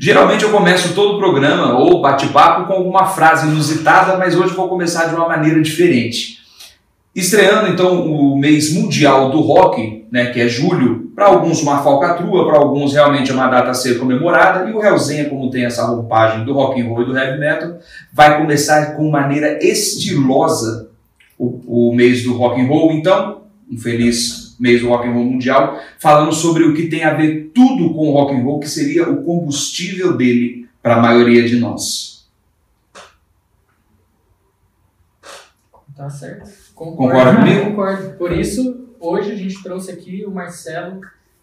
Geralmente eu começo todo o programa ou bate-papo com alguma frase inusitada, mas hoje vou começar de uma maneira diferente. Estreando então o mês mundial do rock, né, que é julho, para alguns uma falcatrua, para alguns realmente é uma data a ser comemorada, e o Hellzenha, como tem essa roupagem do rock and roll e do heavy metal, vai começar com maneira estilosa o, o mês do rock and roll. Então, um feliz mês do rock and roll mundial, falando sobre o que tem a ver tudo com o rock and roll, que seria o combustível dele para a maioria de nós. Tá certo. Concorda comigo? Concordo. Por isso, hoje a gente trouxe aqui o Marcelo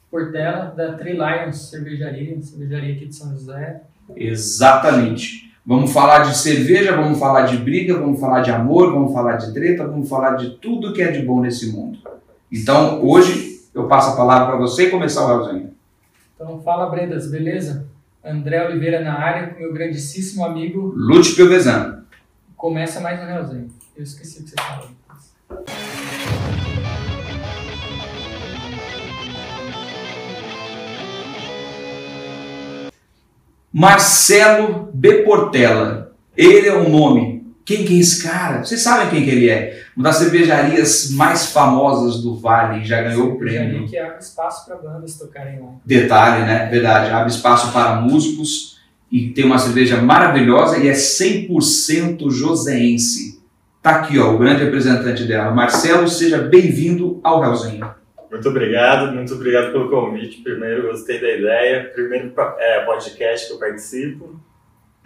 Portela, da Tree Lions Cervejaria, cervejaria aqui de São José. Exatamente. Vamos falar de cerveja, vamos falar de briga, vamos falar de amor, vamos falar de treta, vamos falar de tudo que é de bom nesse mundo. Então, hoje, eu passo a palavra para você começar o Elzinho. Então, fala, Bredas, beleza? André Oliveira na área, com meu grandíssimo amigo Lute Piovesan. Começa mais um Realzinho. Eu esqueci o que você falou. Marcelo B. Portela. Ele é um nome. Quem que é esse cara? Vocês sabem quem que ele é? Uma das cervejarias mais famosas do Vale, já ganhou o prêmio. que abre espaço para bandas tocarem lá. Detalhe, né? Verdade, abre espaço para músicos e tem uma cerveja maravilhosa e é 100% joseense. Tá aqui, ó, o grande representante dela. Marcelo, seja bem-vindo ao Realzinho. Muito obrigado, muito obrigado pelo convite. Primeiro, gostei da ideia. Primeiro é, podcast que eu participo.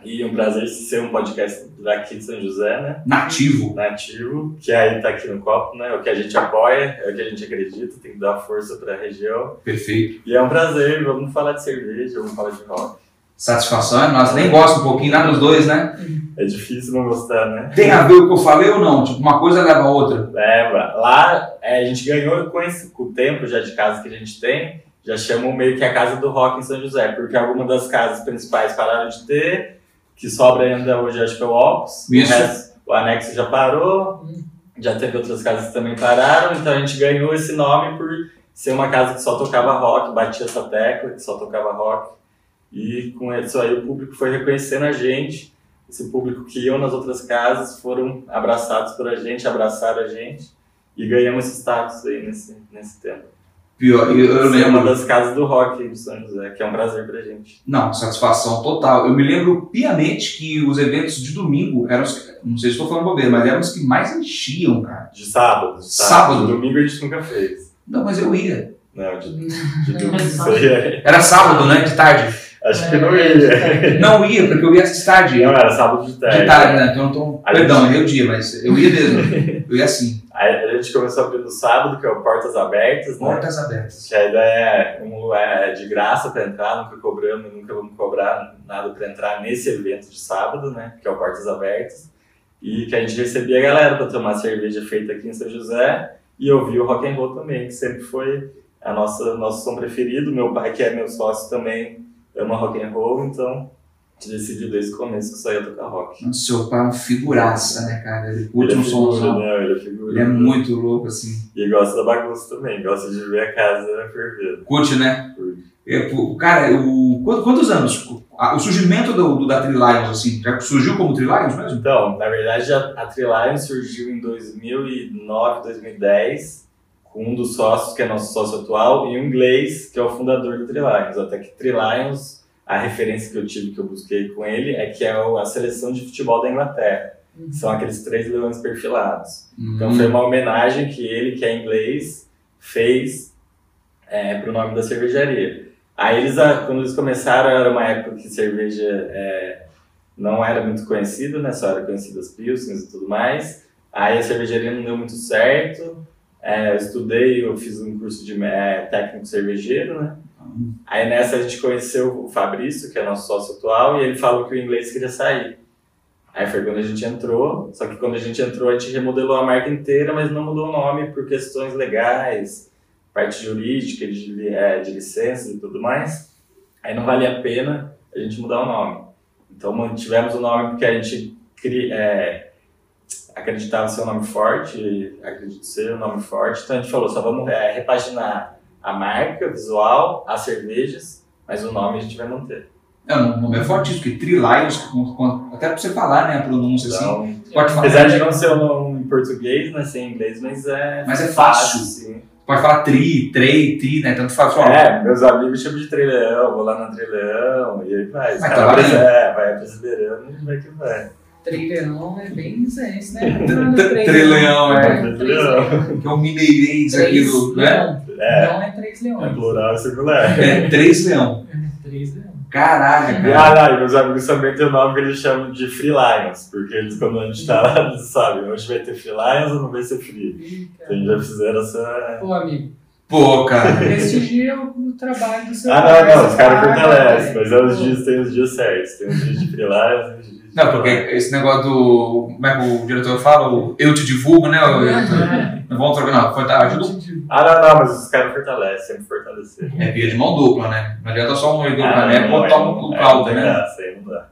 E um prazer ser um podcast daqui de São José, né? Nativo. Nativo, que aí tá aqui no copo, né? É o que a gente apoia, é o que a gente acredita, tem que dar força para a região. Perfeito. E é um prazer, vamos falar de cerveja, vamos falar de rock. Satisfação é nossa, nem gosta um pouquinho, nada dos dois, né? É difícil não gostar, né? Tem a ver o que eu falei ou não? Tipo, uma coisa leva a outra. Leva. Lá, é, a gente ganhou com, esse, com o tempo já de casa que a gente tem, já chamam meio que a casa do rock em São José, porque algumas das casas principais pararam de ter, que sobra ainda hoje acho que é o Ox. Isso. O, resto, o anexo já parou, já teve outras casas que também pararam, então a gente ganhou esse nome por ser uma casa que só tocava rock, batia essa tecla, que só tocava rock. E com isso aí o público foi reconhecendo a gente. Esse público que iam nas outras casas foram abraçados por a gente, abraçaram a gente e ganhamos esse status aí nesse, nesse tempo. Pior, eu, eu lembro. uma das casas do rock de São José, que é um prazer pra gente. Não, satisfação total. Eu me lembro piamente que os eventos de domingo eram os que, não sei se estou falando bobeira, mas eram os que mais enchiam, cara. De sábado. de Sábado? De domingo a gente nunca fez. Não, mas eu ia. Não, de, de domingo é- Era sábado, né? De tarde. Acho que não ia. Não ia, porque eu ia de tarde. Não, era sábado de tarde. De tarde, né? Então, então perdão, gente- errei o dia, mas eu ia mesmo. Eu ia assim. A gente começou a abrir no sábado, que é o Portas Abertas, né? Portas abertas. Que a ideia é, um, é de graça para entrar, nunca cobramos, nunca vamos cobrar nada para entrar nesse evento de sábado, né? Que é o Portas Abertas. E que a gente recebia a galera para tomar cerveja feita aqui em São José e ouvir o rock and roll também, que sempre foi a nossa nosso som preferido. Meu pai, que é meu sócio, também ama rock and roll, então decidiu desde o começo que só ia tocar rock. Nossa, seu pai é um figuraça, né, cara? Ele curte ele é somzão. né? Ele é figura. Ele é muito louco, assim. E gosta da bagunça também, gosta de ver a casa fervendo. Curte, né? Curte. É, cara, o, quantos, anos? O surgimento do, do, da Tree Lions, assim, já surgiu como Tree Lions mesmo? Então, na verdade, a, a surgiu em 2009, 2010, com um dos sócios, que é nosso sócio atual, e um inglês, que é o fundador do Trilions. Até que Trilions, a referência que eu tive, que eu busquei com ele, é que é a seleção de futebol da Inglaterra. São aqueles três leões perfilados. Então Hum. foi uma homenagem que ele, que é inglês, fez é, para o nome da cervejaria. Aí eles, ah, quando eles começaram, era uma época que cerveja é, não era muito conhecida, né? Só era conhecida as pilsens e tudo mais. Aí a cervejaria não deu muito certo. É, eu estudei, eu fiz um curso de é, técnico cervejeiro, né? Aí nessa a gente conheceu o Fabrício, que é nosso sócio atual, e ele falou que o inglês queria sair. Aí foi quando a gente entrou, só que quando a gente entrou a gente remodelou a marca inteira, mas não mudou o nome por questões legais, parte jurídica, de, é, de e tudo mais. Aí não valia a pena a gente mudar o nome. Então mantivemos o nome porque a gente cri- é, acreditava ser um nome forte, acredito ser um nome forte, então a gente falou, só vamos é, repaginar a marca visual, as cervejas, mas o nome a gente vai manter. É, o nome é fortíssimo, porque Tri-Lions, até pra você falar, né, a pronúncia assim. Então, Pode falar, apesar de não ser o nome em português, né, ser em inglês, mas é, Mas é fácil. sim. pode falar Tri, Trey, Tri, né? Tanto faz. Fala, É, meus amigos chamam de trilhão, vou lá na trilhão, e aí vai. Mas tá é, vai brasileirando e vai que vai. Trilhão é bem zense, né? Treleão, é. Treleão. leões. que é o mineirês aqui do. Né? leão. É, Não é três é leões. plural e singular. É, três leão. Três leões. Caralho, cara. ah, e meus amigos também tem o nome que eles chamam de Free Lions, porque eles, quando a gente tá lá, eles sabem, hoje vai ter Free Lions ou não vai ser Free. Então eles já fizeram essa. Pô, amigo, Pô, cara. prestigia o trabalho do seu Ah, não, não, os caras fortalecem, né? mas é os dias, tem os dias certos. Tem os dias de Free Lions e os dias de Não, porque esse negócio do. Como é que o diretor fala? O eu te divulgo, né? Não vamos trocar, não. Foi, tá, ajuda. Ah, não, não, mas os caras fortalecem, sempre fortalecer. É via de mão dupla, né? Não adianta só um erguer o Ah, caneco é, toma o é, caldo, né? graça, aí não dá.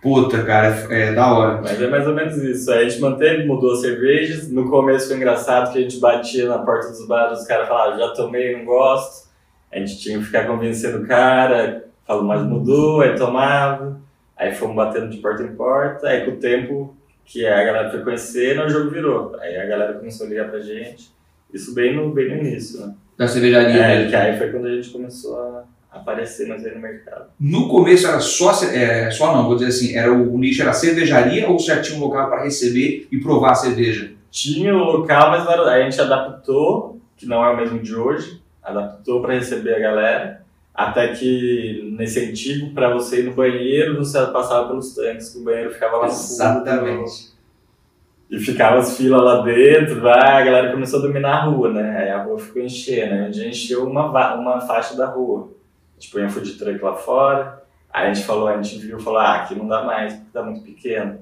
Puta, cara, é, é da hora. Mas é mais ou menos isso. Aí a gente manteve, mudou as cervejas. No começo foi engraçado que a gente batia na porta dos bares, os caras falavam, já tomei, não gosto. A gente tinha que ficar convencendo o cara, falou, mas mudou, aí tomava. Aí fomos batendo de porta em porta. Aí com o tempo que a galera foi conhecendo, o jogo virou. Aí a galera começou a ligar pra gente. Isso bem no, bem no início, né? Da cervejaria É, mesmo. que aí foi quando a gente começou a aparecer mais aí no mercado. No começo era só, é, só não, vou dizer assim, era o, o nicho era cervejaria ou já tinha um local para receber e provar a cerveja? Tinha o local, mas a gente adaptou, que não é o mesmo de hoje, adaptou para receber a galera. Até que nesse antigo, para você ir no banheiro, você passava pelos tanques, que o banheiro ficava lá no fundo. Exatamente. E ficava as filas lá dentro, vai, a galera começou a dominar a rua, né? Aí a rua ficou enchendo, aí a gente encheu uma, uma faixa da rua. A gente põe a food truck lá fora, aí a gente falou, a gente viu, falou, ah, aqui não dá mais, porque tá muito pequeno.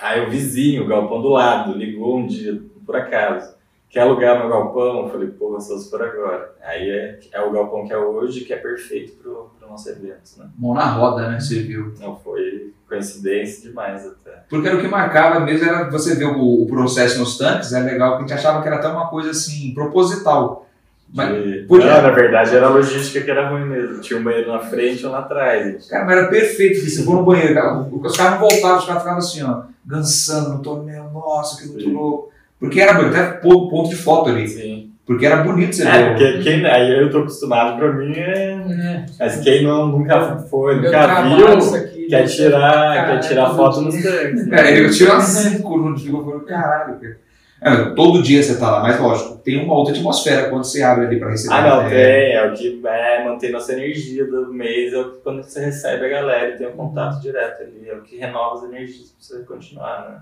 Aí o vizinho, o galpão do lado, ligou um dia, por acaso, quer alugar meu galpão? Eu falei, pô, só se for agora. Aí é, é o galpão que é hoje, que é perfeito pro, pro nosso evento, né? Mão na roda, né? Você viu. Não foi coincidência demais até. Porque era o que marcava mesmo, era você ver o, o processo nos tanques, é legal, que a gente achava que era até uma coisa assim, proposital. Mas, por? Não, na verdade era a logística que era ruim mesmo. Tinha um banheiro na frente ou lá atrás. cara, mas era perfeito, você for no banheiro, cara, os caras não voltavam, os caras ficavam assim, ó, dançando no torneio, nossa, que muito louco. Porque era bonito, até ponto de foto ali. Sim. Porque era bonito você É, ver. porque quem, aí eu tô acostumado, pra mim é. É. Mas quem não, nunca foi, nunca viu, aqui, quer você- tirar, Cara, quer tirar foto dia. nos tanques. né? É, eu tiro umas cinco no ficou falando, caralho, cara. É, todo dia você tá lá, mas lógico, tem uma outra atmosfera quando você abre ali pra receber. Ah, não, É, tem. É o que é, mantém nossa energia do mês, é o que quando você recebe a galera e tem um contato direto ali, é o que renova as energias pra você continuar, né?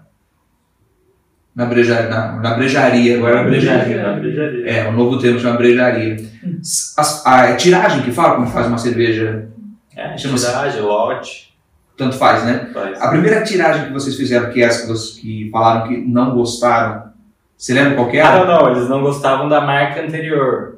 Na, breja, na, na brejaria, agora é na brejaria. Na brejaria. É, o novo termo chama brejaria. As- a, é tiragem que fala quando faz uma cerveja, É, Chama-se- tiragem, lote, tanto faz, né? faz. A primeira tiragem que vocês fizeram, que é essa que, vocês- que falaram que não gostaram, você lembra qual que Ah, era? não, não, eles não gostavam da marca anterior.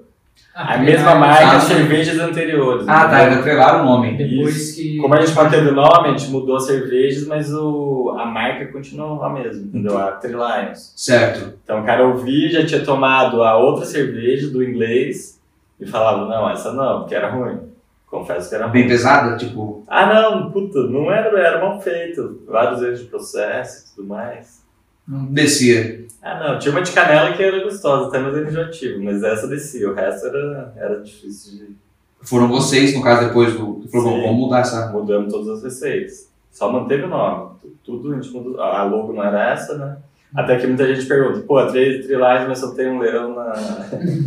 Ah, A mesma ah, marca, ah, as cervejas anteriores. Ah, tá, eles atrelaram o nome. Depois Isso. que. Como a gente manteve o nome, a gente mudou as cervejas, mas o, a marca continuou a mesma, entendeu? A Three Lions. Certo. Então o cara ouvia, já tinha tomado a outra cerveja do inglês e falava, não, essa não, porque era ruim. Confesso que era ruim. Bem pesada, tipo. Ah não, puta, não era, era mal feito. Vários erros de processo e tudo mais. Não descia. Ah não, tinha uma de canela que era gostosa, até mais enjoativo, mas essa descia, o resto era, era difícil de... Foram vocês, no caso, depois do. falou, Sim. vamos mudar essa. Mudamos todas as receitas. Só manteve o nome. Tu- Tudo a gente mudou. A logo não era essa, né? Até que muita gente pergunta, pô, três trilhas, mas só tem um leão na.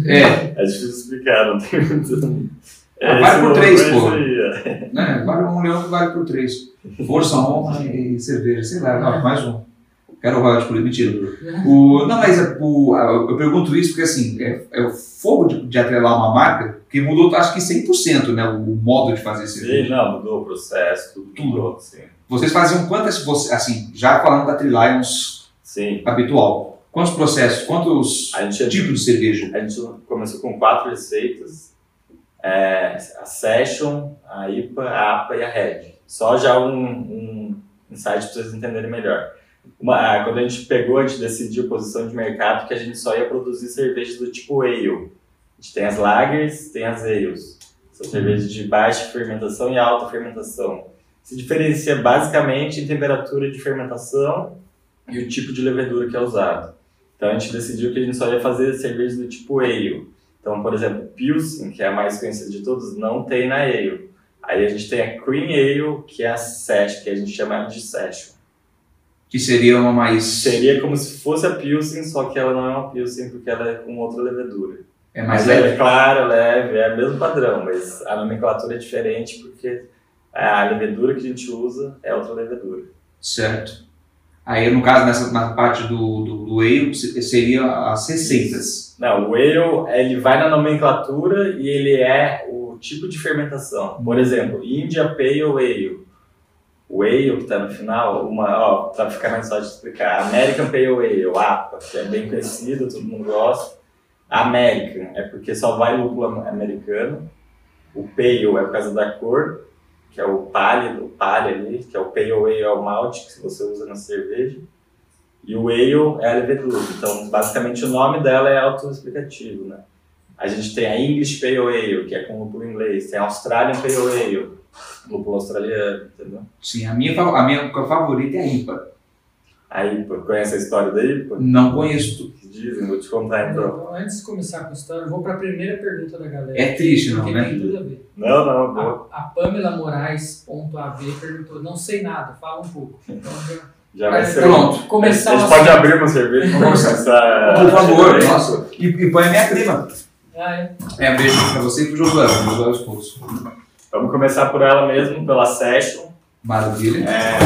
É, É difícil explicar, não tem muito. Ah, vale por três, é pô. é. né? Vale um leão que vale por três. Força, honra e cerveja. Sei lá, não, mais um. Por isso, mentira. O, não, mas é, o, eu pergunto isso porque assim, é, é o fogo de, de atrelar uma marca que mudou, acho que 100%, né? O, o modo de fazer Sim, cerveja. não, mudou o processo, tudo, Tudo. mudou, sim. Vocês faziam quantas, assim, já falando da Trilions Sim. habitual, quantos processos, quantos A gente, tipos de cerveja? a gente começou com quatro receitas. É, a Session, a IPA, a APA e a Red. Só já um, um insight para vocês entenderem melhor. Uma- ah, quando a gente pegou, a gente decidiu posição de mercado que a gente só ia produzir cervejas do tipo ale. A gente tem as lagers, tem as ales. São cervejas de baixa fermentação e alta fermentação. Se diferencia basicamente em temperatura de fermentação e o tipo de levedura que é usado. Então a gente decidiu que a gente só ia fazer cervejas do tipo ale. Então, por exemplo, Pilsen, que é a mais conhecida de todos, não tem na ale. Aí a gente tem a Cream Ale, que é a Session, que a gente chama de Session. Que seria uma mais. Seria como se fosse a Pilsen, só que ela não é uma Pilsen porque ela é com outra levedura. É mais Mas ela leve. é clara, leve, é o mesmo padrão, mas a nomenclatura é diferente porque a levedura que a gente usa é outra levedura. Certo. Aí, no caso, nessa na parte do, do, do ale, se- seria as receitas. Não, o ale, ele vai na nomenclatura e ele é o tipo de fermentação. Por exemplo, India Pale Ale. O ale que está no final, uma, ó, para ficar mais fácil de explicar, American Pale Ale, APA, que é bem conhecido, todo mundo gosta. American é porque só vai lúpulo americano. O Pale é por causa da cor, que é o pálido, o ali, que é o Pale Ale, é o malte que você usa na cerveja. E o ale é a levedura. Então, basicamente, o nome dela é autoexplicativo, né? A gente tem a English Pale Ale, que é com lúpulo inglês. Tem a Australian Pale Ale, lúpulo australiano, entendeu? Sim, a minha, a minha favorita é a IPA. A IPA, conhece a história da IPA? Não conheço tudo. Que dizem, vou te contar então. Então, antes de começar com a história, eu vou para a primeira pergunta da galera. É triste, não, né? tem tudo a ver. Não, não, boa. A, a Pamela Moraes.av perguntou: Não sei nada, fala um pouco. Então, já, Já vai É, ser. Pronto. começar a gente pode assunto. abrir uma cerveja? Vamos começar. Por favor, nossa. E, e põe a minha prima. Ah, é. É, um beijo pra você e pro Josué. O Josué é o esposo. Vamos começar por ela mesmo, pela Session. Maravilha. É,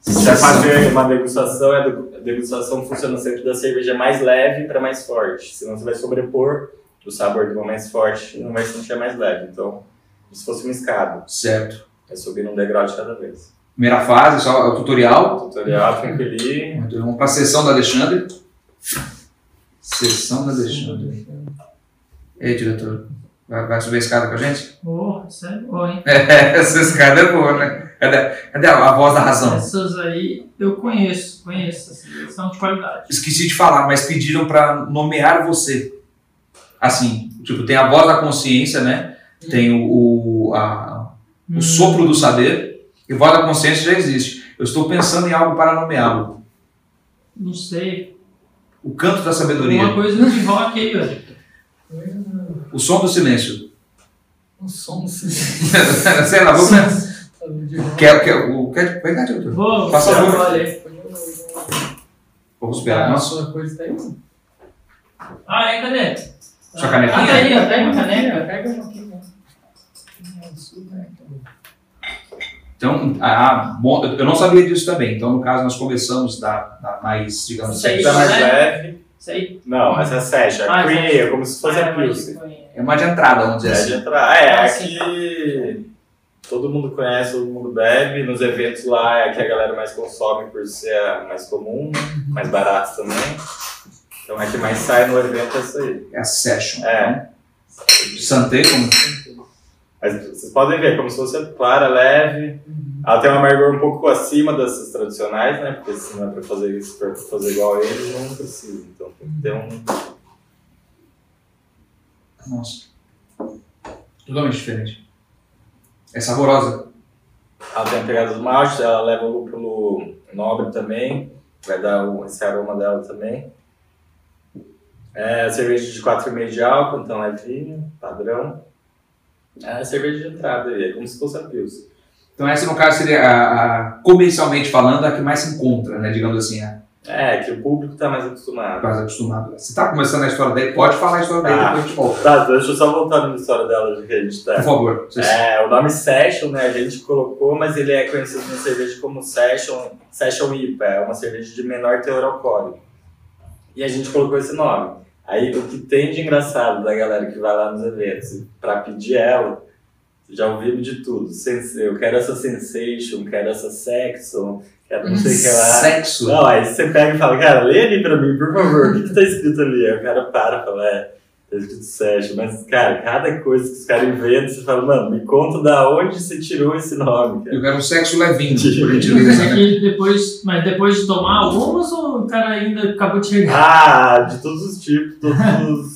se você vai fazer uma degustação, a degu- a degustação funciona sempre da cerveja mais leve para mais forte. Senão você vai sobrepor o sabor de uma mais forte e não vai sentir a mais leve. Então, como se fosse uma escada. Certo. É subir um degrau de cada vez. Primeira fase, só o tutorial. Tutorial, tranquilinho. Então, vamos para a sessão da Alexandre. Sessão da Alexandre. E aí, diretor? Vai, vai subir a escada com a gente? Oh, isso é bom, hein? Essa escada é boa, né? Cadê, cadê a, a voz da razão? Essas aí eu conheço, conheço. Essas são de qualidade. Esqueci de falar, mas pediram para nomear você. Assim, tipo, tem a voz da consciência, né? Tem o, o, a- Hum. o sopro do saber. E voz da consciência já existe. Eu estou pensando em algo para nomeá-lo. Não sei. O canto da sabedoria. Uma coisa de rock aí, velho. O som do silêncio. Um som assim. Sei lá, vou... Quer, quer, o, quer, vai cá, diretor. Vou, olha aí. Vamos esperar. A Nossa. sua coisa tá aí? Ah, é, cadê? Sua canequinha? Ah, tá aí, ó. Pega a caneca. Pega uma aqui, né? Super, então. Então, ah, bom, eu não sabia disso também. Então, no caso, nós começamos da, da mais, digamos. Essa é mais né? leve. Isso aí. Não, essa é a Session. Ah, A Cream essa- Ale, como se fosse Ah, a mas Pilsen. é uma de entrada, vamos dizer É, de assim. entrar. É, Ah, aqui todo mundo conhece, todo mundo bebe. Nos eventos lá é que a galera mais consome por ser a mais comum, mais barato também. Então é que mais sai no evento é isso aí. É a session. É. Santé, como Mas vocês podem ver, como se fosse clara, leve. Ela tem um amargor um pouco acima dessas tradicionais, né? Porque se não é pra fazer isso, pra fazer igual a eles, não precisa. Então tem que ter um. Nossa. Totalmente diferente. É saborosa. Ela tem a pegada dos maltes, ela leva o lúpulo nobre também, vai dar esse aroma dela também. É cerveja de 4,5 de álcool, então é vinho, padrão. É cerveja de entrada é como se fosse a Pilsen. Então, essa, no caso, seria, a, a- comercialmente falando, a que mais se encontra, né? Digamos assim, a É, que o público tá mais acostumado. mais acostumado. Você está começando a história dele, pode falar a história dele, Ah. depois a gente volta. Tá, deixa eu só voltar na história dela, já que a gente tá. Por favor. É, o nome Session, né, a gente colocou, mas ele é conhecido na cerveja como Session, Session IPA, é uma cerveja de menor teor alcoólico. E a gente colocou esse nome. Aí o que tem de engraçado da galera que vai lá nos eventos, pra pedir ela, já ouvimos de tudo. Sense- Eu quero essa Sensation, quero essa Sexon, quero não sei o que lá. Sexo. Não, aí você pega e fala, cara, lê ali pra mim, por favor, o que, que tá escrito ali? Aí o cara para e fala, é, tá escrito Session. Mas, cara, cada coisa que os caras inventam, você fala, mano, me conta da onde você tirou esse nome, cara. Eu quero um sexo levinho, por Mas gentileza. é que depois, mas depois de tomar algumas ou o cara ainda acabou de chegar? Ah, de todos os tipos, todos os.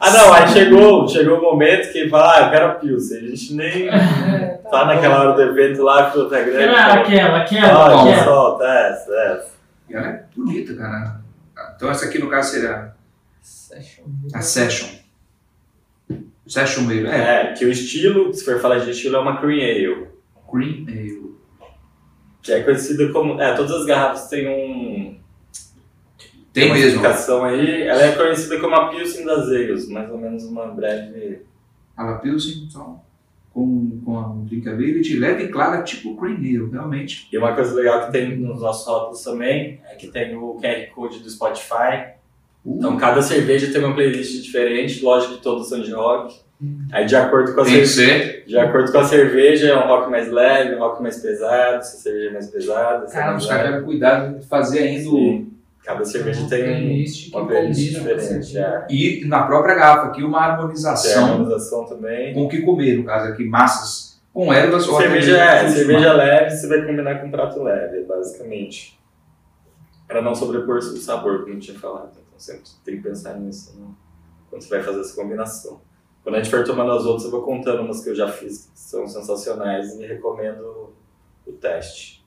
Ah, não, aí chegou, chegou o momento que fala, ah, eu quero a Pilsen. A gente nem É, tá tá naquela hora do evento lá, que tá grande. Fala, aquela, aquela, Ah, aquela. solta, essa, essa. E ela é bonita, cara. Então essa aqui no caso seria Session. a Session. Session meio. É, É, que o estilo, se for falar de estilo, é uma Cream Ale. Green Ale. Que é conhecida como. É, todas as garrafas têm um. Tem uma mesmo. explicação aí. Ela é conhecida como a Pilsen das Ales, mais ou menos uma breve. A La Pilsen, só com, com a drinkability leve e clara, tipo Cream Ale, realmente. E uma coisa legal que tem nos nossos rótulos também é que tem o QR Code do Spotify. Uh, Então cada cerveja tem uma playlist diferente, lógico que todos são de rock. Hum. Aí de acordo com a tem cerveja. De acordo com a cerveja, é um rock mais leve, um rock mais pesado, se a cerveja é mais pesada, é Cara, mais os caras tiveram cuidado de fazer ainda o. Cada cerveja tem playlist que uma playlist diferente. É. E na própria garrafa aqui, uma Tem harmonização harmonização também. com o que comer, no caso aqui, massas com ervas ou Cerveja, é, cerveja leve você vai combinar com prato leve, basicamente. Para não sobrepor o sabor, como eu tinha falado. Então sempre tem que pensar nisso né? quando você vai fazer essa combinação. Quando a gente for tomando as outras, eu vou contando umas que eu já fiz que são sensacionais e recomendo o teste.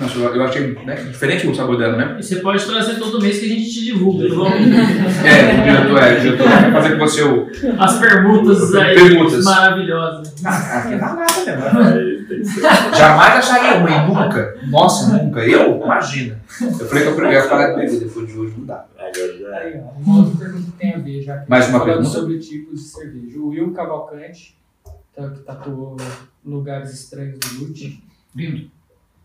Nossa, eu eu achei né, diferente o sabor dela, né? E você pode trazer todo mês que a gente te divulga. É, diretor, é, diretor. Vai fazer com você o. As permutas aí Permutas. maravilhosas. Ah, aqui não nada, né. Jamais acharia ruim, nunca. Nossa, nunca. Eu? Imagina. Eu falei que eu ia parar de depois de hoje, não dá. Já é. Aí, ó, uma outra pergunta que tem a ver, já que Mais uma falando pergunta? sobre tipos de cerveja. O Will Cavalcante, tá- que tatuou Lugares Estranhos do Lute, Lindo.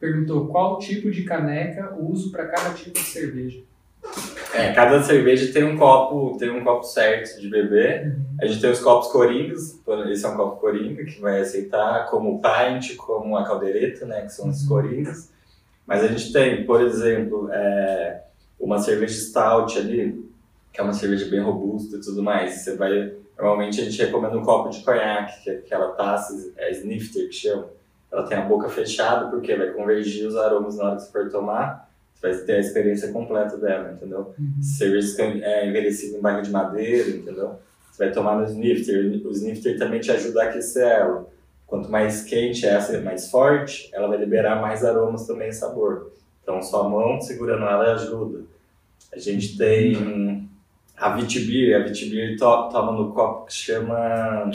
Perguntou qual tipo de caneca uso para cada tipo de cerveja. É, cada cerveja tem um copo, tem um copo certo de beber. A gente tem os copos coringas, esse é um copo coringa que vai aceitar como pint, como a caldeireta, né, que são os Uhum. coringas. Mas a gente tem, por exemplo, é, uma cerveja stout ali, que é uma cerveja bem robusta e tudo mais. Você vai, normalmente a gente recomenda um copo de conhaque, que é aquela taça, é snifter que chama. Ela tem a boca fechada porque vai convergir os aromas na hora que você for tomar. Você vai ter a experiência completa dela, entendeu? cervejas que é envelhecida em barra de madeira, entendeu? Você vai tomar no snifter, o snifter também te ajuda a aquecer ela. Quanto mais quente essa, mais forte, ela vai liberar mais aromas também e sabor. Então, sua mão segurando ela ajuda. A gente tem a Vitibir, a Vitibir to toma no copo que chama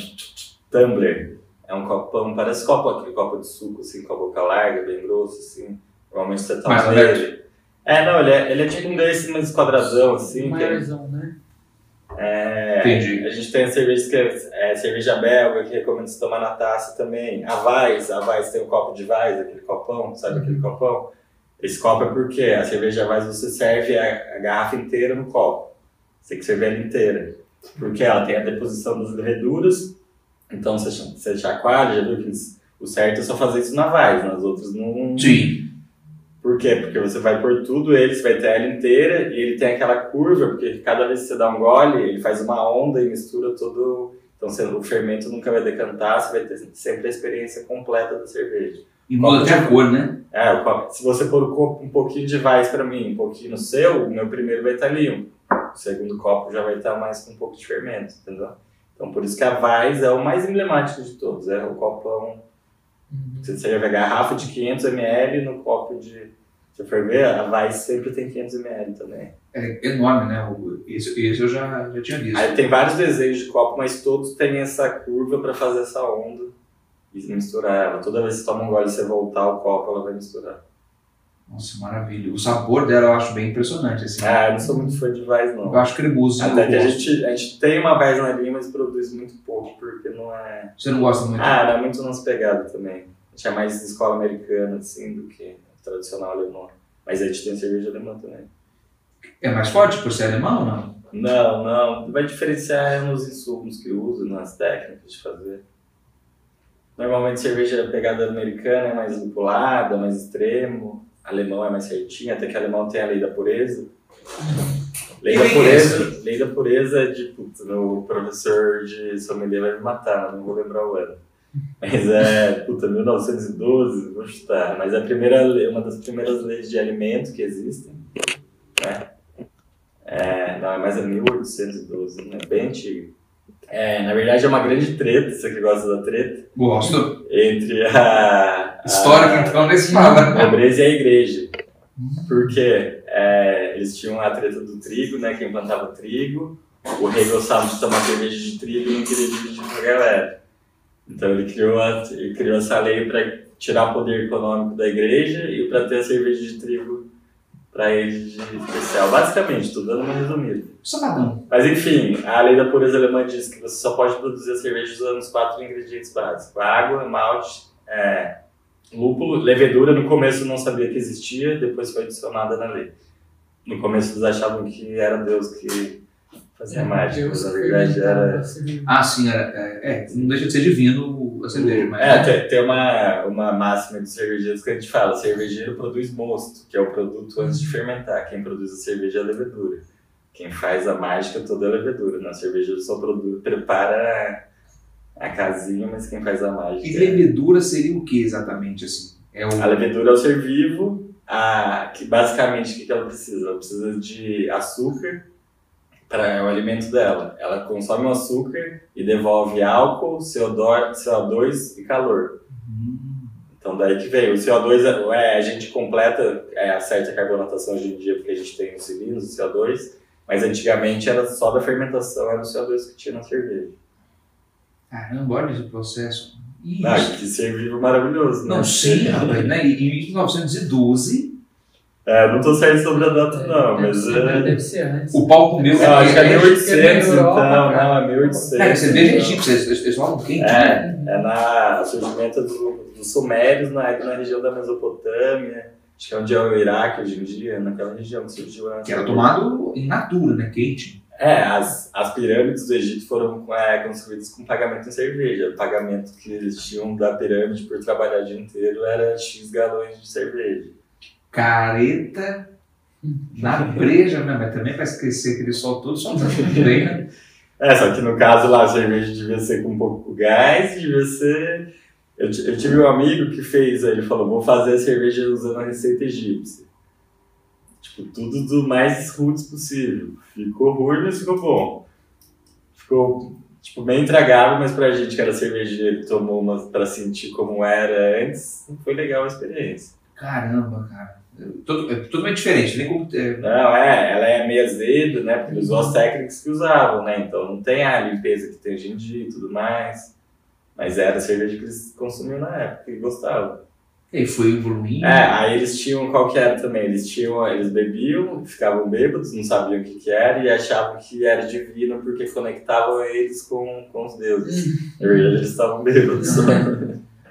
tumbler. É um copão, parece copo, aquele copo de suco, assim, com a boca larga, bem grosso, assim. Normalmente você toma nele. É, não, ele é, ele é tipo um desses, mas quadradão, assim. que é- Maiorzão, né? é, Entendi. a gente tem cervejas que é, é cerveja belga, que recomendo se tomar na taça também. A Vais, a Vais tem o copo de Vais, aquele copão, sabe aquele copão? Esse copo é porque a cerveja Vais você serve a, a garrafa inteira no copo. Você tem que servir ela inteira. Porque ela tem a deposição das leveduras, então você, você chacoalha, já viu que o certo é só fazer isso na Vais, nas outras não, Sim. por quê? Porque você vai por tudo ele, você vai ter ela inteira e ele tem aquela curva, porque cada vez que você dá um gole, ele faz uma onda e mistura todo. Então você- o fermento nunca vai decantar, você vai ter sempre a experiência completa da cerveja. E muda até a cor, né? É, o copo- se você pôr um pouquinho de vais para mim, um pouquinho no seu, o meu primeiro vai estar limpo. O segundo copo já vai estar mais com um pouco de fermento, entendeu? Então por isso que a vais é o mais emblemático de todos, é o copão Uhum. você serve a garrafa de 500 ml no copo de. Se for ver, a Weiss sempre tem 500 ml também. É enorme, né? O- Esse, esse eu já, já tinha visto. Aí tem vários desenhos de copo, mas todos têm essa curva para fazer essa onda e misturar ela. Toda vez que você toma um gole e você voltar o copo, ela vai misturar. Nossa, maravilha. O sabor dela eu acho bem impressionante, assim. Ah, eu não sou muito fã de Weiss, não. Eu acho cremoso. Até que a gosto. gente, a gente tem uma Weiss na linha, mas produz muito pouco, porque não é. Você não gosta muito? Ah, não é muito nossa pegada também. A gente é mais escola americana, assim, do que tradicional alemão. Mas a gente tem cerveja alemã também. É mais forte por ser alemão ou não? Não, não. Vai diferenciar nos insumos que usa, nas técnicas de fazer. Normalmente cerveja pegada americana é mais lupulada, mais extremo. Alemão é mais certinho, até que alemão tem a lei da pureza. Lei da pureza, lei da pureza é de putz, o professor de sommelier vai me matar, não vou lembrar o ano. Mas é, puta, 1912, vou chutar. Mas é a primeira lei, uma das primeiras leis de alimento que existem, né? É, não, é mais é 1812, né? Bem antigo. É, na verdade é uma grande treta, você que gosta da treta, Gosto. entre a. a Histórico, então, nem se fala. a nobreza e a igreja. Porque é, eles tinham a treta do trigo, né? Quem plantava trigo. O rei gostava de tomar cerveja de trigo e não queria dividir com a galera. Então ele criou, a- ele criou essa lei para tirar o poder econômico da igreja e para ter a cerveja de trigo para eles de especial. Basicamente, tudo dando uma resumida. Sabadão. Mas enfim, a lei da pureza alemã diz que você só pode produzir a cerveja usando os quatro ingredientes básicos: água, malte, é, lúpulo, levedura. No começo não sabia que existia, depois foi adicionada na lei. No começo eles achavam que era Deus que fazia mágica, mas na verdade era. Ah, sim, é, é, é, não deixa de ser divino a cerveja, mas. É, tem, tem uma, uma máxima de cervejeiros que a gente fala: cervejeiro produz mosto, que é o produto antes de fermentar. Quem produz a cerveja é a levedura. Quem faz a mágica toda é a levedura. Na cerveja só produz, prepara a casinha, mas quem faz a mágica. E levedura seria o que exatamente assim? É o. A levedura é o ser vivo, a, que basicamente o que ela precisa? Ela precisa de açúcar para o alimento dela. Ela consome o açúcar e devolve álcool, CO2, CO2 e calor. Hum, Então daí que vem. O CO2, é, é, a gente completa, é, a carbonatação hoje em dia porque a gente tem os cilindros, o CO2, mas antigamente era só da fermentação, era o CO2 que tinha na cerveja. Caramba, olha esse processo. Isso. Ah, que ser vivo maravilhoso, né? Não, sim, rapaz, né? E em 1912, É, não tô certo sobre a data É, não, mas... ser, é... Deve ser antes. o palco meu. Não, acho que é é, 1800 na então, não, é 1800. Cara, cerveja então. egípcia, eles, falam quente, né? É, é na surgimento do, dos sumérios na, na região da Mesopotâmia, acho que é onde é o Iraque hoje em dia, naquela região que surgiu a Que era tomado in natura, né? Quente. É, as, as pirâmides do Egito foram é, construídas com pagamento em cerveja. O pagamento que eles tinham da pirâmide por trabalhar o dia inteiro era X galões de cerveja. Careta na breja, né? Mas também para esquecer aquele sol todo, só tá tudo bem, né? É, só que no caso lá a cerveja devia ser com um pouco gás, devia ser. Eu, eu tive um amigo que fez, ele falou: vou fazer a cerveja usando a receita egípcia. Tipo, tudo do mais roots possível. Ficou ruim, mas ficou bom. Ficou, tipo, bem intragável, mas pra gente que era cervejeiro que tomou uma pra sentir como era antes, não foi legal a experiência. Caramba, cara. Todo- É totalmente diferente, nem como. é, Não, é, ela é meio azeda, né? Porque usou as técnicas que usavam, né? Então não tem a limpeza que tem hoje em dia e tudo mais. Mas era a cerveja que eles consumiam na época e gostavam. E aí foi evoluindo. É, aí eles tinham qual que era também? Eles tinham, eles bebiam, ficavam bêbados, não sabiam o que, que era e achavam que era divino porque conectavam eles com, com os deuses. Na verdade, eles estavam bêbados.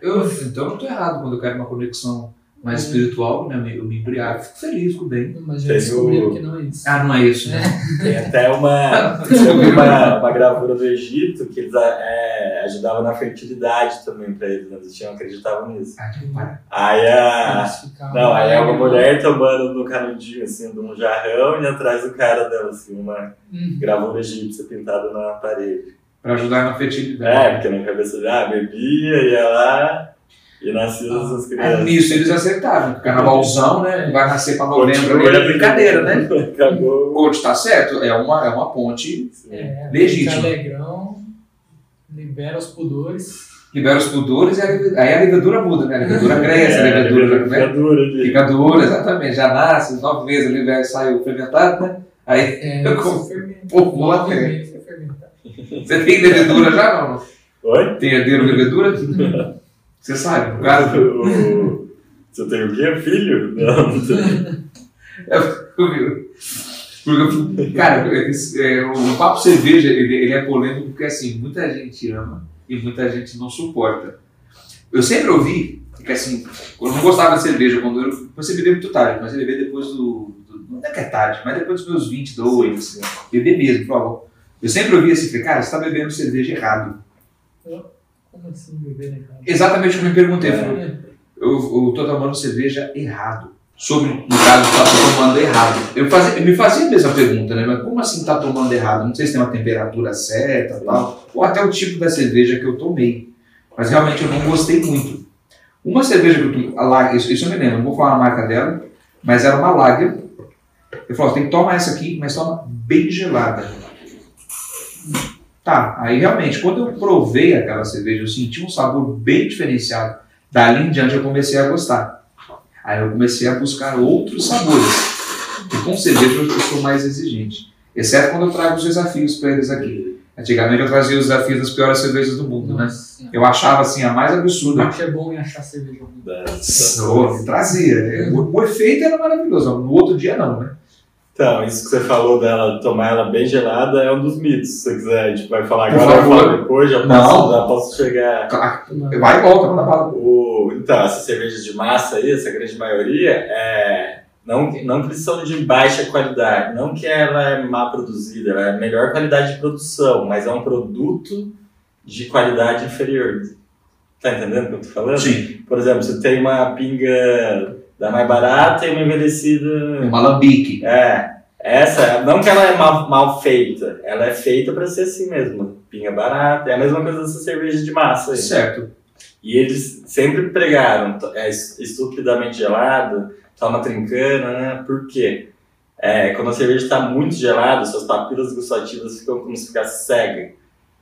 Eu, então eu não tô errado quando eu quero uma conexão mais espiritual, né? Eu me embriago, fico feliz, fico bem. Mas já Tem descobriram o- que não é isso. Ah, não é isso, né? Tem até uma, tem uma, uma gravura do Egito que eles é, ajudavam na fertilidade também pra eles, né? eles tinham, acreditavam nisso. Ah, que para. Aí a. Não, aí é uma mulher tomando no canudinho, assim, de um jarrão e atrás do cara dela, assim, uma Hum. gravura egípcia pintada na parede. Pra ajudar na É, fertilidade. porque na cabeça já ah, bebia, ia lá e nascia essas Ah, crianças. nisso eles acertaram. Carnavalzão, né? Vai nascer pra novembro. Continua ali, É brincadeira, né? Acabou. Coach, tá certo? É uma, é uma ponte. É, Legítimo. fica alegrão, libera os pudores. Libera os pudores e a levedura, aí a levedura muda, né? A levedura cresce, a levedura né? fica dura ali. fica dura, exatamente. Já nasce, nove meses ali vai sair o fermentado, né? Aí É, Eu como- se fermenta. Pô, fermentar. você tem levedura já, não? Oi? Tem herdeiro levedura? Você sabe, o cara. O- Você tem o quê? Filho? Não, não tem. Porque, cara, esse, é, o papo cerveja ele, ele é polêmico porque assim, muita gente ama e muita gente não suporta. Eu sempre ouvi que assim, eu não gostava de cerveja quando eu comecei a beber muito tarde, mas eu beber depois do, do. Não é que é tarde, mas depois dos meus 22, beber mesmo, por favor. Eu sempre ouvi assim, falei, cara, você está bebendo cerveja errado. Como assim beber errado? Exatamente o que eu me perguntei. eu falei, É, eu, eu tô tomando cerveja errado. Sobre, no caso, tá tomando errado. Eu, fazia, eu me fazia a mesma pergunta, né? Mas como assim tá tomando errado? Não sei se tem uma temperatura certa tal, ou até o tipo da cerveja que eu tomei. Mas realmente eu não gostei muito. Uma cerveja que eu tomei, isso, isso eu me lembro, não vou falar a marca dela, mas era uma Lager Ele falou, tem que tomar essa aqui, mas toma bem gelada. Tá, aí realmente, quando eu provei aquela cerveja, eu senti um sabor bem diferenciado. Dali em diante eu comecei a gostar. Aí eu comecei a buscar outros sabores. E com cerveja eu sou mais exigente. Exceto quando eu trago os desafios para eles aqui. Antigamente eu trazia os desafios das piores cervejas do mundo, né? Nossa Senhora. Eu achava assim a mais absurda. Macho é bom em achar cerveja ruim. Trazia. O, o efeito era maravilhoso. No outro dia não, né? Então, isso que você falou dela, tomar ela bem gelada, é um dos mitos. Se você quiser, a gente vai falar agora, favor. falo depois, já Não. posso, já posso chegar. Vai e volta, manda bala. O, então, essas cervejas de massa aí, essa grande maioria, é, não, não que são de baixa qualidade, não que ela é má produzida, ela é melhor qualidade de produção, mas é um produto de qualidade inferior. Tá entendendo o que eu tô falando? Sim. Por exemplo, você tem uma pinga da mais barata e uma envelhecida Um alambique. é, essa, não que ela é mal, mal feita, ela é feita pra ser assim mesmo, pinga barata, é a mesma coisa dessa cerveja de massa aí. Certo. E eles sempre pregaram, é es- estupidamente gelado, toma trincando, né? Por quê? É, quando a cerveja está muito gelada, suas papilas gustativas ficam como se ficasse cega.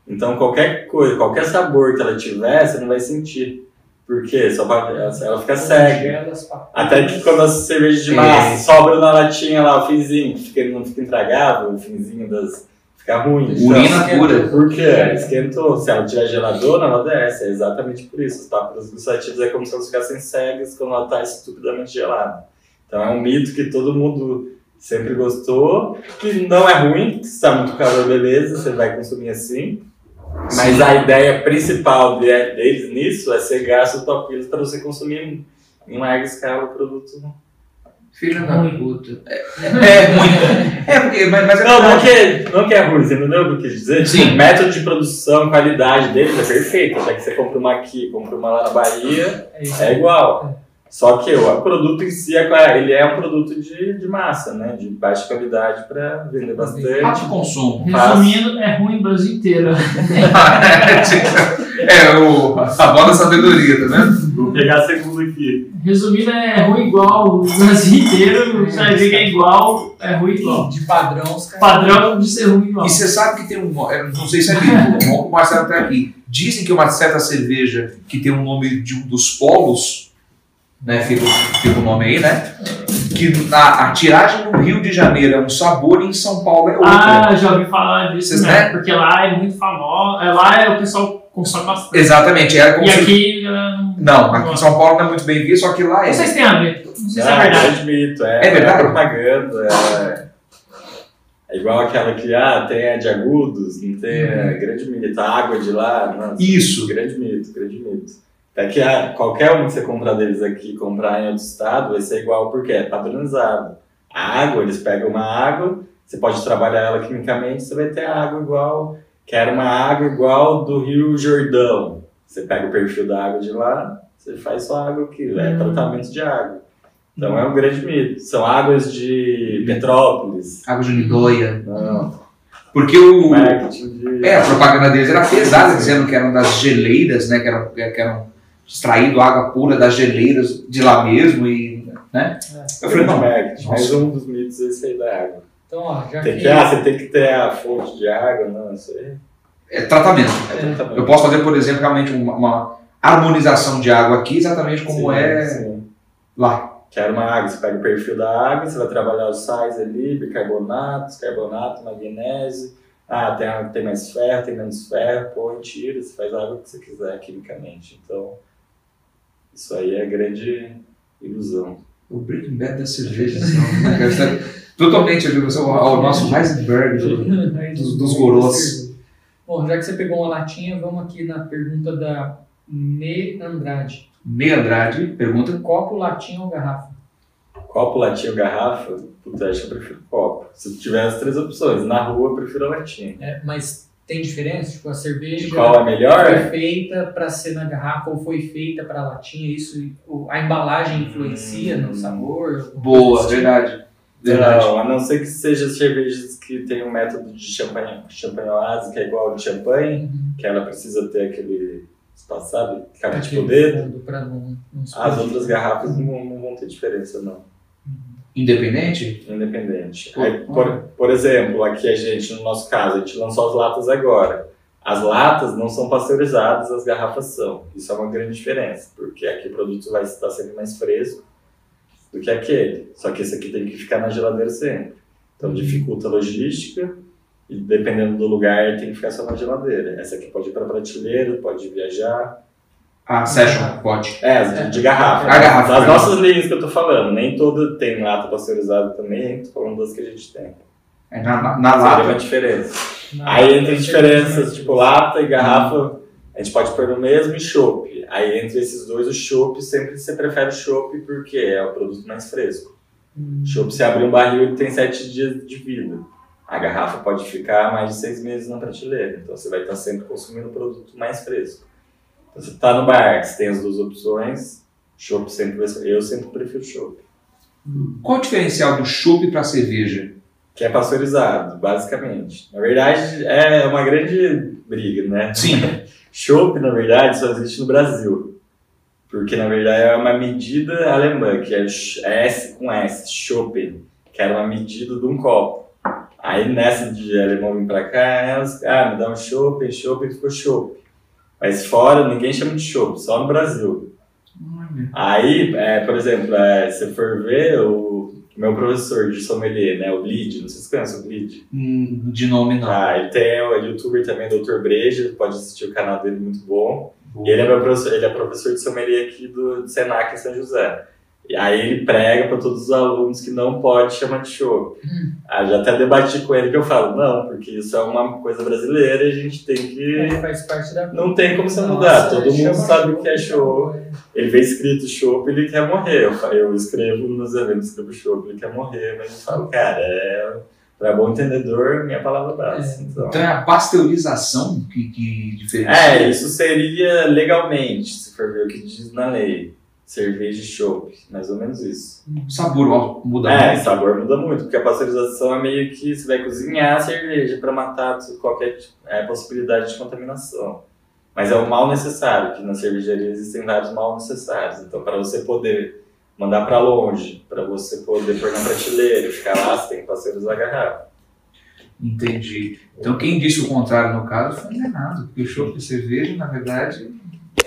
Então qualquer coisa, qualquer sabor que ela tiver, você não vai sentir. Por quê? Sua papila, ela, ela fica cega. Até que quando a cerveja de É. massa sobra na latinha lá, o finzinho, fica, não fica intragável, o finzinho das. fica ruim. Então, Urina pura. Por quê? Esquentou. Se ela tiver geladona, ela desce. É exatamente por isso. Os papilas gustativas é como se elas ficassem cegas quando ela está estupidamente gelada. Então é um mito que todo mundo sempre gostou, que não é ruim, que se está muito calor, beleza, você vai consumir assim. Mas a ideia principal de- deles nisso é cegar suas papilas para você consumir em larga escala o produto. Filho da puta. É, é ruim. É, porque, mas, mas é Não, não que, não que é ruim, você entendeu o que eu quis dizer? Sim. O método de produção, qualidade deles é perfeito. Até que você compra uma aqui, compra uma lá na Bahia, É é igual. Só que o produto em si, é claro, ele é um produto de, de massa, né? De baixa qualidade para vender bastante. Alto consumo. Resumindo, é ruim o Brasil inteiro. é, o, a bola da sabedoria, tá vendo? Vou pegar a segunda aqui. Resumindo, é ruim igual o Brasil inteiro. Você vai ver que é igual, é ruim igual. De padrão, os caras. Padrão de ser ruim igual. E você sabe que tem um. Não sei se é mito, o Marcelo tá aqui. Dizem que uma certa cerveja que tem um nome de um dos polos, né? Fica, fica o nome aí, né? Que na, a tiragem no Rio de Janeiro é um sabor e em São Paulo é outra. Ah, já ouvi falar disso, Vocês, né? né? Porque lá é muito famoso. é, Lá é, o pessoal consome bastante. Exatamente, é como E se- aqui. não- Não, aqui em São Paulo não é muito bem visto, só que lá é. Não sei se tem a ver. Não sei se é Ah, verdade. grande mito. É, É verdade? É propaganda. É, é igual aquela que, ah, tem a de agudos, não tem a grande mito. A água de lá, nossa, Isso. grande mito, grande mito. É que ah, qualquer um que você comprar deles aqui, comprar em outro estado, vai ser igual porque é padronizado. A água, eles pegam uma água, você pode trabalhar ela quimicamente, você vai ter a água igual, quero uma água igual do Rio Jordão. Você pega o perfil da água de lá, você faz sua água aqui, é Hum. tratamento de água. Então é um grande mito. São águas de Petrópolis. Água de Lindóia. Não, Porque o. marketing de. É, a propaganda deles era pesada, dizendo que eram das geleiras, né? Que eram, que eram extraído água pura das geleiras de lá mesmo. E, né? Eu falei, não. Mais um dos mitos é esse aí da água. Então, ó, já Tem que. que, ah, você tem que ter a fonte de água, não, isso aí é tratamento. é tratamento. Eu posso fazer, por exemplo, realmente uma, uma harmonização de água aqui, exatamente como Sim, é sim. lá. Quero uma água, você pega o perfil da água, você vai trabalhar os sais ali, bicarbonatos, carbonato, magnésio. Ah, tem, água que tem mais ferro, tem menos ferro, põe, tira, você faz a água que você quiser quimicamente. Então, isso aí é grande ilusão. O Breaking Bad da cerveja, assim, ó, quero estar totalmente ali, você é o, o nosso Heisenberg do- dos, dos gorós. Bom, já que você pegou uma latinha, vamos aqui na pergunta da Me Andrade. Ney Andrade pergunta. Copo, latinha ou garrafa? Copo, latinha ou garrafa? Puta, acho que eu prefiro copo. Se tiver as três opções, na rua eu prefiro a latinha. É, mas tem diferença? Tipo, a cerveja Qual é melhor? foi feita para ser na garrafa ou foi feita para latinha? Isso, a embalagem influencia no Hum. sabor? Boa, verdade. Verdade. Não, a não ser que seja cervejas que tem um método de champanhe, champanhose que é igual ao de champanhe, Uhum. que ela precisa ter aquele espaço, sabe? Tipo dedo. não, não As outras garrafas não, vão- não vão ter diferença, não. Independente? independente. Aí, por, por exemplo, aqui a gente, no nosso caso, a gente lançou as latas agora. As latas não são pasteurizadas, as garrafas são. Isso é uma grande diferença, porque aqui o produto vai estar sempre mais fresco do que aquele. Só que esse aqui tem que ficar na geladeira sempre. Então dificulta a logística e dependendo do lugar tem que ficar só na geladeira. Essa aqui pode ir para prateleira, pode viajar. A Session pode. É, de, de garrafa. A garrafa, As né? nossas linhas que eu tô falando, nem toda tem lata pasteurizada também, tô falando das que a gente tem. É na, na, na Seria uma lata. diferença. Não, Aí entre não sei diferenças, como é. tipo lata e garrafa, a gente pode pôr no mesmo e chopp. Aí entre esses dois, o chopp sempre você prefere o chopp porque é o produto mais fresco. Hum. O chopp, se abrir um barril, ele tem sete dias de vida. A garrafa pode ficar mais de seis meses na prateleira, então você vai estar sempre consumindo o produto mais fresco. Então você está no bar, você tem as duas opções, chopp sempre eu sempre prefiro chopp. Qual o diferencial do chopp para cerveja? Que é pasteurizado, basicamente. Na verdade, é uma grande briga, né? Sim. Chopp, na verdade, só existe no Brasil. Porque, na verdade, é uma medida alemã, que é é S com S, Choppen, que era uma medida de um copo. Aí, nessa de alemão vir pra cá, elas, ah, me dá um Choppen, Choppen, ficou Chopp. Mas fora, ninguém chama de Chopp, só no Brasil. Aí, é, por exemplo, é, se for ver, o meu professor de sommelier, né, o Bleed, não sei se você conhece o Bleed. Hum, De nome não. Ah, ele tem o youtuber também, Dr. Breja, pode assistir o canal dele, muito bom. E ele é, meu professor, ele é professor de sommelier aqui do, do Senac em São José. E aí ele prega para todos os alunos que não pode chamar de chopp. Ah, já até debati com ele que eu falo, não, porque isso é uma coisa brasileira e a gente tem que... Ele faz parte da. Não tem como você mudar, Nossa, todo mundo chama sabe o que é show. Ele vê escrito chopp, ele quer morrer. Eu, eu escrevo nos eventos, escrevo chopp, ele quer morrer, mas eu falo, cara, é... Para bom entendedor, minha palavra basta. É. Então. Então é a pasteurização que, que diferencia. É, isso seria legalmente, se for ver o que diz na lei. Cerveja e chopp, mais ou menos isso. O sabor muda É, muito. o sabor muda muito, porque a pasteurização é meio que você vai cozinhar a cerveja para matar qualquer é, possibilidade de contaminação. Mas é o mal necessário, que na cervejaria existem vários mal necessários. Então, para você poder mandar para longe, para você poder pôr na prateleira e ficar lá, você tem que pasteurizar a garrafa. Entendi. Então quem disse o contrário no caso foi enganado, porque o chopp e cerveja, na verdade,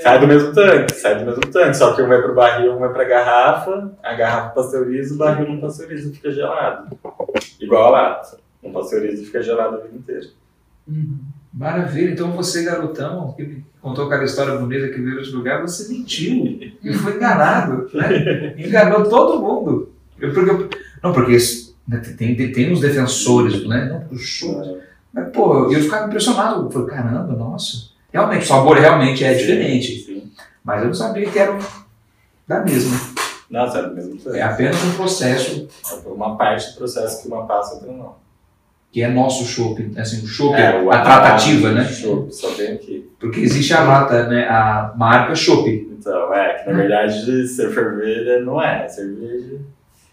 Sai do mesmo tanque, sai do mesmo tanque, só que um vai pro barril, um vai pra garrafa, a garrafa pasteuriza, o barril não pasteuriza, fica gelado. Igual a lata. Não pasteuriza e fica gelado a vida inteira. Uhum. maravilha. Então você, garotão, que contou aquela história bonita que veio de outro lugar, você mentiu e foi enganado, né? Enganou todo mundo. Eu, porque, não, porque né, tem, tem, tem uns defensores, né? Não, o chopp. Mas, pô, eu ficava impressionado. Eu falei, caramba, nossa. Realmente, o sabor realmente é diferente. Sim. Mas eu não sabia que era da mesma. Nossa, é mesmo tanque. É apenas um processo É uma parte do processo que uma passa, outra não. que é nosso chopp, assim, o chopp, É, o a tratativa, né? Chopp, só tem aqui. Porque existe a lata, né? A marca chopp. Então, é, que na verdade, ser fervelha não é, é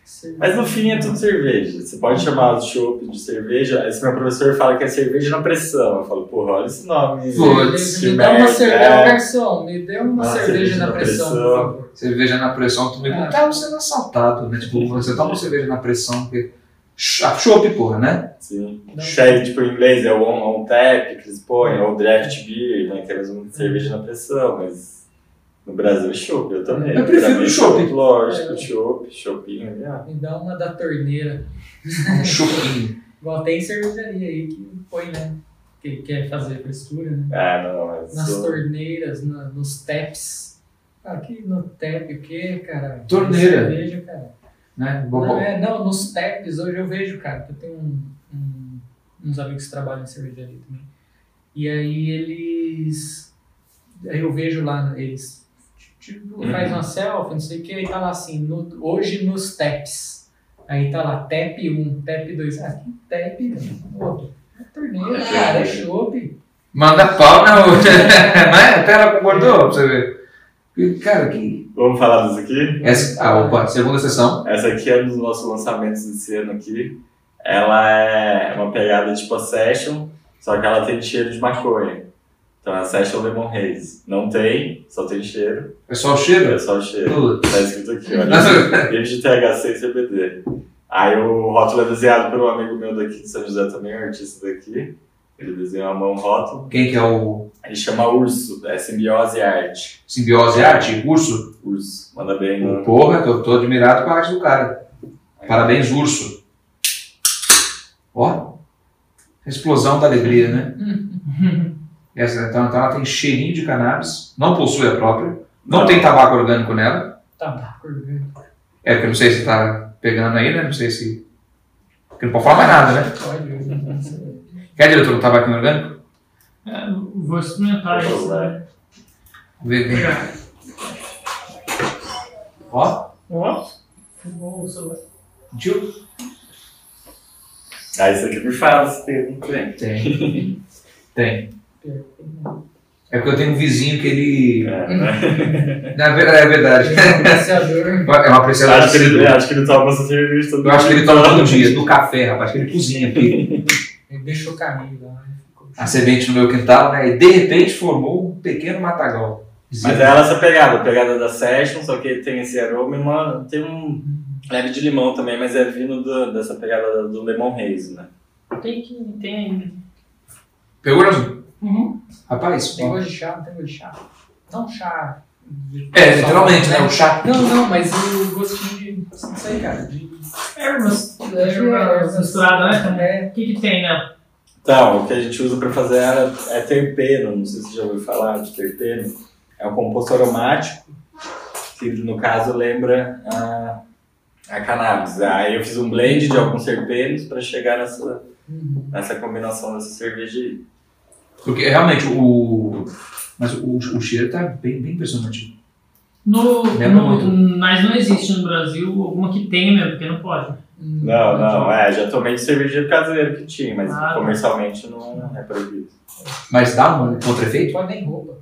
cerveja. Mas no fim é tudo cerveja. Você pode chamar o chopp de cerveja. Esse meu professor fala que é cerveja na pressão. Eu falo, porra, olha esse nome. Putz, que me dá uma cerveja, é. garçom, me dê uma Uma cerveja na pressão, por favor. Cerveja na pressão, tu me É. tá sendo assaltado, né? Tipo, você toma cerveja na pressão, porque. Ah, chopp, porra, né? Sim. Sherry, tipo, em inglês é o on, on tap que eles põem, ou draft beer, né? Que é mesmo cerveja na pressão, mas no Brasil é chopp, eu também. Eu prefiro chopp. Lógico, É. chopp, choppinho, já. Me dá uma da torneira. Um chopinho. Igual tem cervejaria aí que põe, né? Que quer fazer frescura, né? Ah, não, mas... Nas sou- torneiras, na- nos taps. Aqui no tap, o que, cara? Torneira. Cerveja, cara. Né? Não, é, não, nos taps hoje eu vejo, cara, que eu tenho um- um- uns amigos que trabalham em cervejaria também. E aí eles. Aí eu vejo lá, eles tipo, Uhum. faz uma selfie, não sei o que, aí tá lá assim, no- hoje nos taps. Aí tá lá, tap 1, tap 2. Ah, que tap, pô, é torneira, cara, é chopp. Manda pau na outra. Mas até ela concordou, pra você ver. Cara, que. Vamos falar disso aqui? Essa, ah, opa, segunda sessão. Essa aqui é um dos nossos lançamentos desse ano aqui. Ela é uma pegada tipo a Session, só que ela tem cheiro de maconha. Então a Session Lemon Haze. Não tem, só tem cheiro. É só o cheiro? É só o cheiro. Putz. Tá escrito aqui, olha. Livre de THC e CBD. Aí o rótulo é desenhado por um amigo meu daqui de São José também, um artista daqui. Ele desenhou a mão rótulo. Quem que é o Ele chama Urso, é Simbiose Arte. Simbiose Arte? Urso? Urso. Manda bem no. Porra, tô, tô admirado com a arte do cara. Parabéns, Urso. Ó, explosão da alegria, né? Essa, então, então ela tem cheirinho de cannabis, não possui a própria, não, Não. tem tabaco orgânico nela. Tabaco orgânico. É, porque eu não sei se tá pegando aí, né? Não sei se. Porque não pode falar mais nada, né? Pode. Quer, diretor, um tabaquinho orgânico? É, vou experimentar isso. né? Vê, vem. Ó, Ó, bom o celular. tio. Ah, isso aqui me fala se tem, tem. Tem. Tem. É porque eu tenho um vizinho que ele. É, né? Na verdade, é verdade. Apreciador. É um apreciador acho, que ele, acho que ele toma essa cerveja todo Eu acho que ele toma todo dia, no café, rapaz, que ele cozinha aqui. Ele deixou caminho lá. né? Ficou- A semente no meu quintal, né? E de repente formou um pequeno matagal. Mas é ela essa pegada, a pegada da Session, só que tem esse aroma e uma, tem um leve de limão também, mas é vindo do- dessa pegada do Lemon Haze, né? Tem que. Tem ainda. Pegou, Brasil? Uhum. Rapaz, Tem gosto de chá, não tem gosto de chá. Não chá. de- É, literalmente, né? O chá. Não, não, mas o gostinho de. Não sei, cara. De. Ervas. É, Ervas misturadas, né? É. O que, que tem, né? Então, o que a gente usa para fazer é, é terpeno, não sei se você já ouviu falar de terpeno. É um composto aromático, que no caso lembra a, a cannabis. Aí eu fiz um blend de alguns terpenos para chegar nessa, Uhum. nessa combinação dessa cerveja aí. Porque realmente o. Mas o, o cheiro tá bem, bem impressionante. No, no- muito. mas não existe no Brasil alguma que tenha mesmo, porque não pode. Não, não, é, já tomei de cerveja caseiro que tinha, mas Ah, tá. comercialmente não é proibido. Mas dá um contra-efeito? Pode nem roupa.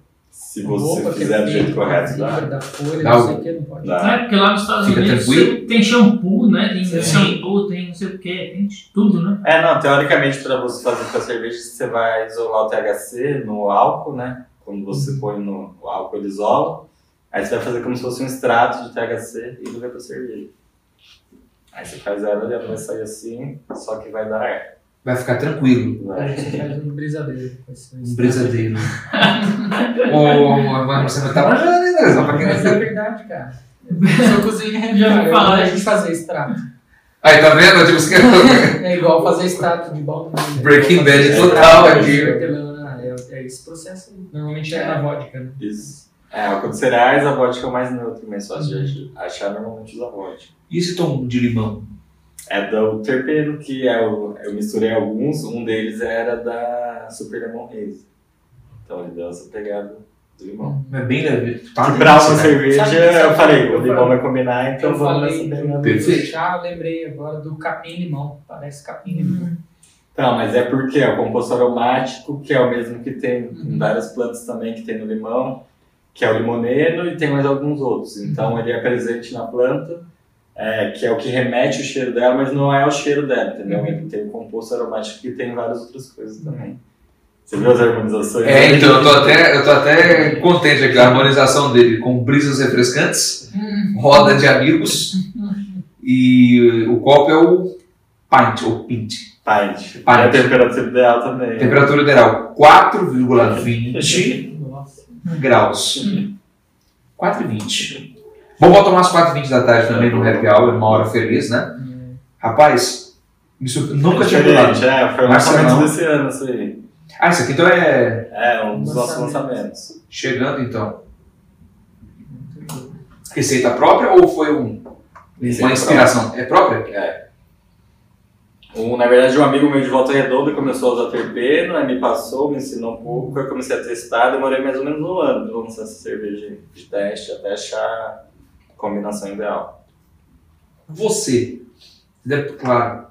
Se você roupa, fizer do jeito tem correto, dá. Da folha, Dá não sei o que, não pode. Dá. É, porque lá nos Estados Fica Unidos tranquilo. tem shampoo, né? Tem Sim. shampoo, tem não sei o que, tem tudo, né? É, não, teoricamente para você fazer com a cerveja, você vai isolar o THC no álcool, né? Quando você põe no o álcool, ele isola. Aí você vai fazer como se fosse um extrato de THC e liga pra cerveja. Aí você faz ela, ela vai sair assim, só que vai dar ar. Vai ficar tranquilo. A Vai. gente faz um brisadeiro. com Um brisadeiro. Ô, mano, você não tá manjando, né? Só pra quem Mas não é verdade, cara. Eu sou cozinheiro, Já ouvi falar gosto de fazer extrato. Aí, tá vendo? Tipo, você quer- É igual fazer extrato de né? Breaking Bad total aqui. É, é esse processo aí. Normalmente é na vodka, né? Isso. É, de cereais, a vodka é o mais neutro, mais fácil de achar, normalmente usa vodka. E esse tom de limão? É do terpeno, que é o, eu misturei alguns, um deles era da Super Lemon Haze. Então ele deu essa pegada do limão. É bem leve. Tá pra uma né? cerveja, Sabe- eu sabe- falei, eu o limão vai combinar, então eu vamos falei nessa pegada. Perfeito. eu lembrei agora do capim-limão. Parece capim-limão. Então, mas é porque é o composto aromático, que é o mesmo que tem Uhum. em várias plantas também, que tem no limão, que é o limoneno e tem mais alguns outros. Então ele é presente na planta, é, que é o que remete o cheiro dela, mas não é o cheiro dela, entendeu? Uhum. Ele tem o composto aromático que tem várias outras coisas também. Você viu as harmonizações? É, então eu tô até, eu tô até contente aqui com a harmonização dele com brisas refrescantes, roda de amigos e o copo é o pint ou pint. Pint. Pint. E a temperatura ideal também. Temperatura ideal 4,20 Nossa. graus. 4,20. Vou tomar às 4h20 da tarde também no happy hour, uma hora feliz, né? Rapaz, isso nunca tinha rolado. é, foi o Marcelão. lançamento desse ano, isso aí. Ah, isso aqui então é É, um dos nossos Lançamento. lançamentos. chegando então. Receita própria ou foi um, Receita uma inspiração? É própria? É. Um, na verdade, um amigo meu de Volta Redonda começou a usar terpeno, aí me passou, me ensinou um pouco, eu comecei a testar, demorei mais ou menos um ano para lançar essa cerveja de teste, até achar combinação ideal. Você, claro,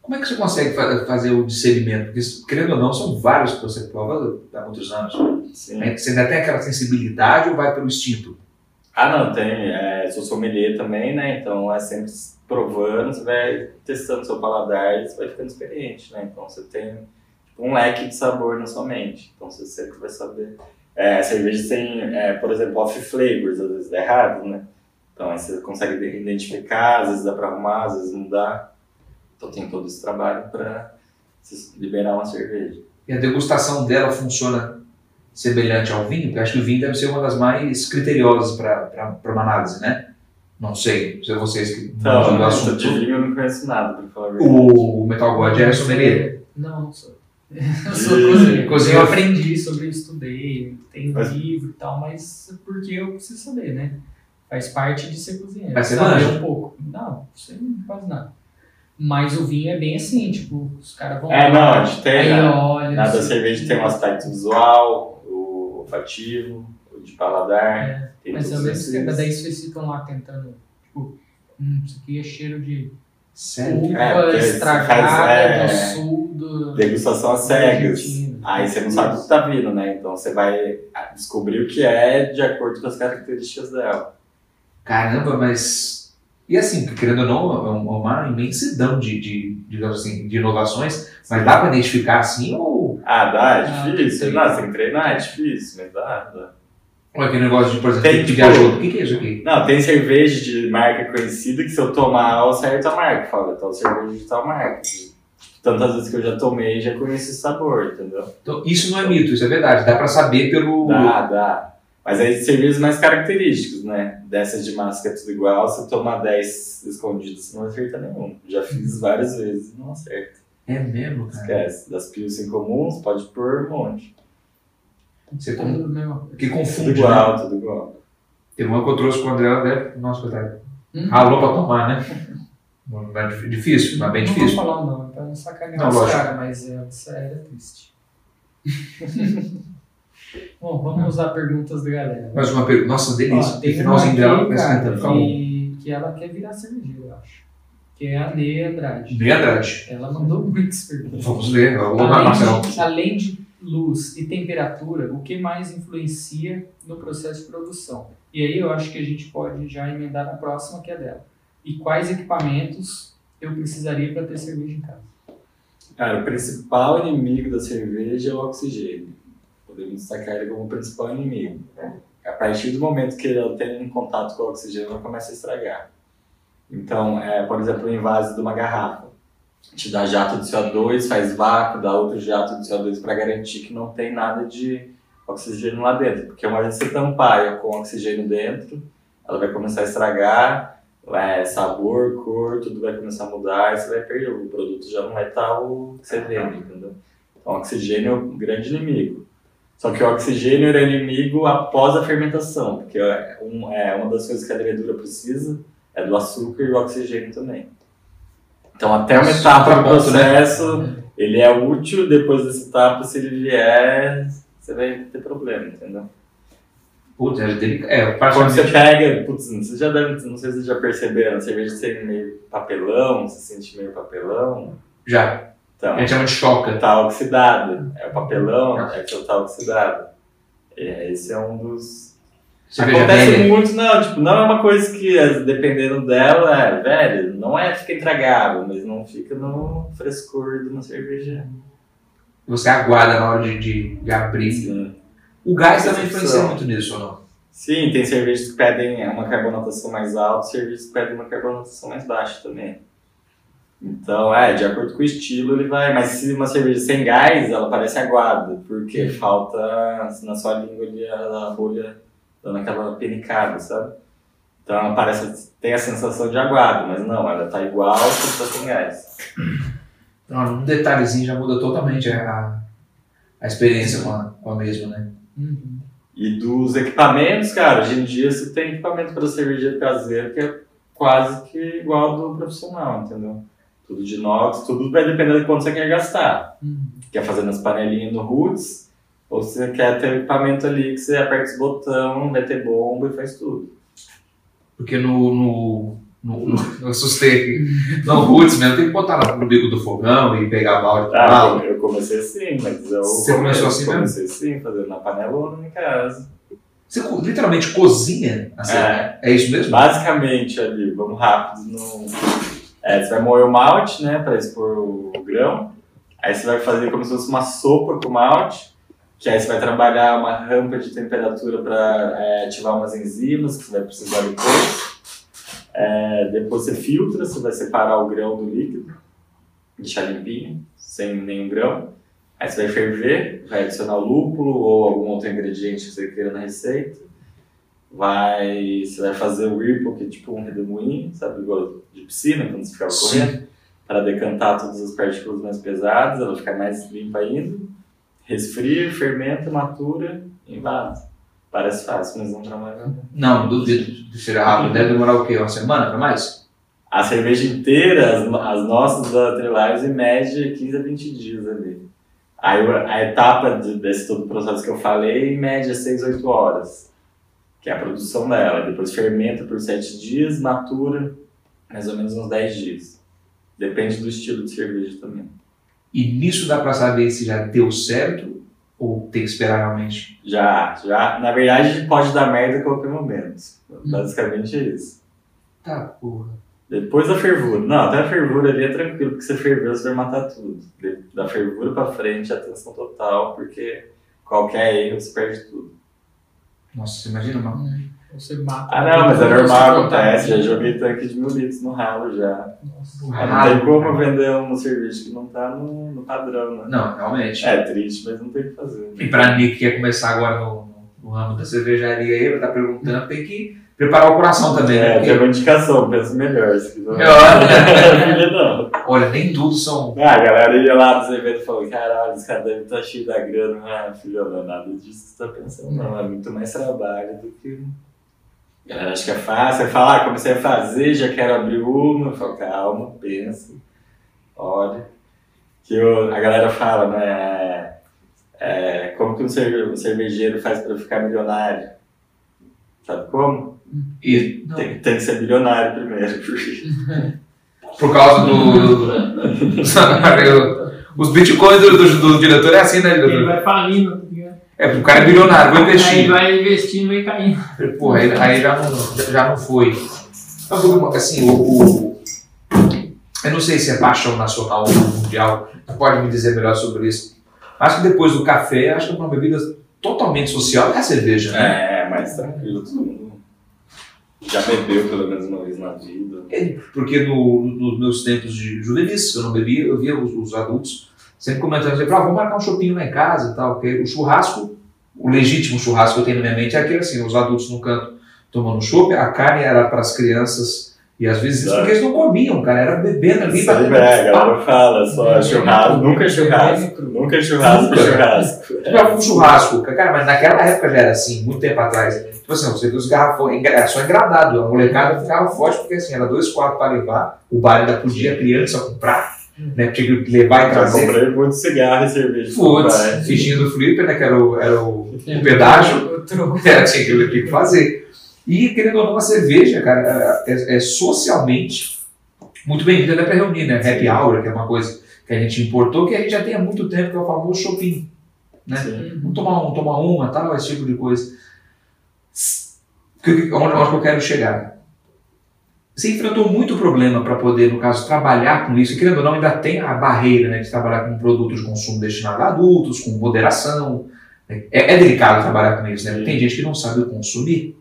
como é que você consegue fa- fazer o discernimento? Porque, querendo ou não, são vários que você prova há muitos anos. Sim. Né? Você ainda tem aquela sensibilidade ou vai pelo instinto? Ah, não, tem. É, sou sommelier também, né? Então é sempre provando, você vai testando seu paladar e você vai ficando experiente, né? Então você tem. um leque de sabor na sua mente. Então você sempre vai saber. É, cerveja tem, é, por exemplo, off flavors, às vezes dá errado, né? Então aí você consegue identificar, às vezes dá para arrumar, às vezes não dá. Então tem todo esse trabalho para liberar uma cerveja. E a degustação dela funciona semelhante ao vinho? Porque acho que o vinho deve ser uma das mais criteriosas para uma análise, né? Não sei, se é vocês que Então, do eu assunto. de vinho eu não conheço nada, pra falar a verdade. O Metal God é sommelier. Não, não sou. Eu sou cozinheiro. cozinheiro. Eu aprendi sobre, estudei, tem Mas- livro e tal, mas porque eu preciso saber, né? Faz parte de ser cozinheiro. Mas você manja? um pouco. Não, não sei quase nada. Mas o vinho é bem assim, tipo, os caras vão É, lá, não, a gente tem. aí né? olha. Na não da cerveja tem um aspecto visual, o olfativo, o de paladar. É, tem mas ao mesmo tempo, daí vocês ficam lá tentando, tipo, hum, isso aqui é cheiro de uva É, você estragada faz, é, do sul do. Degustação às cegas. Aí você não sabe o que tá vindo, né? Então você vai descobrir o que é de acordo com as características dela. Caramba, mas. E assim, querendo ou não, é uma imensidão de, de, digamos assim, de inovações, mas dá para identificar assim ou. Ah, dá, é difícil. tem- Não, tem que treinar, é difícil, mas dá, dá. Ou aquele negócio de, por exemplo, Tem, tipo- viajou. O que, que é isso aqui? Não, tem cerveja de marca conhecida que se eu tomar, eu acerto a marca. Fala, então cerveja de tal marca. Tantas vezes que eu já tomei, já conheço esse sabor, entendeu? Então, isso não é mito, isso é verdade. Dá para saber pelo. Dá, dá. Mas aí cervejas mais características, né? Dessas de que é tudo igual, se eu tomar 10 escondidas, você não acerta nenhum. Já fiz várias vezes e não acerta. É mesmo, cara. Esquece. Das pilsen comuns, pode pôr um monte. Você com... Tudo mesmo. que Tudo confunde. Né? igual, tudo igual. Teve uma que eu trouxe com o André, né? Nossa, coitado. Hum? Ralou pra tomar, né? Não é dif- Difícil, mas bem não difícil. vou falar o nome, pra não sacanear Não, os caras, mas é, isso era triste. Bom, vamos usar perguntas da galera. Mais uma pergunta. Nossa, delícia. Ó, finalzinho dela vai cara, esquentando. Fica bom. que, que ela quer virar cervejeira, eu acho. Que é a Ney Andrade. Bem Andrade. Ela mandou muitas perguntas. Vamos ler. Vamos lá, Além Marcelo. de, além de luz e temperatura, o que mais influencia no processo de produção? E aí eu acho que a gente pode já emendar na próxima, que é dela. E quais equipamentos eu precisaria para ter cerveja em casa? Cara, o principal inimigo da cerveja é o oxigênio. Podemos destacar ele como o principal inimigo. A partir do momento que ele tem um contato com o oxigênio, ela começa a estragar. Então, é, por exemplo, o invase de uma garrafa. Te dá jato de CO2, faz vácuo, dá outro jato de CO2 para garantir que não tem nada de oxigênio lá dentro. Porque uma vez que você tampar com oxigênio dentro, ela vai começar a estragar, é, sabor, cor, tudo vai começar a mudar e você vai perder. O produto já não vai estar o que você vende, entendeu? Então, oxigênio é o grande inimigo. Só que o oxigênio era inimigo após a fermentação, porque é, um, é uma das coisas que a levedura precisa é do açúcar e o oxigênio também. Então, até uma etapa do bom, né? processo, ele é útil, depois dessa etapa, se ele vier, você vai ter problema, entendeu? Putz, é delicado. É, Quando você pega, putz, vocês já devem, não sei se vocês já perceberam, a cerveja tem meio papelão, você sente meio papelão. Já. Então, A gente chama de choca. tá oxidada. É o papelão, é que tá oxidado. É, esse é um dos. Acontece velha. muito, não, tipo, não é uma coisa que, é, dependendo dela, é, velho, não é fica intragável, mas não fica no frescor de uma cerveja. Você aguarda na hora de, de, abrir. Sim. O gás também influencia muito nisso, ou não? Sim, tem cervejas que pedem uma carbonatação mais alta, cervejas que pedem uma carbonatação mais baixa também. Então, é, de acordo com o estilo ele vai. Mas se uma cerveja sem gás, ela parece aguada, porque falta na sua língua ali a, bolha dando aquela penicada, sabe? Então ela parece, tem a sensação de aguado, mas não, ela tá igual se tá sem gás. Não, um detalhezinho já muda totalmente a, a experiência com a, com a mesma, né? Uhum. E dos equipamentos, cara, hoje em dia você tem equipamento para cerveja caseira que é quase que igual ao do profissional, entendeu? Tudo de inox, tudo vai depender de quanto você quer gastar. Uhum. Quer fazer nas panelinhas no roots, ou você quer ter um equipamento ali que você aperta os botão, vai ter bomba e faz tudo. Porque no. no, no, no eu assustei. No Roots mesmo, tem que botar lá no bico do fogão e pegar balde de Ah, eu comecei assim, mas eu Você começou assim mesmo? comecei assim, fazendo na panelona em casa. Você literalmente cozinha a cerveja. É. isso mesmo? Basicamente ali, vamos rápido no. É, você vai moer o malte, né, para expor o grão. Aí você vai fazer como se fosse uma sopa com malte, que aí você vai trabalhar uma rampa de temperatura para ativar umas enzimas que você vai precisar depois. É, depois você filtra, você vai separar o grão do líquido, deixar limpinho, sem nenhum grão. Aí você vai ferver, vai adicionar lúpulo ou algum outro ingrediente que você queira na receita. Vai, você vai fazer o ripple, que é tipo um redemoinho, sabe, igual de piscina, quando você fica Sim. correndo, para decantar todas as partículas mais pesadas, ela ficar mais limpa ainda. Resfria, fermenta, matura e vaza. Parece fácil, mas não trabalha. Não, duvido de ser rápido. Deve demorar o quê? Uma semana para mais? A cerveja inteira, as, as nossas da Trilives, em média, 15 a 20 dias ali. Aí a etapa de- desse todo o processo que eu falei, em média, 6, 8 horas. Que é a produção dela. Depois fermenta por 7 dias, matura mais ou menos uns 10 dias. Depende do estilo de cerveja também. E nisso dá para saber se já deu certo ou tem que esperar realmente? Já, já. Na verdade, pode dar merda a qualquer momento. Basicamente é isso. Tá, porra. Depois da fervura. Não, até a fervura ali é tranquilo, porque você ferveu, você vai matar tudo. Da fervura pra frente, atenção total, porque qualquer erro você perde tudo. Nossa, você imagina, mano? Você mata. Ah, não, mas é normal, acontece. Já joguei tanque de mil litros no ralo já. Nossa. Ralo, não tem como cara. vender uma cerveja que não tá no, no padrão, né? Não, realmente. É triste, mas não tem o que fazer. E pra Nick que quer começar agora no, no ramo da cervejaria aí, ela tá perguntando, tem que preparar o coração também, né? É, Porque, uma indicação, pensa melhor. Se quiser. Olha. Não. olha, nem tudo são. Ah, a galera ia lá nos eventos e falou: caralho, esse cara deve estar cheio da grana. Ah, filho, não é nada disso que você tá pensando, não. É muito mais trabalho do que. A galera acha que é fácil. Aí fala: ah, comecei a fazer, já quero abrir uma. Eu falo: calma, pensa, olha. Que eu- a galera fala, né? é, como que um cerve- cervejeiro faz pra ficar milionário? Sabe como? E, Tem, tem que ser bilionário primeiro. porque- por causa do. os bitcoins do, do, do diretor é assim, né? Ele diretor? vai falindo, tá ligado? É, o cara é bilionário, vou Aí investir. vai investindo e vai caindo. Porra, aí, aí já, não, já não foi. Assim, o, o- Eu não sei se é paixão nacional ou mundial, pode me dizer melhor sobre isso. Acho que depois do café, acho que é uma bebida totalmente social é a cerveja, né? É, mais tranquilo, todo mundo já bebeu pelo menos uma vez na vida. É, Porque no- nos meus tempos de juvenis, eu não bebia, eu via os, os adultos sempre comentando, sempre, ah, vamos marcar um chopinho lá em casa e tal, porque o churrasco, o legítimo churrasco que eu tenho na minha mente é aquele assim, os adultos no canto tomando chopp, a carne era para as crianças, e às vezes isso É. porque eles não comiam, cara, era bebendo ali, Sempre batendo é, a galera fala só churrasco, nunca churrasco, Nunca. nunca churrasco, Nunca. churrasco. Tipo, um churrasco, cara, mas naquela época já era assim, muito tempo atrás. Tipo assim, você vê os garrafões, era só engradado, a molecada ficava forte porque assim, era dois quartos para levar, o bar ainda podia a criança comprar, né? Tinha que levar e trazer. comprei muito cigarro e cerveja. Putz, Vai. fichinha do Flipper, né? Que era o, era o, o pedágio, era, tinha, que, tinha que fazer. E, querendo ou não, a cerveja, cara, é, é socialmente muito bem-vinda para reunir, né? Happy hour, que é uma coisa que a gente importou, que a gente já tem há muito tempo, que é o famoso shopping. Né? Vamos tomar, um, tomar uma, tal, esse tipo de coisa. Onde, onde eu quero chegar? Você enfrentou muito problema para poder, no caso, trabalhar com isso. E, querendo ou não, ainda tem a barreira né, de trabalhar com produtos de consumo destinado a adultos, com moderação. né? É, é delicado trabalhar com isso, né? Tem gente que não sabe consumir.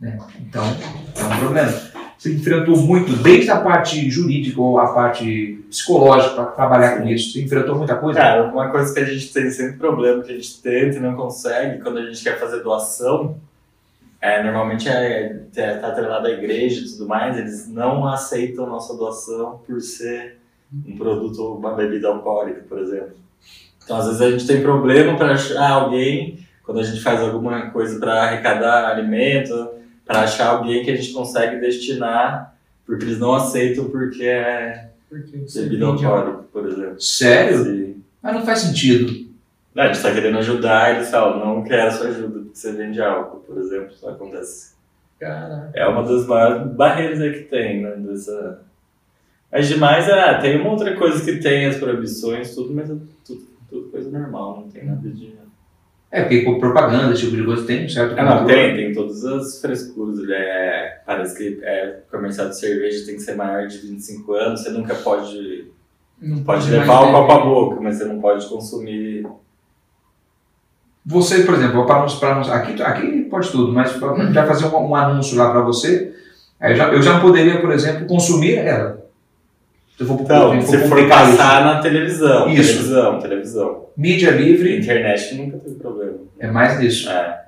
Né? Então, é um problema. Você enfrentou muito, desde a parte jurídica ou a parte psicológica, para trabalhar com isso. Você enfrentou muita coisa? Cara, uma coisa que a gente tem sempre problema, que a gente tenta e não consegue, quando a gente quer fazer doação, é, normalmente é, é, tá atrelado à igreja e tudo mais, eles não aceitam nossa doação por ser um produto ou uma bebida alcoólica, por exemplo. Então, às vezes a gente tem problema para achar alguém, quando a gente faz alguma coisa para arrecadar alimento, para achar alguém que a gente consegue destinar, porque eles não aceitam porque é Porque bebida vende alcoólica, por exemplo. Sério? Sim. Mas não faz sentido. Não, a gente tá querendo ajudar, eles falam, não quero sua ajuda, porque você vende álcool, por exemplo, isso acontece. Caraca. É uma das maiores barreiras aí que tem, né, dessa... Mas demais, ah, tem uma outra coisa que tem as proibições, tudo, mas é tudo, tudo coisa normal, não tem nada de... É, porque com propaganda, esse tipo de coisa, tem um certo Ah, não, tem, tem todas as frescuras, é, parece que é, comercial de cerveja tem que ser maior de 25 anos, você nunca pode Não Pode levar o beber. copo à boca, mas você não pode consumir. Você, por exemplo, para anúncio, pra anúncio, aqui, aqui pode tudo, mas Uhum. já fazer um, um anúncio lá para você, eu já, eu já não poderia, por exemplo, consumir ela. Se eu for, Então, eu se for publicar isso. passar na televisão, Isso. televisão, televisão. Mídia livre Internet nunca teve problema. é mais nisso. É.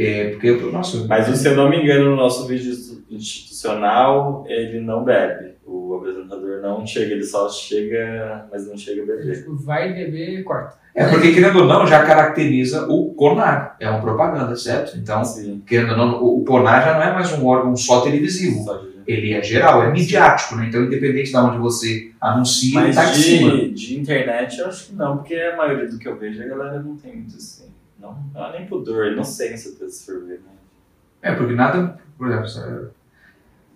É, porque, nossa, Mas se eu não me engano, no nosso vídeo institucional, ele não bebe. O apresentador não chega, ele só chega, mas não chega a beber. Tipo, vai beber, corta. é porque, querendo ou não, já caracteriza o CONAR. É uma propaganda, certo? Então, Sim. querendo ou não, o CONAR já não é mais um órgão só televisivo. Só de- Ele é geral, é midiático, né? Então, independente de onde você anuncia, ele Mas tá de, de internet eu acho que não, porque a maioria do que eu vejo a galera não tem muito assim. Não, não há nem pudor, inocência pra se for ver, né? É, porque nada, por exemplo,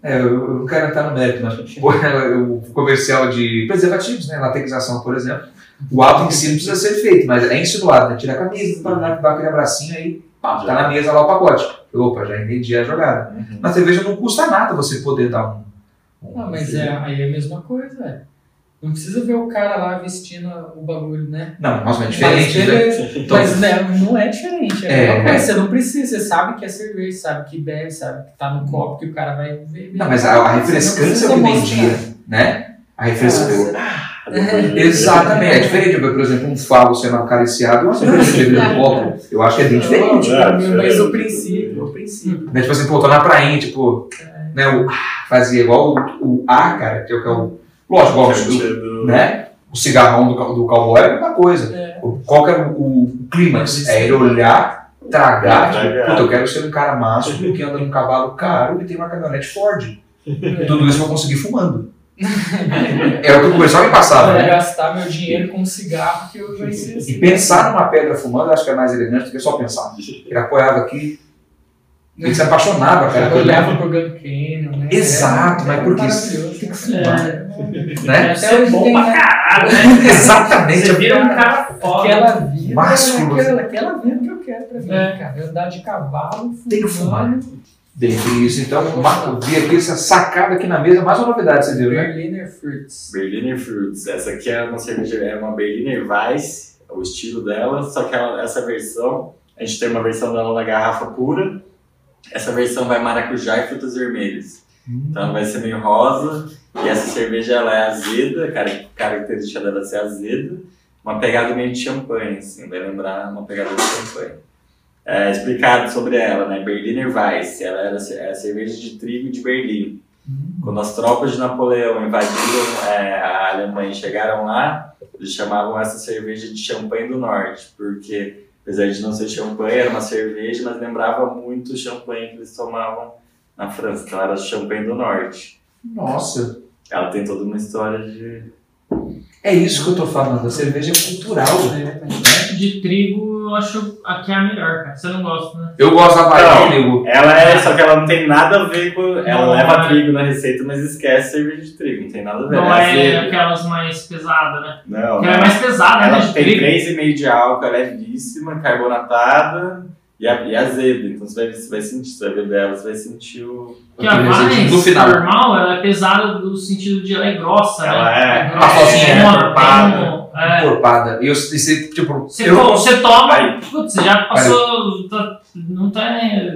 é, eu eu não quero entrar no mérito, mas pô, o comercial de preservativos, né, latexização, por exemplo, o ato em si não precisa ser feito, mas é insinuado, né, tira a camisa, para dar aquele abracinho aí, pá, tá na mesa lá o pacote. Opa, já entendi a jogada. Uhum. Na cerveja não custa nada você poder dar um... um Ah, mas é, aí é a mesma coisa, é. Não precisa ver o cara lá vestindo o bagulho, né? Não, nossa, mas é Mas, diferente, né? beleza. Então- Mas né, não é diferente. É, É, coisa. é. Você não precisa, você sabe que é cerveja, sabe que bebe, sabe que tá no copo, que o cara vai beber. Não, mas a, a refrescância não que vendia, né? A refrescância... Ah, Exatamente, é diferente, por exemplo, um favo sendo acariciado e uma cerveja no copo. Eu acho que é bem diferente. É, Mas diferente. o princípio, o princípio. Né? Tipo assim, pô, tô na prainha, tipo, né, o ah, fazia igual o, o A, cara, que é o que é o. Lógico, o, né? O cigarrão do, do cowboy é a mesma coisa. É. O- Qual que era o, o clímax? É ele olhar, tragar, tipo, puta, eu quero ser um cara másculo que anda num cavalo caro e tem uma caminhonete Ford. E tudo isso eu vou conseguir fumando. É o que o comercial me passava, né? gastar meu dinheiro com um cigarro que eu ser E pensar numa pedra fumando, eu acho que é mais elegante do que só pensar. Ele apoiava aqui, ele se apaixonava, cara. Eu olhava pro Gun? Exato, É, mas é por quê? maravilhoso. Tem que fumar. É. Né? Hoje bom pra né? caralho, né? Exatamente. Você vira um cara foda. Aquela vida, Másculo. aquela, aquela vida que eu quero pra mim, É. cara. Andar de cavalo, Tem que fumando. Dentre isso, então, uma- vi aqui essa sacada aqui na mesa, mais uma novidade, você viu, né? Berliner Fruits. Berliner Fruits. Essa aqui é uma cerveja, é uma Berliner Weiss, é o estilo dela, só que ela- essa versão, a gente tem uma versão dela na garrafa pura, essa versão vai maracujá e frutas vermelhas. Então vai ser meio rosa, e essa cerveja ela é azeda, a cara- característica dela é ser azeda, uma pegada meio de champanhe, assim, vai lembrar uma pegada de champanhe. É, explicado sobre ela, né? Berliner Weiss, ela era ce- é a cerveja de trigo de Berlim. Quando as tropas de Napoleão invadiram é, a Alemanha e chegaram lá, eles chamavam essa cerveja de champanhe do norte, porque apesar de não ser champanhe, era uma cerveja, mas lembrava muito o champanhe que eles tomavam na França, então era champanhe do norte. Nossa, Ela tem toda uma história de. é isso que eu tô falando, a cerveja é cultural. né? De trigo, eu acho aqui é a melhor, cara. Você não gosta, né? Eu gosto da Não. Bahia, nego. Ela é, só que ela não tem nada a ver com. Ela Não, leva é. trigo na receita, mas esquece cerveja de trigo, não tem nada a ver. Não ela é azeda. aquelas mais pesadas, né? Não, Porque ela é mais pesada, né? Ela De tem trigo. 3,5 de álcool, ela é levíssima, carbonatada e, a- e azeda. Então você vai, você vai sentir, você vai beber ela, você vai sentir o. Que a No mais final. normal, ela é pesada no sentido de ela é grossa, Ela né? é. Uma sozinha, Tem né? uma- encorpada. tem um- é. Encorpada. E eu, e você, tipo, Você, eu, você toma, Aí. putz, você já passou, tá- não tá,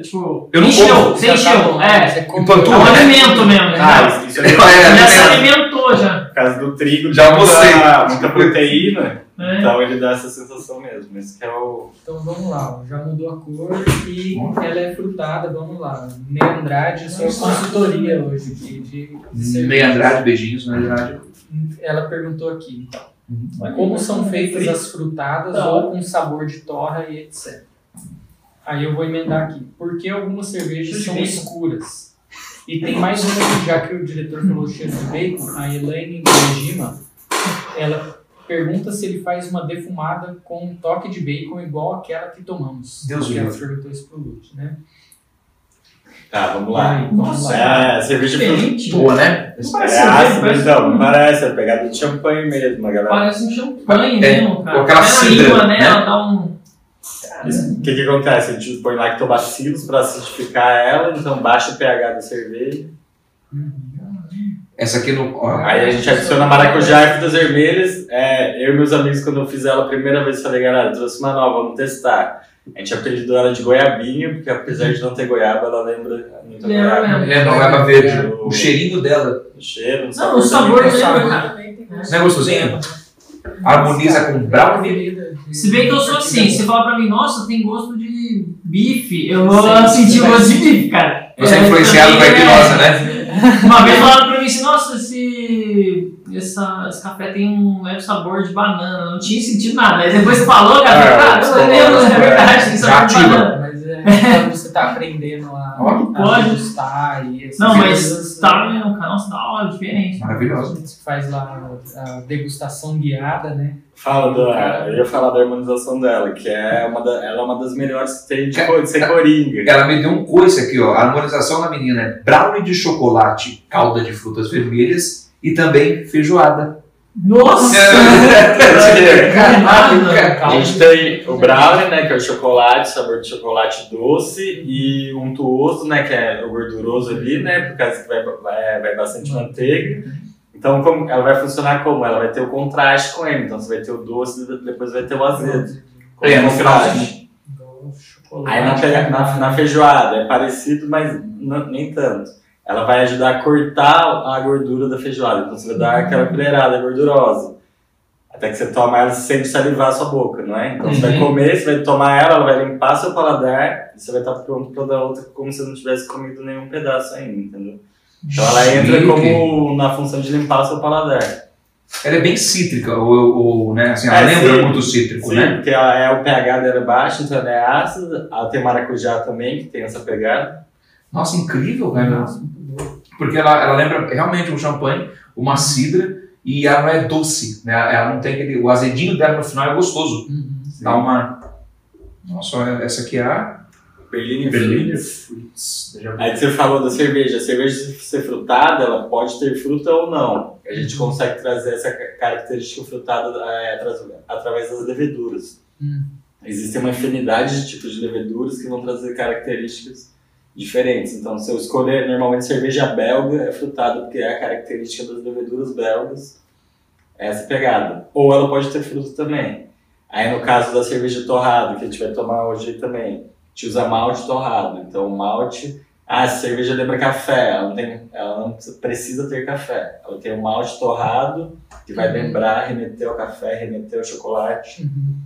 tipo, Eu não encheu, como. você tá encheu, é, Você come Empantua, é um né? alimento mesmo, Ah, entendeu? isso, isso é É, já se alimento. alimentou já, por causa do trigo, Já almocei. muita proteína, né? então ele dá essa sensação mesmo. Esse que é o. Então vamos lá, já mudou a cor e ela é frutada, vamos lá. Ney Andrade, sua consultoria hoje aqui de, de Andrade, beijinhos, né, Andrade? Ela perguntou aqui, então, Uhum. como são feitas as frutadas Tá. ou com sabor de torra e etc. Aí eu vou emendar aqui. Por que algumas cervejas são escuras? E tem mais uma já que o diretor falou cheiro de bacon, a Elaine Gojima, ela pergunta se ele faz uma defumada com um toque de bacon igual aquela que tomamos. Deus Porque me ela livre. perguntou isso pro Lute, né? Tá, vamos lá. Aí, vamos lá. É, cerveja. Diferente, Boa, né? Não É parece cerveja, ácida, parece- então, não parece, é pegada de champanhe mesmo, a galera. Parece um champanhe É, mesmo, cara. com aquela língua, né? né? Ela dá um... O que que acontece? A gente põe lactobacilos para acidificar ela, então baixa o pH da cerveja. Essa aqui no. ó, Aí a gente adiciona maracujá e frutas vermelhas. É, eu e meus amigos, quando eu fiz ela a primeira vez, falei, galera, trouxe uma nova, vamos testar. A gente apelidou ela de goiabinha, porque apesar de não ter goiaba, ela lembra muito a Lembra goiaba. mesmo. É, não é verde. O- O cheirinho dela O cheiro, o Não, o sabor. lembra, tem não é gostosinho? Harmoniza com brownie. Se bem que eu sou assim, você fala pra mim, nossa, tem gosto de bife, eu vou Sim, sentir sim, o gosto de bife, cara. Você é É, influenciado também, com a hipnose, né? Uma vez falaram assim, nossa, esse, essa, esse café tem um leve sabor de banana, não tinha sentido nada. Aí depois você falou, cara, É, cara, você eu lembro, falou, é verdade, tem sabor de banana. É quando você tá aprendendo a, a degustar e essas Não, mas tá mesmo, cara, nossa, da hora, diferente. A Maravilhoso. gente faz lá a degustação guiada, né? Fala da, eu ia falar da harmonização dela, que é uma, da, ela é uma das melhores que tem de, co- de ser coringa. Ela me deu um coice aqui, ó. A harmonização da menina é brownie de chocolate, calda de frutas vermelhas e também feijoada. Nossa! A gente tem o brownie, né, que é o chocolate, sabor de chocolate doce, e um untuoso, né, que é o gorduroso ali, né, por causa que vai, vai, vai bastante manteiga. Então, como, ela vai funcionar como? Ela vai ter o contraste com ele. Então, você vai ter o doce e depois vai ter o azedo. como É, no chocolate. Aí na, na, na feijoada é parecido, mas não- nem tanto. Ela vai ajudar a cortar a gordura da feijoada. Então você vai dar aquela colherada gordurosa. Até que você toma ela sem salivar a sua boca, não é? Então você vai Uhum. comer, você vai tomar ela, ela vai limpar seu paladar e você vai estar pronto para dar outra como se não tivesse comido nenhum pedaço ainda, entendeu? Então ela entra Chique. como na função de limpar seu paladar. Ela é bem cítrica, ou, ou, né? Assim, ela É, lembra sim. muito cítrico, Sim, né? porque ela é, o pH dela é baixo, então ela é ácida. Ela tem maracujá também, que tem essa pegada. Nossa, incrível, cara. Nossa. Porque ela, ela lembra realmente um champanhe, uma cidra, e ela não é doce, né? Ela não tem aquele. O azedinho dela no final é gostoso. Uhum. Dá uma. Nossa, essa aqui é a Berliner Berliner Fruits. Aí você falou da cerveja. A cerveja, se ser frutada, ela pode ter fruta ou não. A gente consegue trazer essa ca- característica frutada é, atra- através das leveduras. Hum. Existe uma infinidade de tipos de leveduras que vão trazer características diferentes. Então, se eu escolher, normalmente cerveja belga é frutada porque é a característica das leveduras belgas, é essa pegada. Ou ela pode ter fruta também. Aí, no caso da cerveja torrada, que a gente vai tomar hoje também, a gente usa malte torrado. Então, o malte. Ah, essa cerveja lembra café. Ela não, tem, ela não precisa ter café. Ela tem o malte torrado, que vai lembrar, remeter ao café, remeter ao chocolate. Uhum.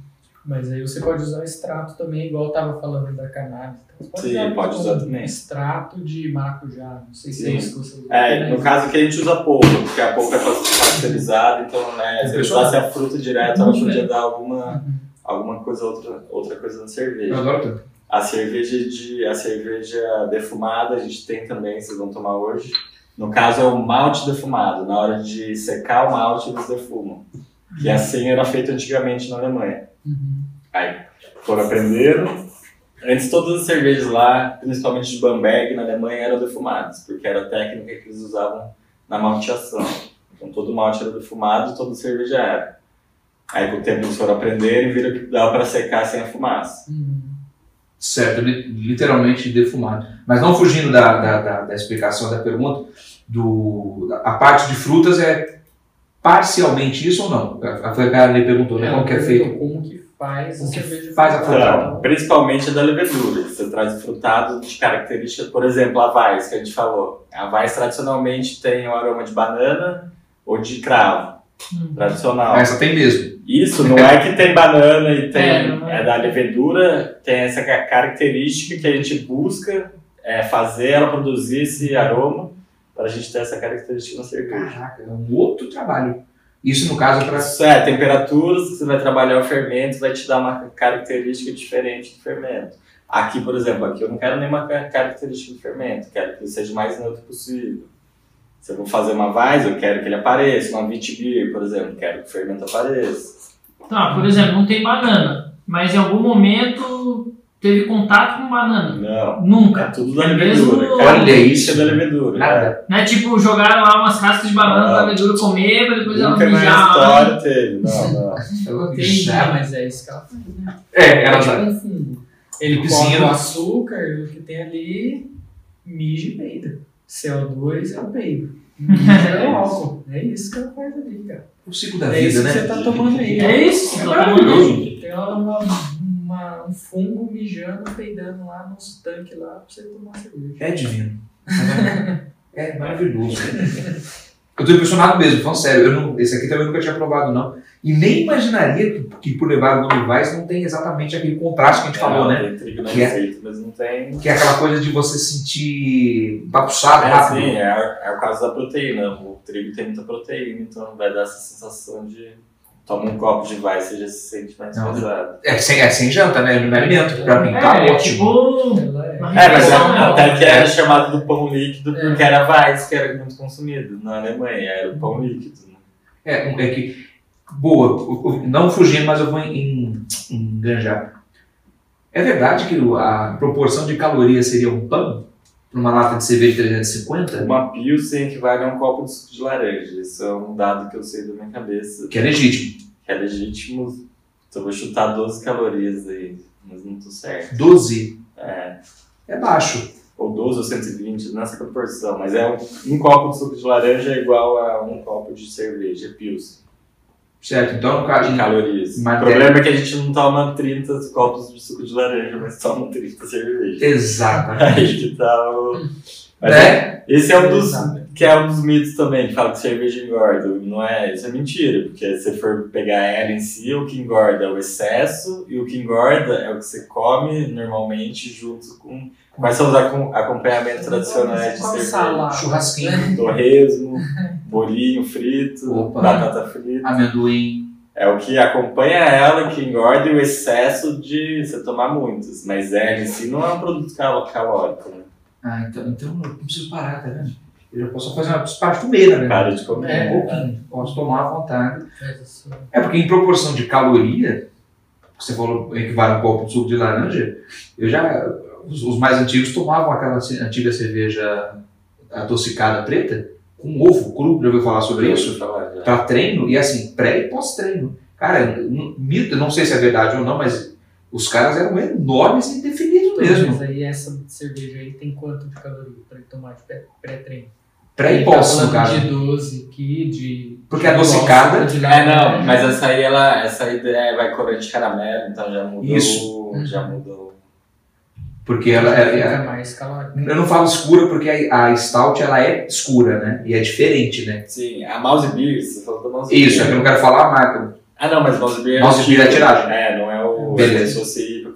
Mas aí você pode usar extrato também, igual eu tava falando da cannabis. Então, você Sim, pode usar um também. Extrato de maracujá. Não sei se Sim. é isso que você usa. É, no caso aqui a gente usa polpa, porque a polpa é pasteurizada, então né, se eu usasse a fruta direto, ela podia dar alguma, Uhum. alguma coisa, outra, outra coisa na Eu cerveja. adoro. A cerveja de a cerveja defumada a gente tem também, vocês vão tomar hoje. No caso é o malte defumado. Na hora de secar o malte eles defumam. E assim era feito antigamente na Alemanha. Uhum. Aí foram aprendendo. Antes todas as cervejas lá, principalmente de Bamberg na Alemanha, eram defumadas, porque era a técnica que eles usavam na malteação. Então todo malte era defumado e toda cerveja era. Aí com o tempo eles foram aprendendo e viram que dava para secar sem a fumaça. Uhum. Certo, li- literalmente defumado. Mas não fugindo da, da, da, da explicação da pergunta, do, a parte de frutas é parcialmente isso ou não? A a Flegar lhe perguntou, né? Ela Como que é feito? Como que faz a Como que faz a frutada. Então, principalmente a da levedura. Você traz o frutado de características, por exemplo, a Weiss, que a gente falou. A Weiss tradicionalmente tem o aroma de banana ou de cravo, Hum. tradicional. Essa tem mesmo. Isso não é que tem banana e tem. É, é. É, da levedura, tem essa ca- característica que a gente busca é, fazer ela produzir esse aroma para a gente ter essa característica na cerveja. Caraca, é um outro trabalho. Isso no caso é para Isso é, temperaturas que você vai trabalhar o fermento vai te dar uma característica diferente do fermento. Aqui, por exemplo, aqui eu não quero nenhuma ca- característica do fermento, quero que ele seja o mais neutro possível. Se eu vou fazer uma Weiss, eu quero que ele apareça. Uma Vitibir, por exemplo, quero que o fermento apareça. Tá, por exemplo, não tem banana, mas em algum momento teve contato com banana. Não. É Nunca. tudo da É levedura. mesmo? Característica da levedura. nada. Não é tipo, jogaram lá umas cascas de banana Não. pra levedura comer, pra depois ela Nunca na mijar. lá. história teve. Não, não. Eu- Entendi. Já, mas é isso que ela faz, né? É, É ela tipo tá. um fungo. Ele Cozinha. o açúcar, o que tem ali, mija e peida. CO2 é o peido. É o álcool. É isso que ela faz ali, cara. O ciclo da É isso vida, que né? você tá tomando aí. É isso, É tá maravilhoso. tomando- Tem uma, uma- um fungo mijando, peidando lá nos tanques lá pra você tomar cerveja. É divino. É maravilhoso. Eu tô impressionado mesmo, falando sério. Eu não, esse aqui também eu nunca tinha provado, não. E nem imaginaria que, que por levar o nome Weiss não tem exatamente aquele contraste que a gente falou, né? Tem trigo na Que é- receita, mas não tem. Que é aquela coisa de você sentir bagunçado É rápido. assim, é, é o caso da proteína. O trigo tem muita proteína, então vai dar essa sensação de. Toma um copo de vai, você já se sente mais Não, pesado. É, sem, é sem janta, né? No alimento. Pra mim tá É, ótimo. tipo. É. É, mas é- né? até que era chamado do pão líquido É. porque era Weiss que era muito consumido na Alemanha, era o pão líquido. né? É, é que. Boa, não fugindo, mas eu vou em- em- enganjar. É verdade que a proporção de calorias seria um pão? Numa lata de cerveja de 350? Uma Pilsen equivale a um copo de suco de laranja. Isso é um dado que eu sei da minha cabeça, Que é legítimo. que é legítimo. Então eu vou chutar 12 calorias aí, mas não tô certo. 12 É, é baixo. ou 12 ou 120, nessa proporção. Mas é um, um copo de suco de laranja é igual a um copo de cerveja, Pilsen. Certo? Então, de calorias. Matéria. O problema é que a gente não toma 30 copos de suco de laranja, mas toma 30 cervejas. Exatamente. Aí que tá o. Mas Né? Esse é um dos. Que é um dos mitos também, que fala que cerveja engorda. Não é, isso é mentira, porque se você for pegar ela em si, o que engorda é o excesso, e o que engorda é o que você come normalmente junto com. Quais são os acom- acompanhamentos tradicionais de cerveja? Churrasquinho, Torresmo, bolinho frito, Opa. batata frita. amendoim. É o que acompanha ela, que engorda e o excesso de você tomar muitos. Mas ela em si não é um produto cal- calórico, né? Ah, então, então eu não preciso parar, tá vendo? Eu já posso fazer uma parte de comer, né? Para de comer. É. Um pouquinho. Posso tomar à vontade. Isso. É porque em proporção de caloria, você falou equivale a um copo de suco de laranja, eu já. Os, os mais antigos tomavam aquela antiga cerveja adocicada preta com ovo cru, já ouviu falar sobre isso? Para treino e assim, pré e pós-treino. Cara, n- mito, não sei se é verdade ou não, mas os caras eram enormes e definidos mesmo. Mas aí essa cerveja aí tem quanto de caloria pra ele tomar de pré- pré-treino? Pré e Ele pós, tá no caso. de 12 aqui, de. Porque a adocicada- de É, não, mas essa aí, ela, essa aí é, vai corante caramelo, então já mudou. Isso. Já mudou. Porque ela é, é é- mais calórico. Eu não falo escura porque a, a stout ela é escura, né? E é diferente, né? Sim, a Mouse Beer, você falou da Mouse Isso, é que eu não quero falar a marca. Ah, não, mas Mouse Beer Mouse Beer é tiragem. É, não é o. Beleza. Se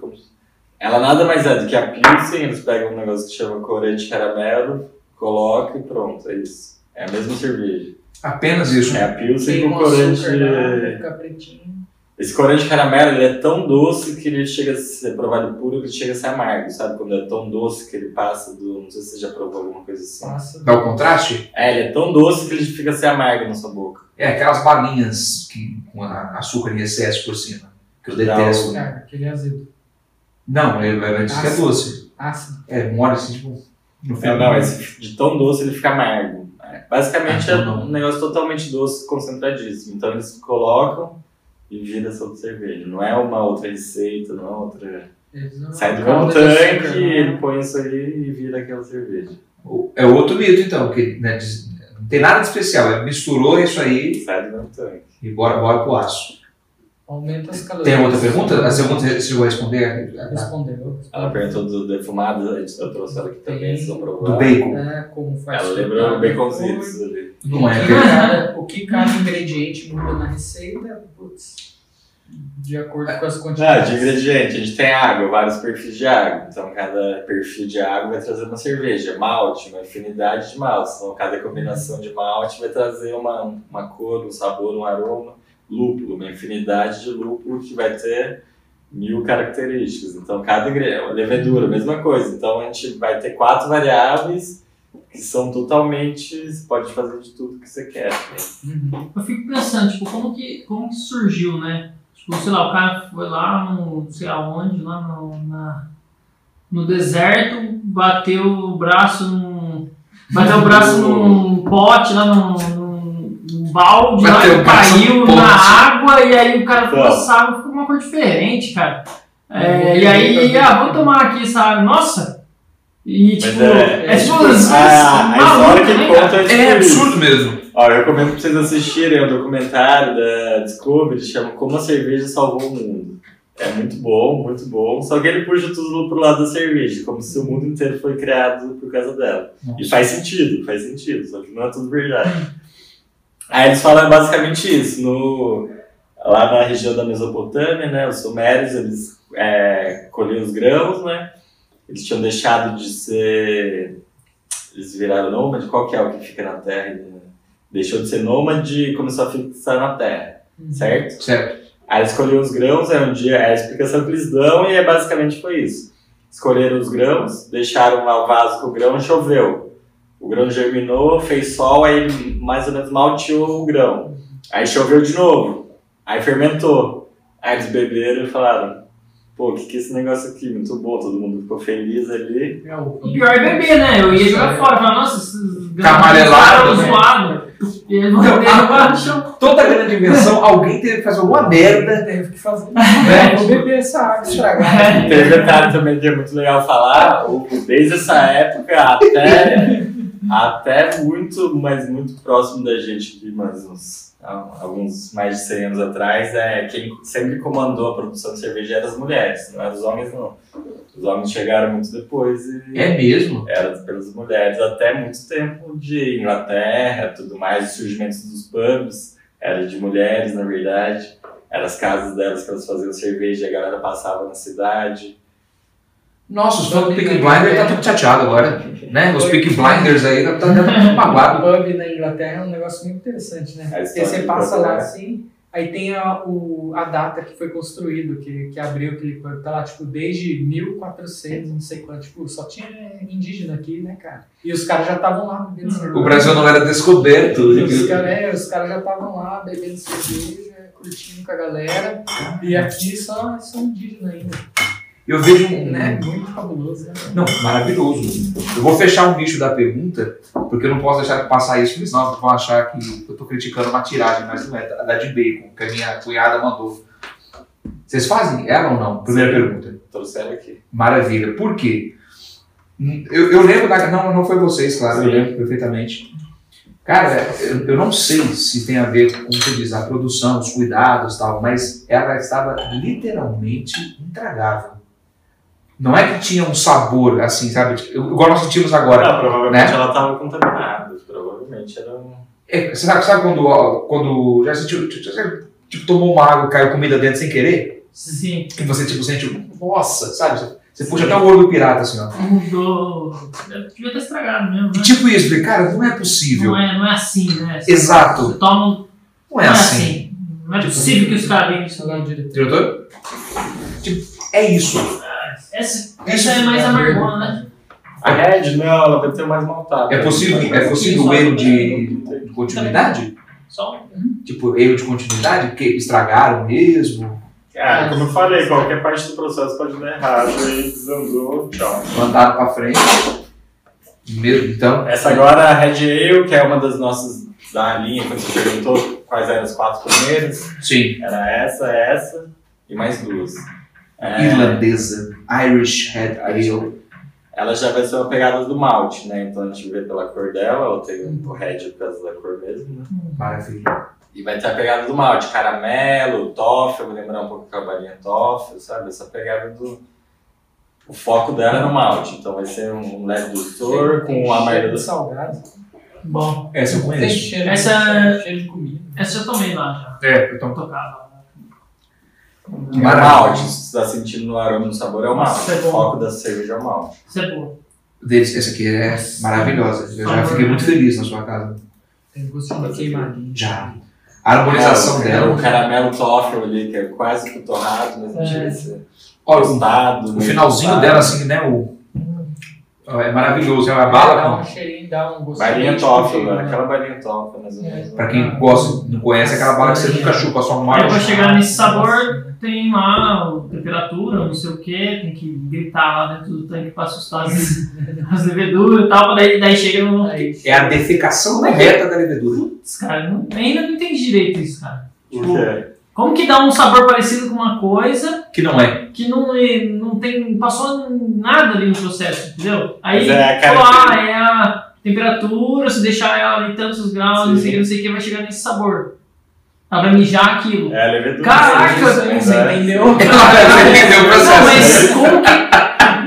Ela nada mais é do que a Pilsen, eles pegam um negócio que chama corante caramelo, colocam e pronto, é isso. É a mesma cerveja. Apenas isso. É a Pilsen com um corante. açúcar lá, ficar pretinho. Esse corante caramelo ele é tão doce que ele chega a ser provado puro, ele chega a ser amargo, sabe? Quando é tão doce que ele passa do. Não sei se você já provou alguma coisa assim. Passa. Dá o contraste? É, ele é tão doce que ele fica a ser amargo na sua boca. É aquelas balinhas que, com a- açúcar em excesso por cima. Que eu Dá detesto. Cara, aquele azedo. Não, ele vai dizer que é doce. Ácido. É, mora assim, tipo. No É, final. não, esse de tão doce ele fica amargo. É, Basicamente Ah, é então não. um negócio totalmente doce, concentradíssimo. Então eles colocam e vira essa outra cerveja. Não é uma outra receita, não é outra. Sai do de tanque, ele põe isso aí e vira aquela cerveja. É outro mito, então, que né, não tem nada de especial. É, misturou isso aí Sai do tanque. e bora, bora pro aço. Aumenta as calorias. Tem outra pergunta? A segunda você chegou a responder? Respondeu. Ela perguntou do defumado, a gente- eu trouxe ela aqui também, Tem. vocês vão Do provar. bacon. É, como faz Ela lembrou depois. baconzitos ali. Não é O que cada- O que cada ingrediente muda na receita, putz, de acordo com as Ah, quantidades. de ingrediente, a gente tem água, vários perfis de água. Então, cada perfil de água vai trazer uma cerveja. Malte, uma infinidade de maltes. Então, cada combinação de malte vai trazer uma, uma cor, um sabor, um aroma. Lúpulo, uma infinidade de lúpulo que vai ter mil características. Então, cada. Levedura, mesma coisa. Então, a gente vai ter quatro variáveis que são totalmente. Você pode fazer de tudo que você quer. Uhum. Eu fico pensando, tipo, como que, como que surgiu, né? Tipo, sei lá, o cara foi lá no, não sei aonde, lá no, na, no deserto, bateu o braço num. Bateu o braço num pote lá num, num balde lá caiu na água e aí o cara essa água ficou uma cor diferente, cara. É, e aí, ah, vou tomar aqui essa água. Nossa, E tipo, é- é, tipo, é, as- a, a história que maluco, ele né, conta é, tipo É isso. absurdo mesmo. Ó, eu recomendo pra vocês assistirem o documentário da Discovery, chama Como a Cerveja Salvou o Mundo. É muito bom, muito bom. Só que ele puxa tudo pro lado da cerveja, como se o mundo inteiro foi criado por causa dela. E faz sentido, faz sentido, só que não é tudo verdade. Aí eles falam basicamente isso. No, lá na região da Mesopotâmia, né, os sumérios, eles é, colhiam os grãos, né? Eles tinham deixado de ser... Eles viraram nômade, qual que é o que fica na terra? Deixou de ser nômade e começou a fixar na terra, certo? Certo. Aí eles escolheram os grãos, é um dia, é a explicação que eles dão e é basicamente foi isso. Escolheram os grãos, deixaram lá o vaso com o grão, choveu. O grão germinou, fez sol, aí mais ou menos malteou o grão. Aí choveu de novo, aí fermentou. Aí eles beberam e falaram, pô, o que, que é esse negócio aqui? Muito bom, todo mundo ficou feliz ali. É o pior é beber, né? Eu ia jogar fora, falar, nossa, esses Tá amarelado, né? chão. Toda grande invenção, alguém teve que fazer alguma merda. Teve que fazer. Né? Vou beber essa água estragada. Tem um detalhe também que é muito legal falar, desde essa época até, até muito, mas muito próximo da gente, aqui, mais uns, alguns mais de 100 anos atrás, é quem sempre comandou a produção de cerveja eram as mulheres, não eram os homens não. Os homens chegaram muito depois e É mesmo? era pelas mulheres até muito tempo de Inglaterra, tudo mais, o surgimento dos pubs era de mulheres, na verdade. Eram as casas delas que elas faziam cerveja e a galera passava na cidade. Nossa, os fãs do Peaky Blinders tá tudo chateado agora. Né? Os Peaky Blinders aí tá tá dando tudo O magoado. pub na Inglaterra é um negócio muito interessante, né? Porque você passa lá né? assim, aí tem a, o, a data que foi construído, que, que abriu aquele pub. Tá lá, tipo, desde 1400, não sei quanto. Tipo, só tinha indígena aqui, né, cara? E os caras já estavam lá bebendo cerveja. O Brasil não era descoberto. Os caras é, os caras já estavam lá bebendo cerveja, curtindo com a galera. E aqui só são indígenas ainda. Eu vejo um. Né? Muito fabuloso, né? Não, maravilhoso. Eu vou fechar o nicho da pergunta, porque eu não posso deixar de passar isso, porque senão vão achar que eu tô criticando uma tiragem, mas não é, a da de bacon, que a minha cunhada mandou. Vocês fazem ela ou não? Primeira Sim. pergunta. Trouxeram aqui. Maravilha. Por quê? Hum, Eu, eu lembro da. Não, não foi vocês, claro, eu Sim. lembro perfeitamente. Cara, eu, eu não sei se tem a ver com como você diz, a produção, os cuidados e tal, mas ela estava literalmente intragável. Não é que tinha um sabor assim, sabe? Tipo, Igual nós sentimos agora. Não, provavelmente né? ela estava contaminada. Provavelmente era um. É, você sabe, sabe quando, quando já sentiu, tipo, você, tipo, tomou uma água e caiu comida dentro sem querer? Sim, E você tipo sente, nossa, sabe? Você, puxa até o olho do pirata assim, ó. mudou. Devia ter estragado mesmo, E né? tipo isso, falei, cara, não é possível. Não é, não é assim, né? Você- Exato. Você toma. um- Não é assim. Não é possível que os caras venham isso. Diretor? Tipo, é isso. Essa, essa é mais amargona, né? A Red, não, ela vai ter mais maltado. É possível, é possível erro de, de continuidade? Só um. Tipo, erro de continuidade? Porque estragaram mesmo? Ah, como eu falei, qualquer parte do processo pode dar errado e desandou, tchau. Mandaram pra frente. Mesmo, então. Essa agora é a Red Ale, que é uma das nossas da linha, quando você perguntou quais eram as quatro primeiras, Sim. era essa, essa e mais duas. É, Irlandesa. Irish Red Ale. ela já vai ser uma pegada do malte, né? Então a gente vê pela cor dela, ela tem o red por causa da cor mesmo, né? Maravilha. E vai ter a pegada do malte, caramelo, toffee, vou lembrar um pouco com a balinha toffee, sabe? Essa pegada do... O foco dela é no malte, então vai ser um leve dulçor com a maioria dos... salgado. Bom, Essa eu Tem conheço. cheiro, Essa- cheiro de comida. essa eu tomei lá já. É, então. Tocava. É o malte, se você está sentindo no aroma e no sabor, é o malte. É o bom. foco da cerveja é o malte. Isso é boa. Deles, essa aqui é maravilhosa. Eu já fiquei muito feliz na sua casa. Tem gostinho de queimadinho. Já. A harmonização É, dela. O caramelo toffee ali, que é quase que torrado, mas não É. chega a ser Olha, o, o finalzinho dela, assim, né? O, é maravilhoso. É uma Dá bala um cheirinho, dá um gostinho. Balinha queijo, né? né? aquela balinha mais ou menos. Pra quem gosta, não conhece, é aquela bala que você nunca chupa, só um Aí mar. pra chegar nesse sabor, tem lá a temperatura, não sei o que, tem que gritar lá dentro do tanque pra assustar as, as leveduras e tal, daí, daí chega no. Aí, É a defecação correta da levedura. Putz, cara, não- ainda não entendi direito isso, cara. Por quê? Como que dá um sabor parecido com uma coisa Que não é. que não, é- não tem. passou nada ali no processo, entendeu? Aí é falou, ah, é a temperatura, se deixar ela em tantos graus, não sei o que, não sei o que, vai chegar nesse sabor. Ela vai mijar aquilo. É levedura. Caraca, Você entendeu? Ela entendeu o Não, processo. mas como que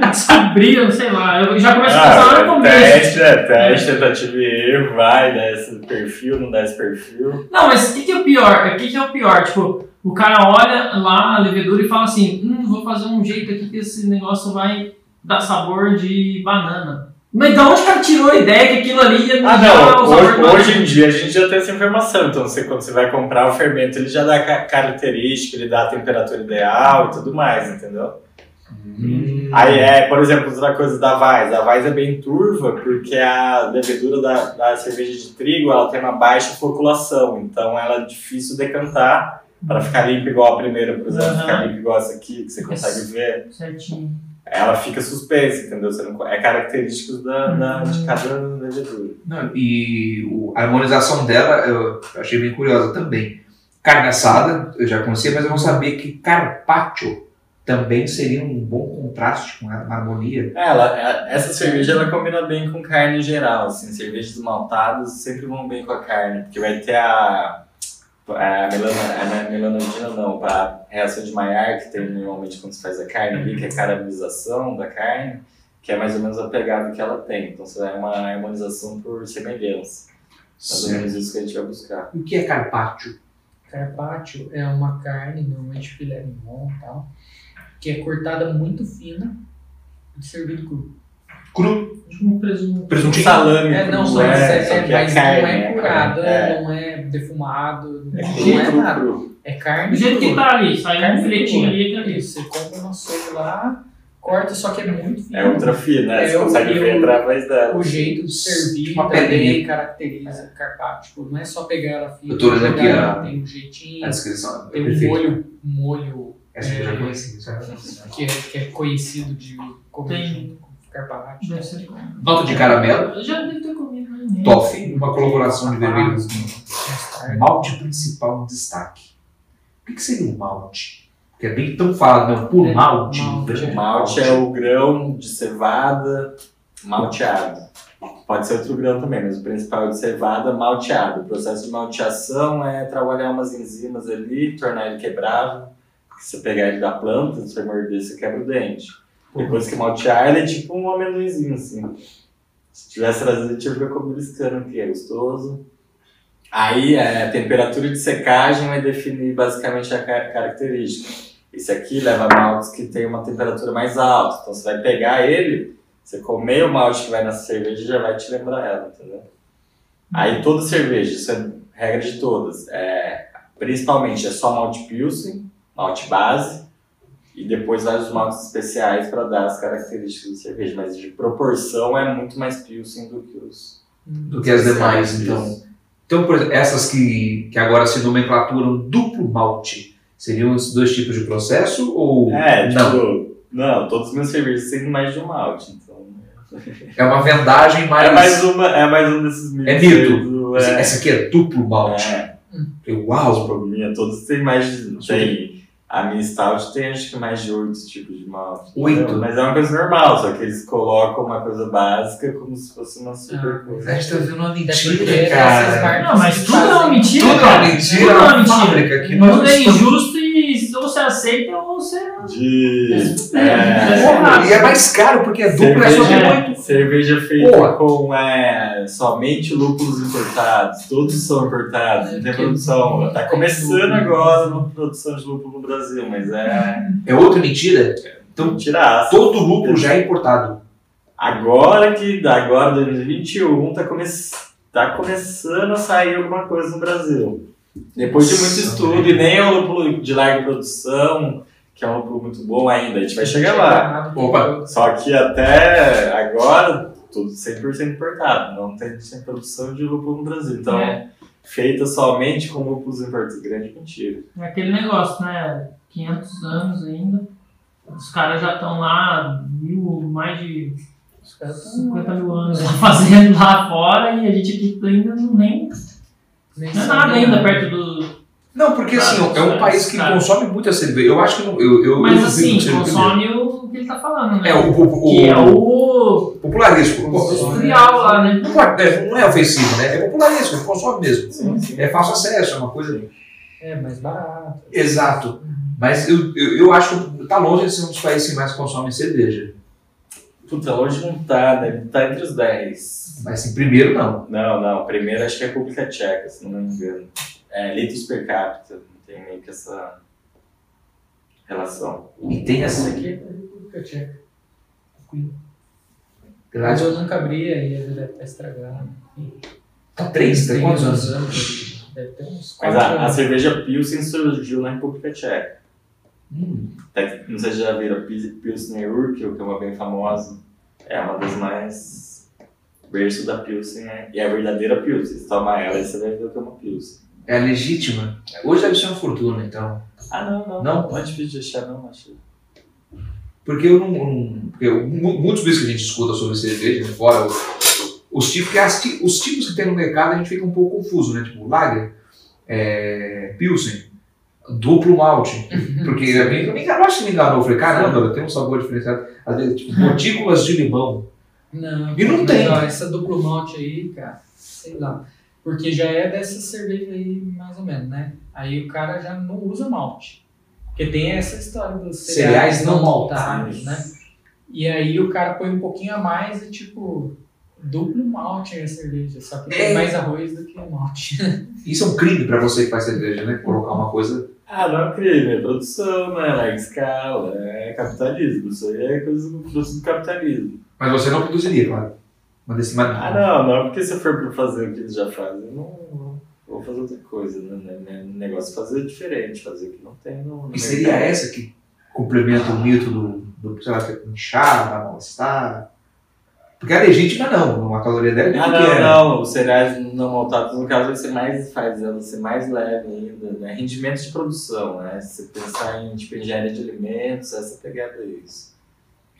descobriram, sei lá, eu já começo a pensar lá no Ah, começo. teste, é, teste, tentativa e erro, vai, dá esse perfil, não dá esse perfil. Não, mas o que, que é o pior? O que, que é o pior? Tipo, o cara olha lá a levedura e fala assim: hum, vou fazer um jeito aqui que esse negócio vai dar sabor de banana. Mas de onde o cara tirou a ideia que aquilo ali ia Ah, não, hoje, hoje em dia a gente já tem essa informação, então você, quando você vai comprar o fermento, ele já dá ca- característica, ele dá a temperatura ideal e tudo mais, entendeu? Hum. Aí é, por exemplo, outra coisa da Vaz. A Vaz é bem turva porque a levedura da, da cerveja de trigo ela tem uma baixa floculação, então ela é difícil decantar para ficar limpa igual a primeira, por exemplo, Aham. ficar limpa igual essa aqui, que você consegue ver. Certinho. Ela fica suspensa, entendeu? Você não, é característico da, da- de cada levedura. Não, e o- a harmonização dela eu achei bem curiosa também. Carne assada, eu já conhecia, mas eu não sabia que carpaccio também seria um bom contraste com ela, uma harmonia. Ela, é- essa cerveja ela combina bem com carne em geral, assim, cervejas maltadas sempre vão bem com a carne, porque vai ter a, a, melana, a melanogina não, a reação de Maillard que tem normalmente quando você faz a carne ali, que é a caramelização da carne, que é mais ou menos a pegada que ela tem, então você vai uma harmonização por semelhança, mais ou menos isso que a gente vai buscar. O que é carpaccio? Carpaccio é uma carne, normalmente filé mignon e tal, que é cortada muito fina e servido cru. Cru, Um presunto. Presuntinho. salame, É, não, só é, é, que mas carne, não é né? curada, É, não é defumado, é não cru, é cru, nada. cru. É carne Do jeito que tá ali, sai um filetinho ali e. Isso, você compra uma açougue lá, corta, só que é muito fino. É ultra fina, né? É, Você consegue ver através dela. O jeito de servir Uma também pedrinha. caracteriza carpaccio. Tipo, não é só pegar ela fina, Eu tô olhando jogar aqui ela, tem um jeitinho, A descrição é tem um molho, um molho Essa eu já é, conheci. já. que, é, que é conhecido de comer Tem. junto com carpaccio. Deve ser bom. Nota de caramelo, Eu já devo ter comido, né? toffee, uma coloração de vermelho. Mostarda. Malte principal em destaque. O que, que seria um malte? Que é bem tão falado, não, por É, malte. malte, grande Malte é o grão de cevada malteado. Pode ser outro grão também, mas o principal é de cevada malteado. O processo de malteação é trabalhar umas enzimas ali, tornar ele quebrável. Se você pegar ele da planta, se você morder, você quebra o dente. Depois que maltear, ele é tipo um amendoinzinho, assim. Se tivesse trazido, a gente ia ficar com beliscando aqui, é gostoso. Aí, é, a temperatura de secagem vai definir basicamente a ca- característica. Esse aqui leva maltes que tem uma temperatura mais alta. Então você vai pegar ele, você comer o malte que vai na cerveja já vai te lembrar ela, entendeu? Aí toda cerveja, isso é regra de todas. É, principalmente é só malte pilsen, malte base, e depois vários maltes especiais para dar as características da cerveja. Mas de proporção é muito mais pilsen do que os do que as demais, então. Então, por exemplo, essas que, que agora se nomenclaturam duplo malte, seriam esses dois tipos de processo ou É, não? tipo, não, todos os meus cervejas têm mais de um malte, então. É uma vendagem mais... É mais uma, é mais um desses mitos. É mito. é, Essa aqui é duplo malte. é. Eu, Os Uau! probleminha, todos têm mais de. Tem, a minha stout tem acho que mais de oito tipos de malte. Oito? Mas é uma coisa normal, só que eles colocam uma coisa básica como se fosse uma super Ah, coisa. A gente tá vendo uma mentira, cara. Não, mas que tudo é uma mentira. Tudo é uma mentira, Tudo é uma mentira. fábrica que O nós mundo é injusto e ou você aceita ou você. De. É, É, E é mais caro, porque é duplo, é só muito. cerveja feita Porra. com é, somente lúpulos importados. Todos são importados, não tem É, produção. Tá começando agora a produção de lúpulo no Brasil, mas é É outra mentira? Então, tiraço. todo lúpulo já é importado. Agora que agora 2021 tá, come, tá começando a sair alguma coisa no Brasil. Depois de muito estudo, e nem é um lúpulo de larga produção, que é um lúpulo muito bom ainda, a gente vai chegar lá. Opa. Só que até agora, tudo 100% importado, não tem, tem produção de lúpulo no Brasil. Então, É. feita somente com lúpulos importados. Grande mentira. É aquele negócio, né? 500 anos ainda. Os caras já estão lá, mil, mais de Os caras tão- 50 mil anos lá fazendo lá fora e a gente aqui ainda não nem. Nem Não é nada ainda perto do. Não, porque Ah, assim, é um é, país que cara. consome muita cerveja. Eu acho que não, eu, eu, Mas eu assim, o consome o que ele tá falando, né? É, o, o, o, Que é o popularesco. Industrial lá, né? Não, pode- é, não é ofensivo, né? É popularesco, ele consome mesmo. Sim, sim. É fácil acesso, é uma coisa. É mais barato. Exato. Mas eu, eu, eu acho que tá longe de ser um dos países que mais consomem cerveja. Puta, hoje não tá, deve estar entre os 10. Mas em primeiro, não. Não, não. Primeiro acho que é a República Tcheca, se não me engano. É, litros per capita. Não tem meio que essa relação. E tem Essa aqui é da República Tcheca. Mas Mas eu nunca abri e ele deve estar estragado. Tá três, tem quantos anos? Deve ter uns Mas quatro a, a anos. cerveja Pilsen surgiu na República Tcheca. Hum, Até que- Não sei se já viram Pilsner Urquell, que é uma bem famosa. É uma das mais berço da Pilsen. né? E é a verdadeira Pilsen. Se tomar ela, você vai ver que é uma Pilsen. é a legítima. Hoje deve ser uma fortuna, então. Ah, não, não. Não? Não é difícil de achar, não. Acho. Porque eu não. não- porque eu- mu- muitos vídeos que a gente escuta sobre cerveja, né, fora os tipos, que as os tipos que tem no mercado, a gente fica um pouco confuso, né? Tipo, Lager, é, Pilsen, duplo malte. Porque a mim, me enganou, acho que me enganou. Eu falei, caramba, tem um sabor diferenciado. Às vezes, tipo, gotículas de limão. Não, E não tem. essa duplo malte aí, cara, sei lá. Porque já é dessa cerveja aí, mais ou menos, né? Aí o cara já não usa malte. Porque tem essa história dos Cereais cereais, não maltados. né? E aí o cara põe um pouquinho a mais e tipo, duplo malte na cerveja. Só que É. tem mais arroz do que malte. Isso é um crime pra você que faz cerveja, né? Colocar uma coisa. Ah, não é crime, é produção, né? Larga escala, é capitalismo. Isso aí é coisa do do capitalismo. Mas você não produziria, claro. Uma desse mas- Ah, não, não, porque se eu for pra fazer o que eles já fazem, eu não não vou fazer outra coisa, né? né? O negócio é fazer diferente, fazer o que não tem no E seria essa que complementa o mito do, do sei lá, inchar, mal-estar? Porque a legítima não, a caloria dela é Ah, pequena. não, não. Os cereais não maltados, no caso, vai ser mais, faz ela ser mais leve ainda, né? Rendimento de produção, né? Se você pensar em, tipo, engenharia de alimentos, essa pegada é isso.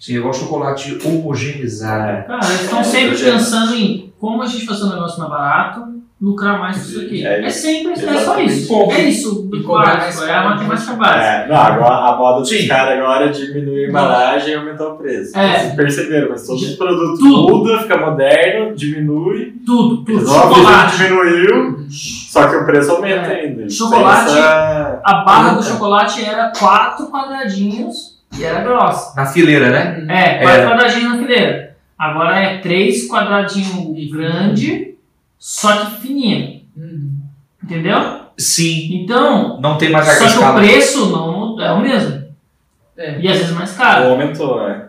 Sim, igual chocolate homogeneizado. Cara, eles estão É, sempre pensando em como a gente fazer um negócio mais barato, lucrar mais com isso aqui. É É, isso. sempre, é só isso. É isso, E do básico, mais é a matemática básica. É, não, agora a moda dos caras agora é diminuir a embalagem e aumentar o preço. É. Vocês perceberam, mas todos os produtos Tudo. muda, fica moderno, diminui. Tudo, tudo. Chocolate. diminuiu, só que o preço aumenta É. ainda. Chocolate- Pensa- A barra do chocolate era quatro quadradinhos e era grossa. Na fileira, né? É, quatro É. quadradinhos na fileira. Agora é três quadradinhos grande, só que fininha. Uhum. Entendeu? Sim. Então, Não tem mais larga só que o preço não é o mesmo. É. E às vezes mais caro. Aumentou, é.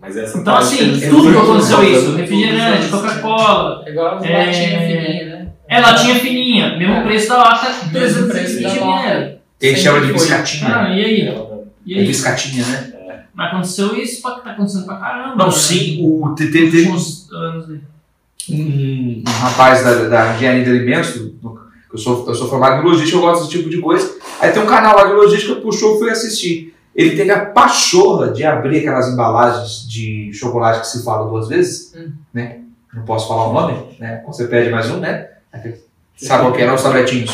Mas essa Então, assim, eles- tudo eles- aconteceu isso. Refrigerante, Coca-Cola. É igual as É. latinhas fininhas, né? É latinha fininha, mesmo É. preço da lata, Mesmo 320 preço da lata. ml. Tem que Sempre chama de biscatinha. Ah, e aí? E É aí? biscatinha, né? Mas aconteceu isso, tá acontecendo pra caramba. Não, né? sim, o, teve últimos anos aí. Um, um rapaz da, da engenharia de alimentos, do- eu sou, eu sou formado em logística, eu gosto desse tipo de coisa. Aí tem um canal lá de logística, puxou, fui assistir. Ele teve a pachorra de abrir aquelas embalagens de chocolate que se fala duas vezes, Hum. né? Não posso falar o nome, né? Quando você pede mais um, né? Sabe qual que era os tabletinhos?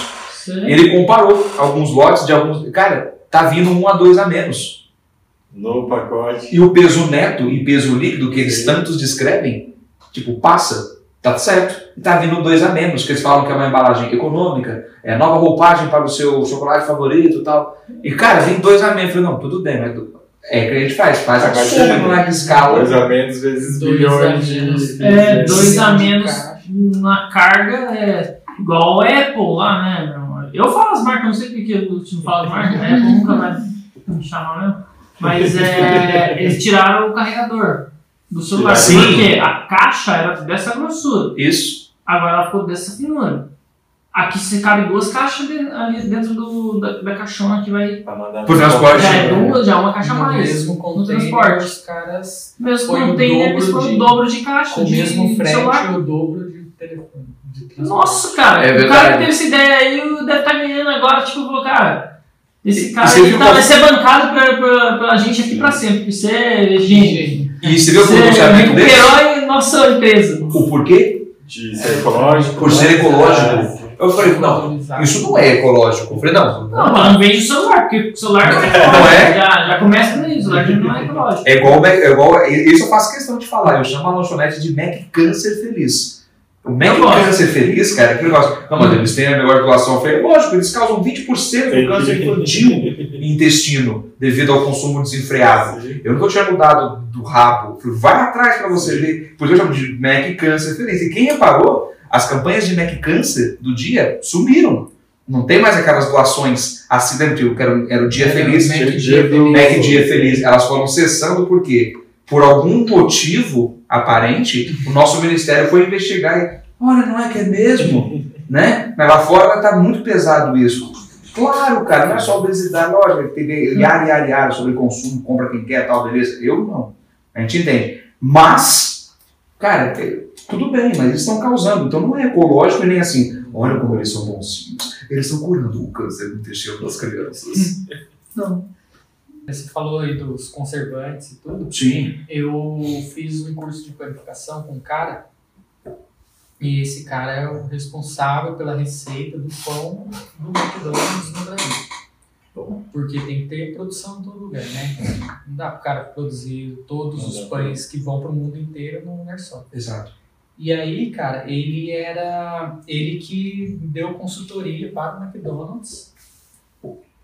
Ele comparou alguns lotes de alguns. Cara, tá vindo um a dois a menos. No pacote. E o peso neto e peso líquido que eles Sim. tantos descrevem, tipo, passa, tá certo. E tá vindo dois a menos, que eles falam que é uma embalagem econômica, é nova roupagem para o seu chocolate favorito e tal. E cara, vem dois a menos. Eu falei, não, tudo bem, mas é o que a gente faz, faz Agora você- na larga escala. Dois a menos vezes Dois bilhões a menos. de. É, dois a menos na carga é igual o Apple lá, né? meu? Eu falo as marcas, não sei porque eu não falo as marcas, a Apple nunca vai me chamar mesmo. Mas é, eles tiraram o carregador do celular. Sim. Porque a caixa era dessa grossura, Isso. agora ela ficou dessa finura. Aqui você cabe duas caixas de- ali dentro do, da, da caixona que vai. No transporte. Já é duas, já é uma caixa a no mais. mesmo no transporte. os caras Mesmo container, eles de- o dobro de caixa. o de mesmo frete celular. o dobro de telefone. de. Nossa, cara, É o cara que teve essa ideia aí deve estar ganhando agora, tipo, cara, esse cara e viu tá, vai ser bancado pra, pra, pela gente aqui pra sempre, porque você é gente. E você viu o Você pronunciamento dele? recuperou nossa empresa. O porquê? De ser ecológico. Por ser né? ecológico. Eu falei, não, isso não é ecológico. Eu falei, não. Não, mas não vende o celular, porque o celular não é Não ecológico. é? Já, já começa por aí, o celular já não é ecológico. É igual, é igual. Isso eu faço questão de falar. Eu chamo a lanchonete de Mac Câncer Feliz. O Mac Eu gosto. Câncer Feliz, cara, que negócio. Não, mas eles têm a melhor doação. Eu falei, lógico, eles causam 20% do câncer infantil em intestino devido ao consumo desenfreado. Eu nunca tinha mudado do rabo. Falei, vai atrás pra você ver. Por isso eu chamo de Mac Câncer Feliz. E quem reparou, as campanhas de Mac Câncer do dia sumiram. Não tem mais aquelas doações lembra que era, era o dia feliz, Mac Dia Dia Feliz. Mac Dia Feliz. Elas foram cessando porque, por algum motivo aparente, o nosso ministério foi investigar e, olha, não é que é mesmo? né? Mas lá fora tá muito pesado isso. Claro, cara, não é só obesidade, lógico, tem yara, yara, yara sobre consumo, compra quem quer, tal, beleza. Eu não. A gente entende. Mas, cara, tudo bem, mas eles estão causando. Então não é ecológico e nem assim. Olha como eles são bonzinhos. Eles estão curando o câncer no intestino das crianças. Não. Você falou aí dos conservantes e tudo. Sim. Eu fiz um curso de qualificação com um cara e esse cara é o responsável pela receita do pão do McDonald's no Brasil. Porque tem que ter produção em todo lugar, né? Não dá pro cara produzir todos Não os pães que vão pro mundo inteiro num lugar só. Exato. E aí, cara, ele era. Ele que deu consultoria para o McDonald's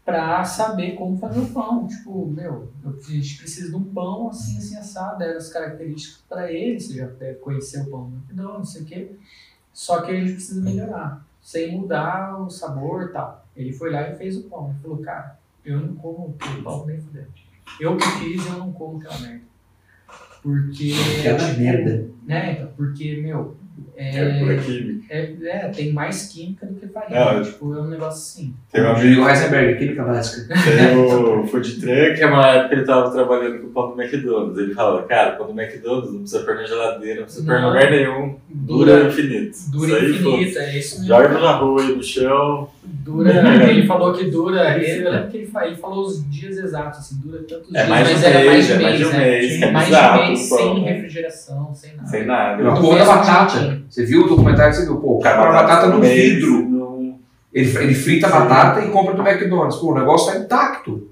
para saber como fazer o pão. Tipo, meu, eu- a gente precisa de um pão assim, assim, assado, deram as características para ele. Você já deve conhecer o pão do McDonald's, não sei o quê. Só que a gente precisa melhorar, sem mudar o sabor e tal. Ele foi lá e fez o pão. Ele falou, cara, eu não como o pão nem fudeu. Eu que fiz, eu não como aquela merda. Porque. Aquela merda. Né, então, porque, meu, É é, por aqui. é, é, tem mais química do que farinha. Não, tipo, é um negócio assim. Tem um amigo, Heisenberg, química básica. tem o food truck, é uma época que ele tava trabalhando com o pão do McDonald's. Ele falava, cara, pão do McDonald's não precisa pôr na geladeira, não precisa pôr em lugar nenhum. Dura Dura, infinito. dura Isso aí, infinita, é isso pô, mesmo. Joga na rua aí no chão. Dura, ele falou que dura, ele, eu lembro que ele, fa- ele falou os dias exatos, assim, dura tantos É dias, mas um era mês, mais de é mês, mais de um né? mês, que é mais de mês, sem refrigeração, sem nada. Sem nada. A porra da um batata. Você viu o documentário? Você viu? Pô, o cara compra batata no vidro. Ele, ele frita a batata e compra do McDonald's. Pô, o negócio tá intacto.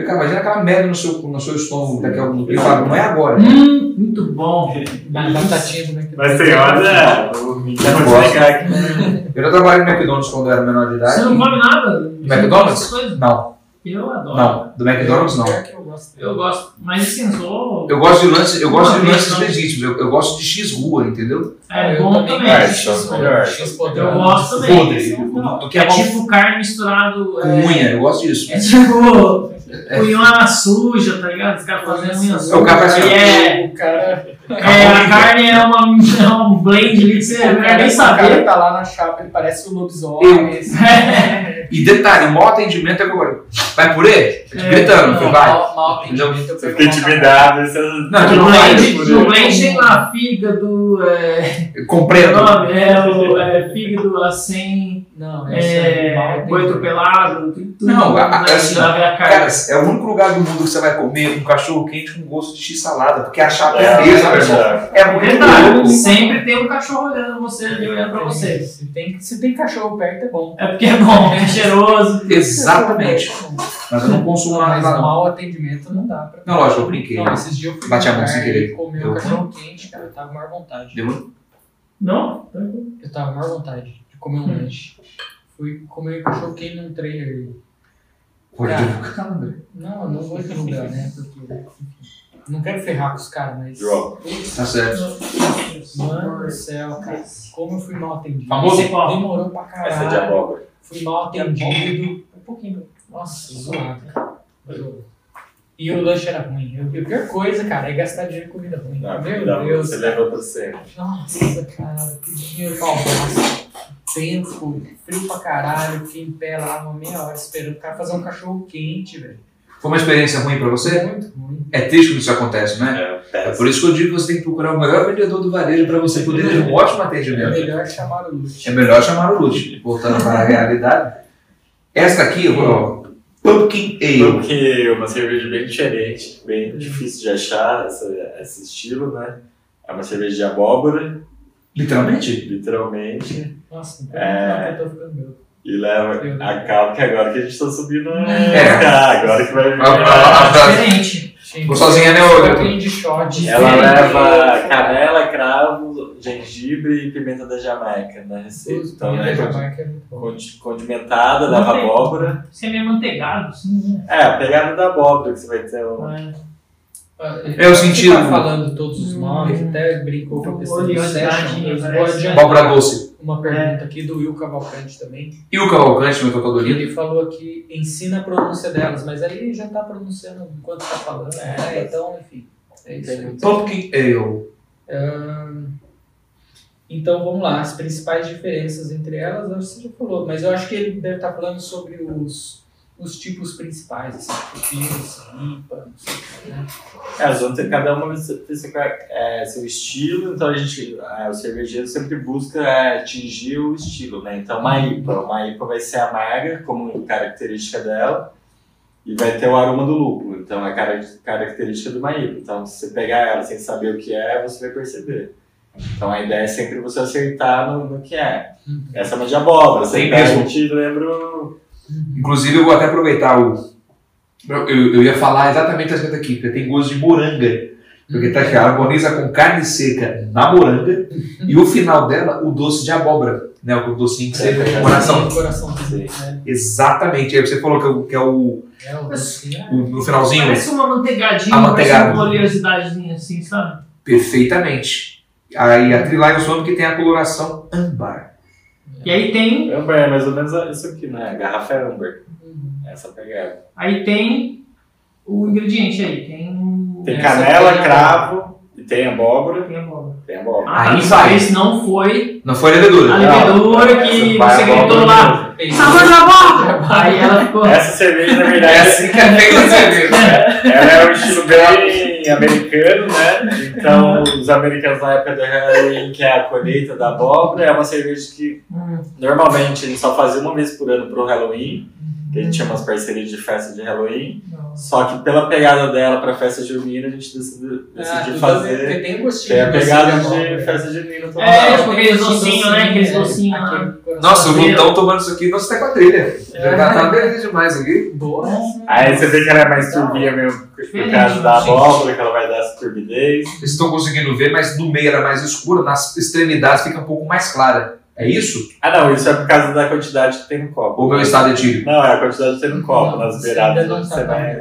Falei, cara, imagina aquela merda no seu, no seu estômago daqui a algum tempo. Fala, não é agora. Hum, muito bom. Do McDonald's. Mas tem hora, o Miguel não gosto. Eu já trabalhei no McDonald's quando eu era menor de idade. Você não come nada? Do McDonald's? Não, Eu adoro. não. Do McDonald's não. Eu gosto. Eu gosto. Mas assim, eu sou. Eu gosto de lances, eu gosto de lances legítimos. Eu, eu gosto de X-Rua, entendeu? É eu bom também também. É, são melhor. X-podrão. Eu gosto também. Podre. Do, do que é, É tipo carne misturado. com É, unha. Eu gosto disso. é tipo. Unha suja, tá ligado? Os caras fazendo unha suja. É o cara E é, O cara, é, a carne é uma, é uma blend ali que você não quer nem o cara saber. tá lá na chapa, ele parece o lobisomem. esse- E detalhe, o mau atendimento é agora. Vai por ele? É, Gritando, Não, vai. mal, mal atendimento, eu você fica intimidado. Não, tu não faz blend, por no blend tem lá fígado, é, Compreendo. nome, é, o, é fígado assim, Não, esse é é, atendimento. boi atropelado, tem tudo. Não, a- a- assim, Cara, carne. é o único lugar do mundo que você vai comer um cachorro quente com gosto de x-salada, porque a chapa é, É, a mesma, é verdade. É muito Detalhe, louco. sempre tem um cachorro olhando você ali, olhando pra você. Se tem, se tem cachorro perto, é bom. É porque é bom, é cheiroso. Exatamente. Mas eu não consumo nada Mas não. mau atendimento não dá pra. Não, lógico, eu brinquei. Não, esses dias eu fui Bati a mão sem querer. comi Deu um cachorro quente, cara. Eu tava com maior vontade. Deu Não? Eu tava com maior vontade de comer um lanche. Fui comer quente num trailer. Pode Cara, divulgar, André. Não, eu não vou divulgar, né? Porque. Não quero ferrar com os caras, mas. Tá certo. Mano do céu, cara. Como eu fui mal atendido. Famoso? Demorou pra Essa é de caralho. abóbora. Fui mal atendido. Um pouquinho. Nossa, zoado, cara. E o lanche era ruim. Eu- A pior coisa, cara, é gastar dinheiro com comida ruim. Não, Meu não, Deus. Você leva pra você. Nossa, cara, que dinheiro almoço. Tempo, frio pra caralho, fiquei em pé lá uma meia hora esperando o cara fazer um cachorro quente, velho. Foi uma experiência ruim pra você? Muito ruim. É triste quando isso acontece, né? É, É péssimo. por isso que eu digo que você tem que procurar o melhor vendedor do varejo pra você poder ter um ótimo É atendimento. melhor chamar o Lute. É melhor chamar o Lute. Voltando para a realidade. Esta aqui, eu vou. Pumpkin Ale. Porque é uma cerveja bem diferente, bem difícil de achar essa, esse estilo, né? É uma cerveja de abóbora Literalmente? literalmente. Nossa, então É. eu tô ficando meu. E leva. Deus. Acaba que agora que a gente tá subindo. É. Ah, agora que vai vir. Ah, Diferente. Gente, Gostosinha, né, de shot. Ela leva canela, cravo, gengibre e pimenta da Jamaica na receita. Putz, Então, né? Jamaica é Condimentada, leva abóbora. Você é meio manteigado, assim, né? É, a pegada da abóbora que você vai ter. um- Mas- É o sentido. Tá falando todos os nomes, Hum. até brincou com a questão do session. Parece. adiantar Abóbora doce. uma pergunta aqui do Will Cavalcante também. E o Cavalcante, meu tocador lindo? Ele falou aqui, ensina a pronúncia delas, mas aí já tá pronunciando enquanto tá falando. É, então, enfim. É isso. Pumpkin Ale. Então vamos lá, as principais diferenças entre elas, acho que você já falou, mas eu acho que ele deve estar falando sobre os, os tipos principais, assim, pupils, IPA, não sei o que, né? É, as vão ter cada uma vai ter seu, é, seu estilo, então a gente, é, o cervejeiro sempre busca é, atingir o estilo, né? Então uma IPA, uma IPA vai ser amarga como característica dela e vai ter o aroma do lúpulo, então é cara- característica de uma IPA. Então se você pegar ela sem saber o que é, você vai perceber. Então a ideia é sempre você acertar no, no que é. Uhum. Essa é uma de abóbora, você Tem pega, eu te lembro... Inclusive, eu vou até aproveitar o. Eu, eu- eu ia falar exatamente essa aqui, porque tem gosto de moranga. Porque tá aqui, a harmoniza com carne seca na moranga e o final dela, o doce de abóbora. Né? O docinho que você É, tem é, no coração. Sim, coração. Né? Exatamente. Aí você falou que é o, que é o, É, o docinho, é. o- no finalzinho. Parece uma manteigadinha, parece uma oleosidadezinha assim, sabe? Perfeitamente. Aí a Triline Swan que tem a coloração âmbar. E aí tem, Amber é mais ou menos isso aqui, né? Garrafa é Amber, Uhum. essa pegada. aí tem o ingrediente aí, tem o- Tem canela, tem a- cravo, e tem abóbora, tem a abóbora. tem abóbora. Ah, tá, Aí vez não foi Não foi a levedura. a levedura Não, que você gritou lá, sabor de abóbora! Aí ela ficou, Essa cerveja, na É verdade, assim que é feita a cerveja. ela é um estilo bem americano, né? Então, os americanos na época da Halloween, que é a colheita da abóbora, é uma cerveja que normalmente a gente só fazia uma vez por ano pro Halloween, que a gente tinha umas parcerias de festa de Halloween. não. Só que pela pegada dela pra festa junina, a gente decidiu, Ah, decidiu tudo fazer. bem, Tem um gostinho. Tem a de pegada docinho de abóbora. festa junina também. É, Tem porque aqueles gostinho docinhos, né? Aqueles é, docinhos lá. aquele coração. Nossa, o. Lutão tomando isso aqui, nossa, até com a trilha. Já tá beleza demais aqui. Boa. Aí você vê que ela é mais turbinha mesmo, por causa da gente. abóbora, que ela vai dar essa turbidez. Vocês estão conseguindo ver, mas no meio era mais escura, nas extremidades fica um pouco mais clara. É isso? Ah não, isso é por causa da quantidade que tem no copo. Ou meu estado etílico? Não, é a quantidade que tem no copo, Não, nas beiradas não onde tá você tão vai.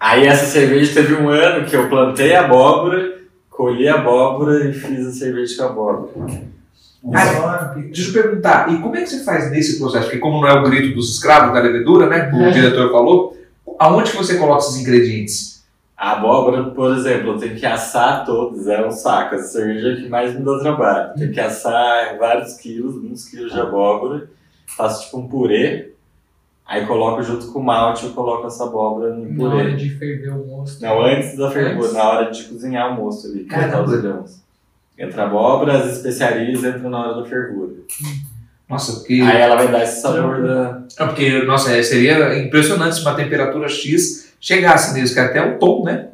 Aí essa cerveja teve um ano que eu plantei abóbora, colhi abóbora e fiz a cerveja com abóbora. Cara, deixa eu perguntar, e como é que você faz nesse processo? Porque como não é o grito dos escravos da levedura, né? O É. diretor falou, aonde que você coloca esses ingredientes? A abóbora, por exemplo, eu tenho que assar todos, é um saco. Essa cerveja é que mais me dá trabalho. Tenho que assar vários quilos, muitos quilos de abóbora, faço tipo um purê, aí coloco junto com o malte, eu coloco essa abóbora no Na hora purê. de ferver o mosto. Não, antes da fervura, Antes? na hora de cozinhar o moço ali, cortar os grãos. Entra a abóbora, as especiarias entram na hora da fervura. Nossa, porque, Aí ela vai dar esse sabor da. é porque nossa, é, seria impressionante se uma temperatura X chegasse nisso, que até o tom, né?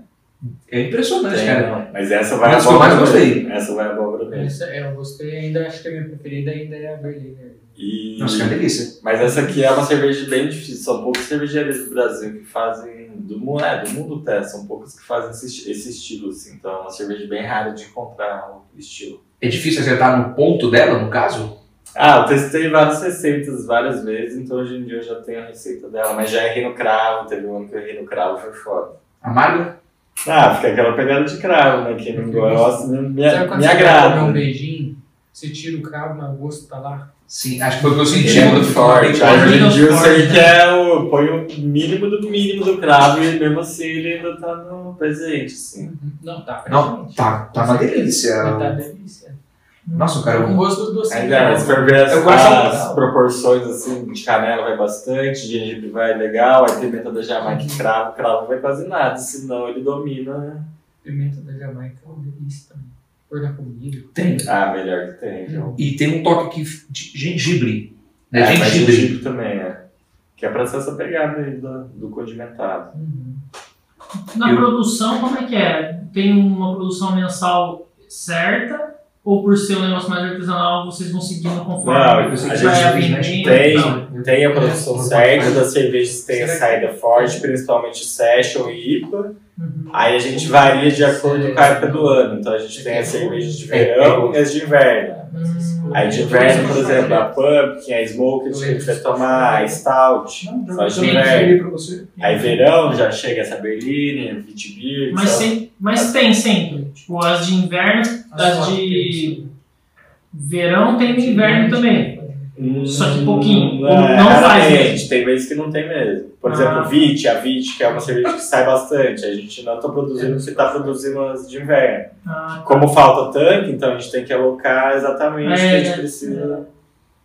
É impressionante, Tem, cara. não. Mas essa vai Uma a das que eu abóbora. mais gostei. Essa vai a abóbora mesmo. Essa, é, eu gostei ainda, acho que a minha preferida ainda é a Berliner. E... Nossa, que é delícia. Mas essa aqui é uma cerveja bem difícil. São poucas cervejarias do Brasil que fazem. Do, mu- é, do mundo até. São poucas que fazem esse, esse estilo, assim. Então é uma cerveja bem rara de encontrar o estilo. É difícil acertar no ponto dela, no caso? Ah, eu testei várias receitas várias vezes, então hoje em dia eu já tenho a receita dela. Mas já errei no cravo, teve um ano que eu errei no cravo, foi foda. Amarga? Ah, fica aquela pegada de cravo, né? Quem não gosta, me, me, Sabe quando me você agrada. comer um beijinho, você tira o cravo, mas o gosto tá lá? Sim, acho que foi o que eu senti é muito forte. hoje em dia eu sei que é o. Põe o mínimo do mínimo do cravo e mesmo assim ele ainda tá no presente, assim. Não, tá Não, presente. tá, tá uma delícia. Tá delícia. Nossa, o cara, com gosto do docinho. Ainda, mas se for ver as, Eu gosto as de- proporções assim, de canela vai bastante, gengibre vai legal, aí pimenta da Jamaica e cravo, cravo vai quase nada, senão ele domina, né? Pimenta da Jamaica é uma delícia também. Pôr na comida. tem. Ah, melhor que tem, viu? E tem um toque aqui de gengibre. Né? É, mas gengibre. gengibre também, é. Que é pra ser essa pegada aí do, do condimentado. Uhum. Na Eu- produção, como é que é? Tem uma produção mensal certa Ou por ser um negócio mais artesanal, vocês vão seguindo conforme Não, a que gente vai aprendendo tem- tal. tem, a produção certa das cervejas que tem a saída forte, principalmente Session e IPA. Uhum. Aí a gente varia de acordo com a época do ano. Então a gente tem as cervejas de verão e as de inverno. Hum. Aí de inverno, por exemplo, a Pumpkin, a Smoke, que a gente vai tomar, a Stout. Só de inverno. Aí verão já chega essa Berliner, Witbier. Mas, sem, mas tem sempre. Tipo, as de inverno, as de verão tem no inverno também. Hum, Só que pouquinho. Não, Ou não faz mesmo. Tem vezes que não tem mesmo. Por Ah. exemplo, Vit, a Vit, que é uma cerveja que sai bastante. A gente não está produzindo porque está produzindo as de inverno. Ah, Como falta tanque, então a gente tem que alocar exatamente o que a É, gente né? precisa.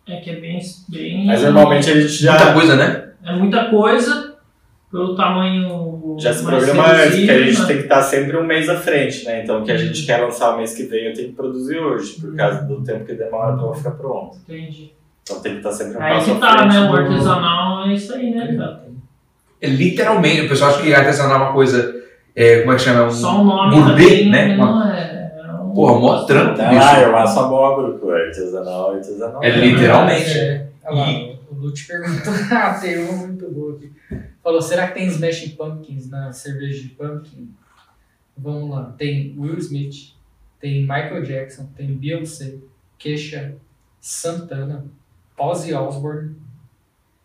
é que é bem. bem Mas normalmente a gente Muita já, coisa, né? É muita coisa pelo tamanho. já se programa antes, porque a gente né? tem que estar sempre um mês à frente, né? Então o que a gente quer lançar o mês que vem eu tenho que produzir hoje, por causa do tempo que demora para ela ficar pronto. Entendi. Então tem que estar sempre um Aí passo que à tá, né? O artesanal é isso aí, né, cara? É, literalmente, o pessoal acha que artesanal é uma coisa. é, como é que chama? Um- Só o nome gourmet, também, né? Não é. é um- Porra, mó trampo, Tá bicho. eu asso abóbora, pô, artesanal, artesanal. É literalmente. É, olha lá, o Lu te perguntou, ah, tem uma muito boa aqui. Falou, será que tem Smashing Pumpkins na cerveja de pumpkin? Vamos lá, tem Will Smith, tem Michael Jackson, tem Beyoncé, Kesha, Santana, Ozzy Osbourne.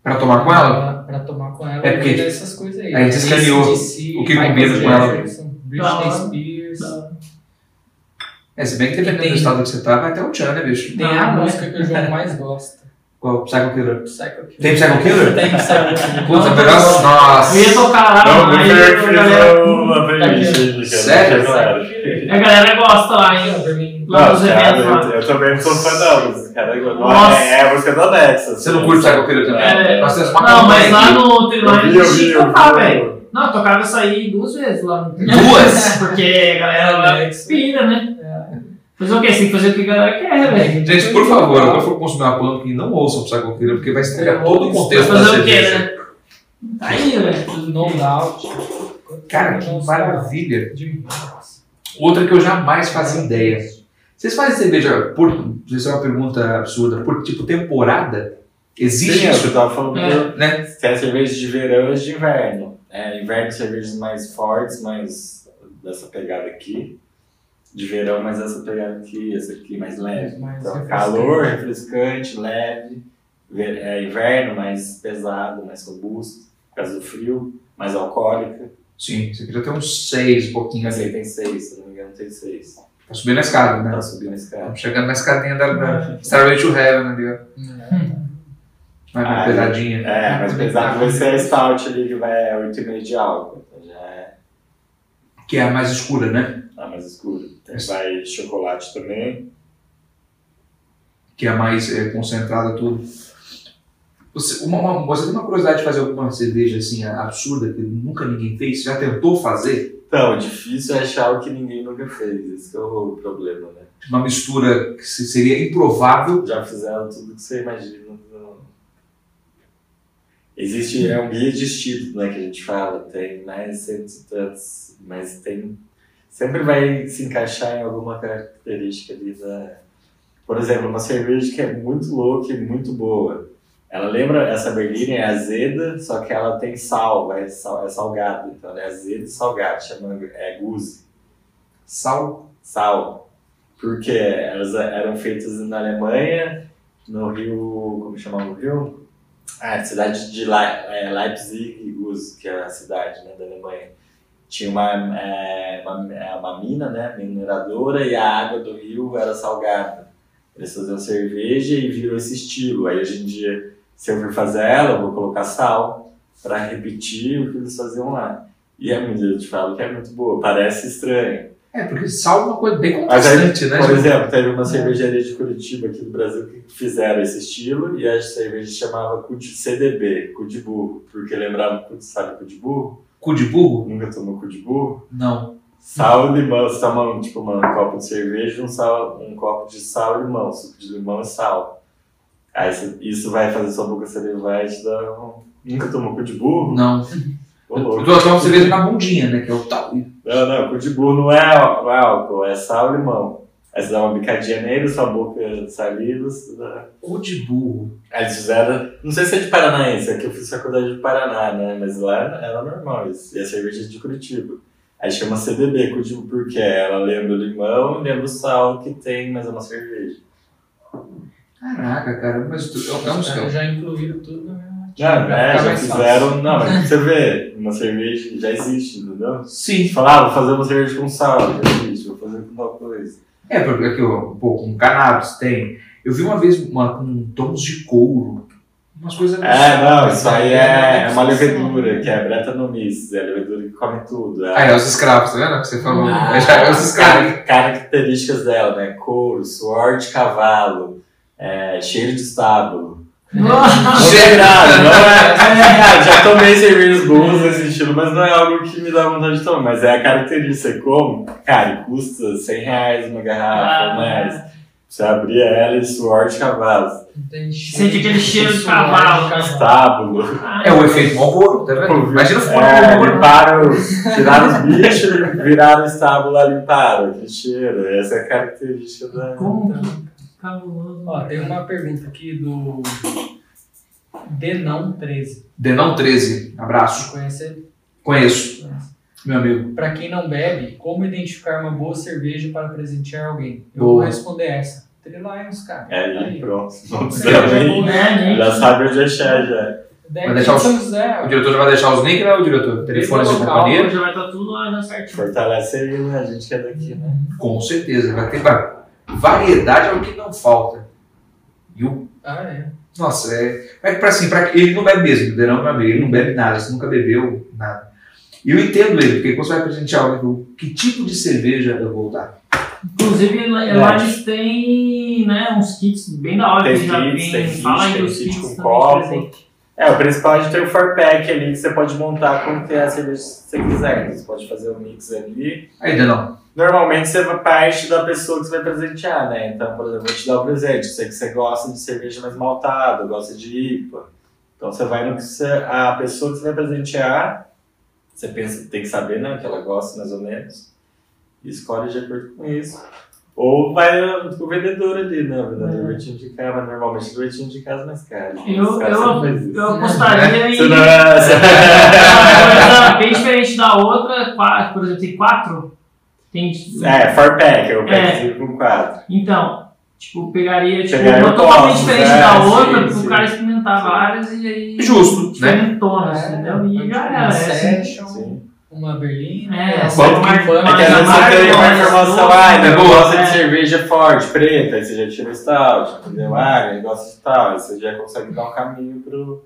Pra tomar com ela? Pra, pra tomar com ela. É porque essas coisas aí. a gente escaneou o que combina com ela. Britney. Spears. É, se bem que dependendo do estado que você tá, vai até o Tchan, né, bicho? Tem a né? música que o João mais gosta. Qual? Psycho Killer. Psycho Killer. Tem Psycho Killer? Tem Psycho Killer. Puta, Não, não. Nossa! Eu ia tocar lá, Não, mas aí a fez galera, Sério? Sério? a galera gosta lá, hein? Lá nos Não, eventos lá. eu, também não sou fã não, cara, não Nossa. é, é a música da Nexus. Você não curte Psycho Killer também? É. Nós temos uma Não, mas lá no Trilhão Eu eu que tocar, velho. Não, eu tocava essa aí duas vezes lá. Duas? Porque a galera lá pira, né? Fazer o quê? Você tem que fazer o que a galera quer, velho. Gente, por favor, quando for consumir uma pumpkin, não ouçam Killer, porque vai estragar todo o contexto da Fazer o quê, cerveja. né? Tá aí, velho. No Doubt. Cara, que maravilha. Outra que eu jamais fazia ideia. Vocês fazem cerveja por. Isso é uma pergunta absurda. Por tipo temporada? Existe Sim, é o que eu isso? tava falando. É. Né? Tem cervejas de verão e de inverno. É, inverno cervejas mais fortes, mais dessa pegada aqui. De verão, mais essa pegada aqui, essa aqui mais leve. Mais Então, refrescante. calor, refrescante, leve. Ver- É, inverno, mais pesado, mais robusto. Por causa do frio, mais alcoólica. Sim, você queria ter uns seis, um pouquinho ali. tem seis, se não me engano, tem seis. Tá subindo a escada, né? Tá subindo esse cara. Estamos chegando na escadinha da, da Starway to Heaven ali, ó. É. Mais Ah, pesadinha. É, mas pesado vai ser a stout ali, que vai 8,5 de álcool. Então já é Que é a mais escura, né? a mais escura. Tem, vai chocolate também. Que é mais é, concentrada tudo. Você, uma, uma- você tem uma curiosidade de fazer alguma cerveja assim absurda que nunca ninguém fez? Você já tentou fazer? Então, difícil é achar o que ninguém nunca fez. Esse que é o problema, né? Uma mistura que se- seria improvável. Já fizeram tudo que você imagina. não- Existe, é um guia de estilo, né, que a gente fala. Tem mais cento e tantos, mas tem... Sempre vai se encaixar em alguma característica ali da... Por exemplo, uma cerveja que é muito louca e muito boa. Ela lembra, essa Berliner é azeda, só que ela tem sal, é, sal, é salgada. Então ela é azeda e salgada, chama é guzi. Sal. Sal. Porque elas eram feitas na Alemanha, no Rio. Como chamava o Rio? Ah, cidade de Le é, Leipzig, Guss, que é a cidade né, da Alemanha. Tinha uma, é, uma, é, uma mina, né, mineradora, e a água do rio era salgada. Eles faziam cerveja e virou esse estilo. Aí hoje em dia, se eu for fazer ela, eu vou colocar sal para repetir o que eles faziam lá. E é muito, eu te falo que é muito boa, parece estranho. É, porque sal é uma coisa bem contrastante, né? Por exemplo, teve uma cervejaria de Curitiba aqui do Brasil que fizeram esse estilo e a cerveja chamava CDB, cu de burro, porque lembrava, sabe, cu de burro? Cu de burro? Nunca tomou cu de burro? Não. Sal e limão, você toma tipo, uma- um copo de cerveja, um, sal, um copo de sal e limão, suco de limão e sal. Aí você- isso vai fazer sua boca salivar e te dar um... Nunca tomou cu de burro? Não. Ô, Eu tô tomando cerveja na bundinha, né? Que é o tal. Não, não, cu de burro não é, não é álcool, é sal e limão. Aí você dá uma bicadinha nele, sua boca saliva. você dá- Cu de burro. Aí eles fizeram. Não sei se é de Paranaense, aqui eu fiz faculdade de Paraná, né? Mas lá era normal isso. E a cerveja é de Curitiba. Aí chama CBB, Curitiba, porque ela lembra o limão e lembra o sal que tem, mas é uma cerveja. Caraca, cara, mas tu, é um Os caras já incluíram tudo na mesma Não, é, ficar já fizeram. Não, mas você vê, uma cerveja já existe, entendeu? Sim. Falar, ah, vou fazer uma cerveja com sal, já existe, vou fazer com tal coisa. É, porque aqui, pô, com cannabis tem. Eu vi uma vez uma com tons de couro. Umas coisas É, não, isso aí é, é uma levedura, que é Brettanomyces, é a levedura que come tudo. É. Ah, é os escravos, tá vendo? Que você falou. Ah, É, já é os escravos. Car- características dela, né? Couro, suor de cavalo, é, cheiro de estábulo. Nossa. Não é é. Cara, já tomei cervejas boas nesse estilo, mas não é algo que me dá vontade de tomar. Mas é a característica. Como? Cara, custa 100 reais uma garrafa ou mais. Você abrir ela e suor de cavalo. Sente aquele cheiro de cavalo. Estábulo. É o efeito Malboro, tá vendo? Imagina fora do É, Malboro. limparam, tiraram os bichos, viraram o estábulo, limparam. Que cheiro. Essa é a característica da. Como cabuloso. Ó, tem uma pergunta aqui do Denão 13. Denão 13, abraço. Conhece ele? Conheço, meu amigo. Pra quem não bebe, como identificar uma boa cerveja para presentear alguém? Eu Boa. vou responder essa. Trilions, cara. É, Tá ali, pronto. Não precisa nem. É. Já sabe onde achar já. Vai deixar os-. O diretor já vai deixar os links, né, o diretor? Telefones de companhia? Já vai estar tudo lá já certinho. Fortalece aí, né? A gente que é daqui, né? Com certeza. Vai ter vai- variedade é o que não falta. E o. Ah, é. Nossa, é. É pra assim, pra, ele não bebe mesmo, o Denão meu amigo, ele não bebe nada, você nunca bebeu nada. E eu entendo ele, porque quando você vai presentear alguém, que tipo de cerveja eu vou dar? Inclusive, lá, É. eles têm né, uns kits bem da hora Tem que já kits, tem kit, Fala aí tem dos kit kits com copo. É, o principal é de ter o four pack ali que você pode montar como que é a cerveja que você quiser. Você pode fazer um mix ali. Aí, Denão. Normalmente você parte da pessoa que você vai presentear, né? Então, por exemplo, eu vou te dar o presente. Eu sei que você gosta de cerveja mais maltada, gosta de IPA. Então você vai no que você, a pessoa que você vai presentear, você pensa, tem que saber, né, o que ela gosta mais ou menos. E escolhe de acordo com isso. Ou vai no o vendedor ali, né? O vendedor É. vai te indicar, mas normalmente ele vai te indicar as mais caras. Eu, eu, eu apostaria em Você não é- bem diferente da outra. Por exemplo, tem quatro. Tem, É, four pack, é o É. com quatro. Então, tipo, pegaria tipo, Pegaria uma o totalmente copo, diferente é, da sim, outra, pro sim. cara experimentar várias e aí. Justo, né? Diferentonas, entendeu? E já era. Uma é assim. Sim. uma Berlina. É, uma essa Bom, marca- É que vezes você tem uma informação, ah, É boa, gosta é. de cerveja forte, preta, aí você já tira o stout, entendeu? Ah, gosta de tal, aí você já consegue dar um caminho pro...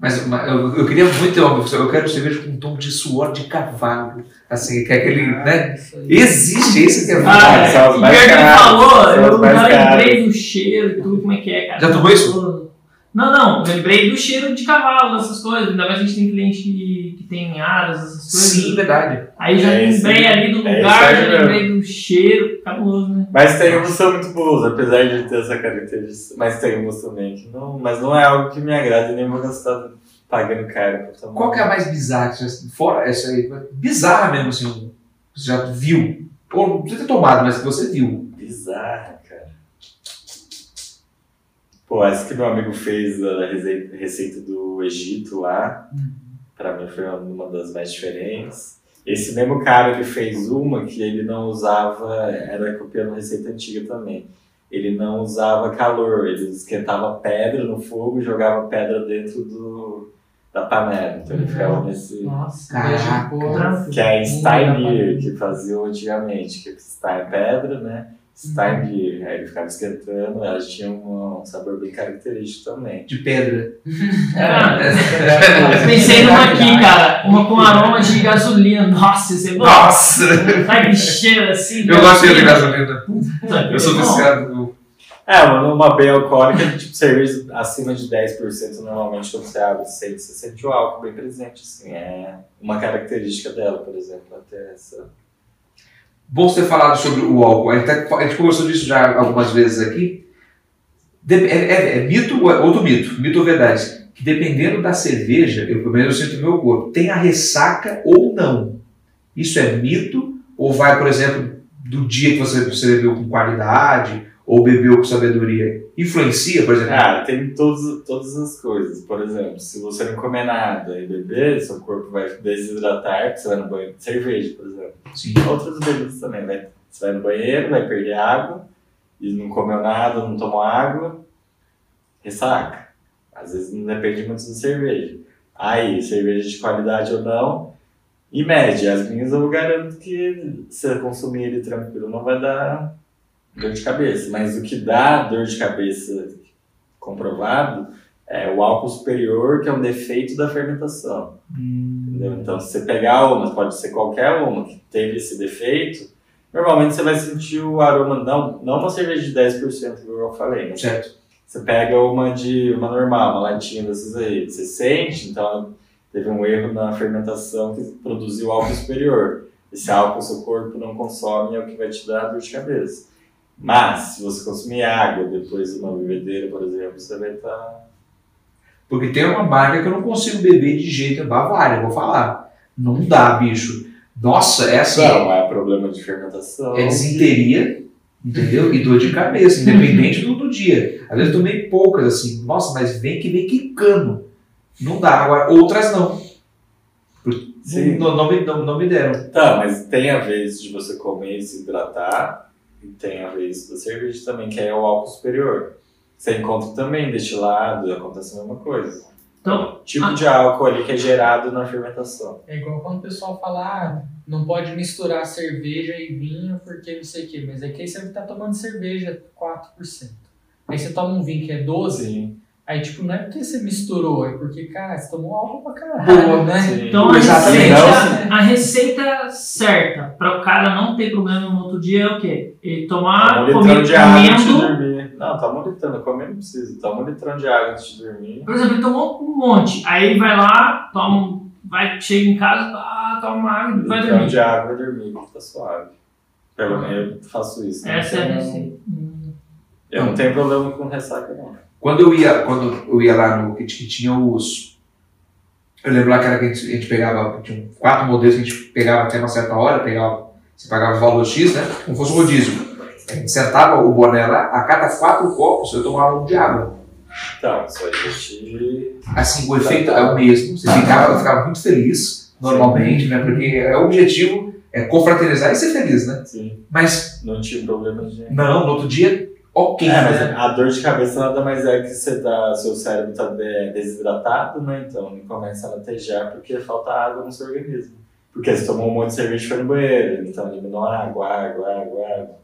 Mas, mas eu, eu queria muito ter uma eu quero cerveja com um tom de suor de cavalo. Assim, que é aquele, né? Isso aí. Existe esse que é Ah, verdade. é. mais pior que ele falou, eu já lembrei do cheiro e tudo, como é que é, cara. Já tomou isso? Não, não, lembrei do cheiro de cavalo, essas coisas. Ainda mais a gente tem cliente que, que tem aras, essas coisas. Sim, verdade. Aí já É lembrei ali do é lugar, aí já lembrei do cheiro, cabuloso, né? Mas tem umas que são muito boas, apesar de ter essa característica. Mas tem umas também que não... Mas não é algo que me agrada e nem vou gastar pagando caro pra tomar. Qual que é a mais bizarra? que você- Fora essa aí, bizarra mesmo, assim, você já viu? Ou não precisa ter tomado, mas que você viu. Bizarra. Pô, essa que meu amigo fez a receita, receita do Egito lá, pra mim foi uma das mais diferentes. Esse mesmo cara, ele fez uma que ele não usava, era copiando receita antiga também. Ele não usava calor, ele esquentava pedra no fogo e jogava pedra dentro do, da panela. Então ele ficava nesse... Nossa, Caraca. Que é rapaz. que faziam antigamente, que Stein pedra, né? Steinbier, aí ele ficava esquentando, elas tinham um sabor bem característico também. De pedra. Eu pensei numa aqui, cara. Uma com aroma de gasolina. Nossa, você gosta? Nossa! Sabe que cheiro assim? Eu gosto de gasolina. Puta, Eu sou viciado no. É, uma, uma bem alcoólica, tipo, cerveja acima de 10% normalmente quando você abre, você, você sente o álcool bem presente, assim, é uma característica dela, por exemplo, até essa. Bom você falado sobre o álcool. A gente, tá- a gente conversou disso já algumas vezes aqui. É, é- é mito ou é outro mito? Mito ou verdade? Que dependendo da cerveja, eu pelo menos eu sinto no meu corpo, tem a ressaca ou não. Isso é mito? Ou vai, por exemplo, do dia que você, você bebeu com qualidade ou bebeu com sabedoria influencia, por exemplo? Cara, tem todos, todas as coisas. Por exemplo, se você não comer nada e beber, seu corpo vai desidratar, porque você vai no banheiro. Cerveja, por exemplo. Sim. Outras bebidas também. Vai, você vai no banheiro, vai perder água, e não comeu nada, não tomou água, ressaca. Às vezes não depende muito da cerveja. Aí, cerveja de qualidade ou não, em média, as minhas eu garanto que se você consumir ele tranquilo não vai dar dor de cabeça. Mas o que dá dor de cabeça comprovado é o álcool superior, que é um defeito da fermentação. Entendeu? Então, se você pegar uma, pode ser qualquer uma que teve esse defeito, normalmente você vai sentir o aroma, não, não uma cerveja de 10%, que eu falei, né? Certo. Você pega uma de uma normal, uma latinha dessas aí, você sente, então teve um erro na fermentação que produziu álcool superior. Esse álcool seu corpo não consome é o que vai te dar dor de cabeça. Mas, se você consumir água depois de uma bebedeira, por exemplo, você vai tá estar. Porque tem uma marca que eu não consigo beber de jeito, é Bavária, vou falar. Não dá, bicho. Nossa, essa Não, é problema de fermentação. é desinteria, entendeu? E dor de cabeça, independente do, do dia. Às vezes eu tomei poucas, assim, nossa, mas vem que vem quicando. Não dá. Agora, outras não. Não, não, me, não, não me deram. Tá, mas tem a vez de você comer e se hidratar, tem a vez da cerveja também, que é o álcool superior. Você encontra também destilado, acontece a mesma coisa. Então, Tipo Ah. de álcool ali que é gerado na fermentação. É igual quando o pessoal fala, ah, não pode misturar cerveja e vinho porque não sei o quê. Mas é que aí você tá tomando cerveja 4%. Aí você toma um vinho que é 12%, Sim. Aí tipo, não é porque você misturou, é porque, cara, você tomou álcool pra caralho, Boa, né? Sim. então a, receita, a receita certa para o cara não ter problema no outro dia é o quê? Ele tomar, Toma um litrão comer, de água antes de comendo. dormir. Não, toma um litrão, comer não precisa. Toma um litrão de água antes de dormir. Por exemplo, ele tomou um monte. Aí ele vai lá, toma, vai, chega em casa, ah, toma uma água e vai dormir. de água vai dormir, tá suave. Pelo menos eu faço isso. né? Essa é a Então, receita. Eu não tenho problema com ressaca, não. Quando eu ia, quando eu ia lá no que, que tinha os. Eu lembro lá que, era que a, gente, a gente pegava, tinha quatro modelos que a gente pegava até uma certa hora, pegava, você pagava o valor X, né? Como fosse um rodízio. A gente sentava o boné lá, a cada quatro copos eu tomava um de água. Então, isso aí a gente. Assim, o efeito é o mesmo. Você ficava, eu ficava muito feliz, normalmente, né? Porque é, o objetivo é confraternizar e ser feliz, né? Sim, Mas, não tive problema de. não, no outro dia, ok, É, mas né? a dor de cabeça nada mais é que você tá, seu cérebro está desidratado, né? Então ele começa a latejar porque falta água no seu organismo. Porque você tomou um monte de cerveja e foi no banheiro, então eliminou água, água, água, água.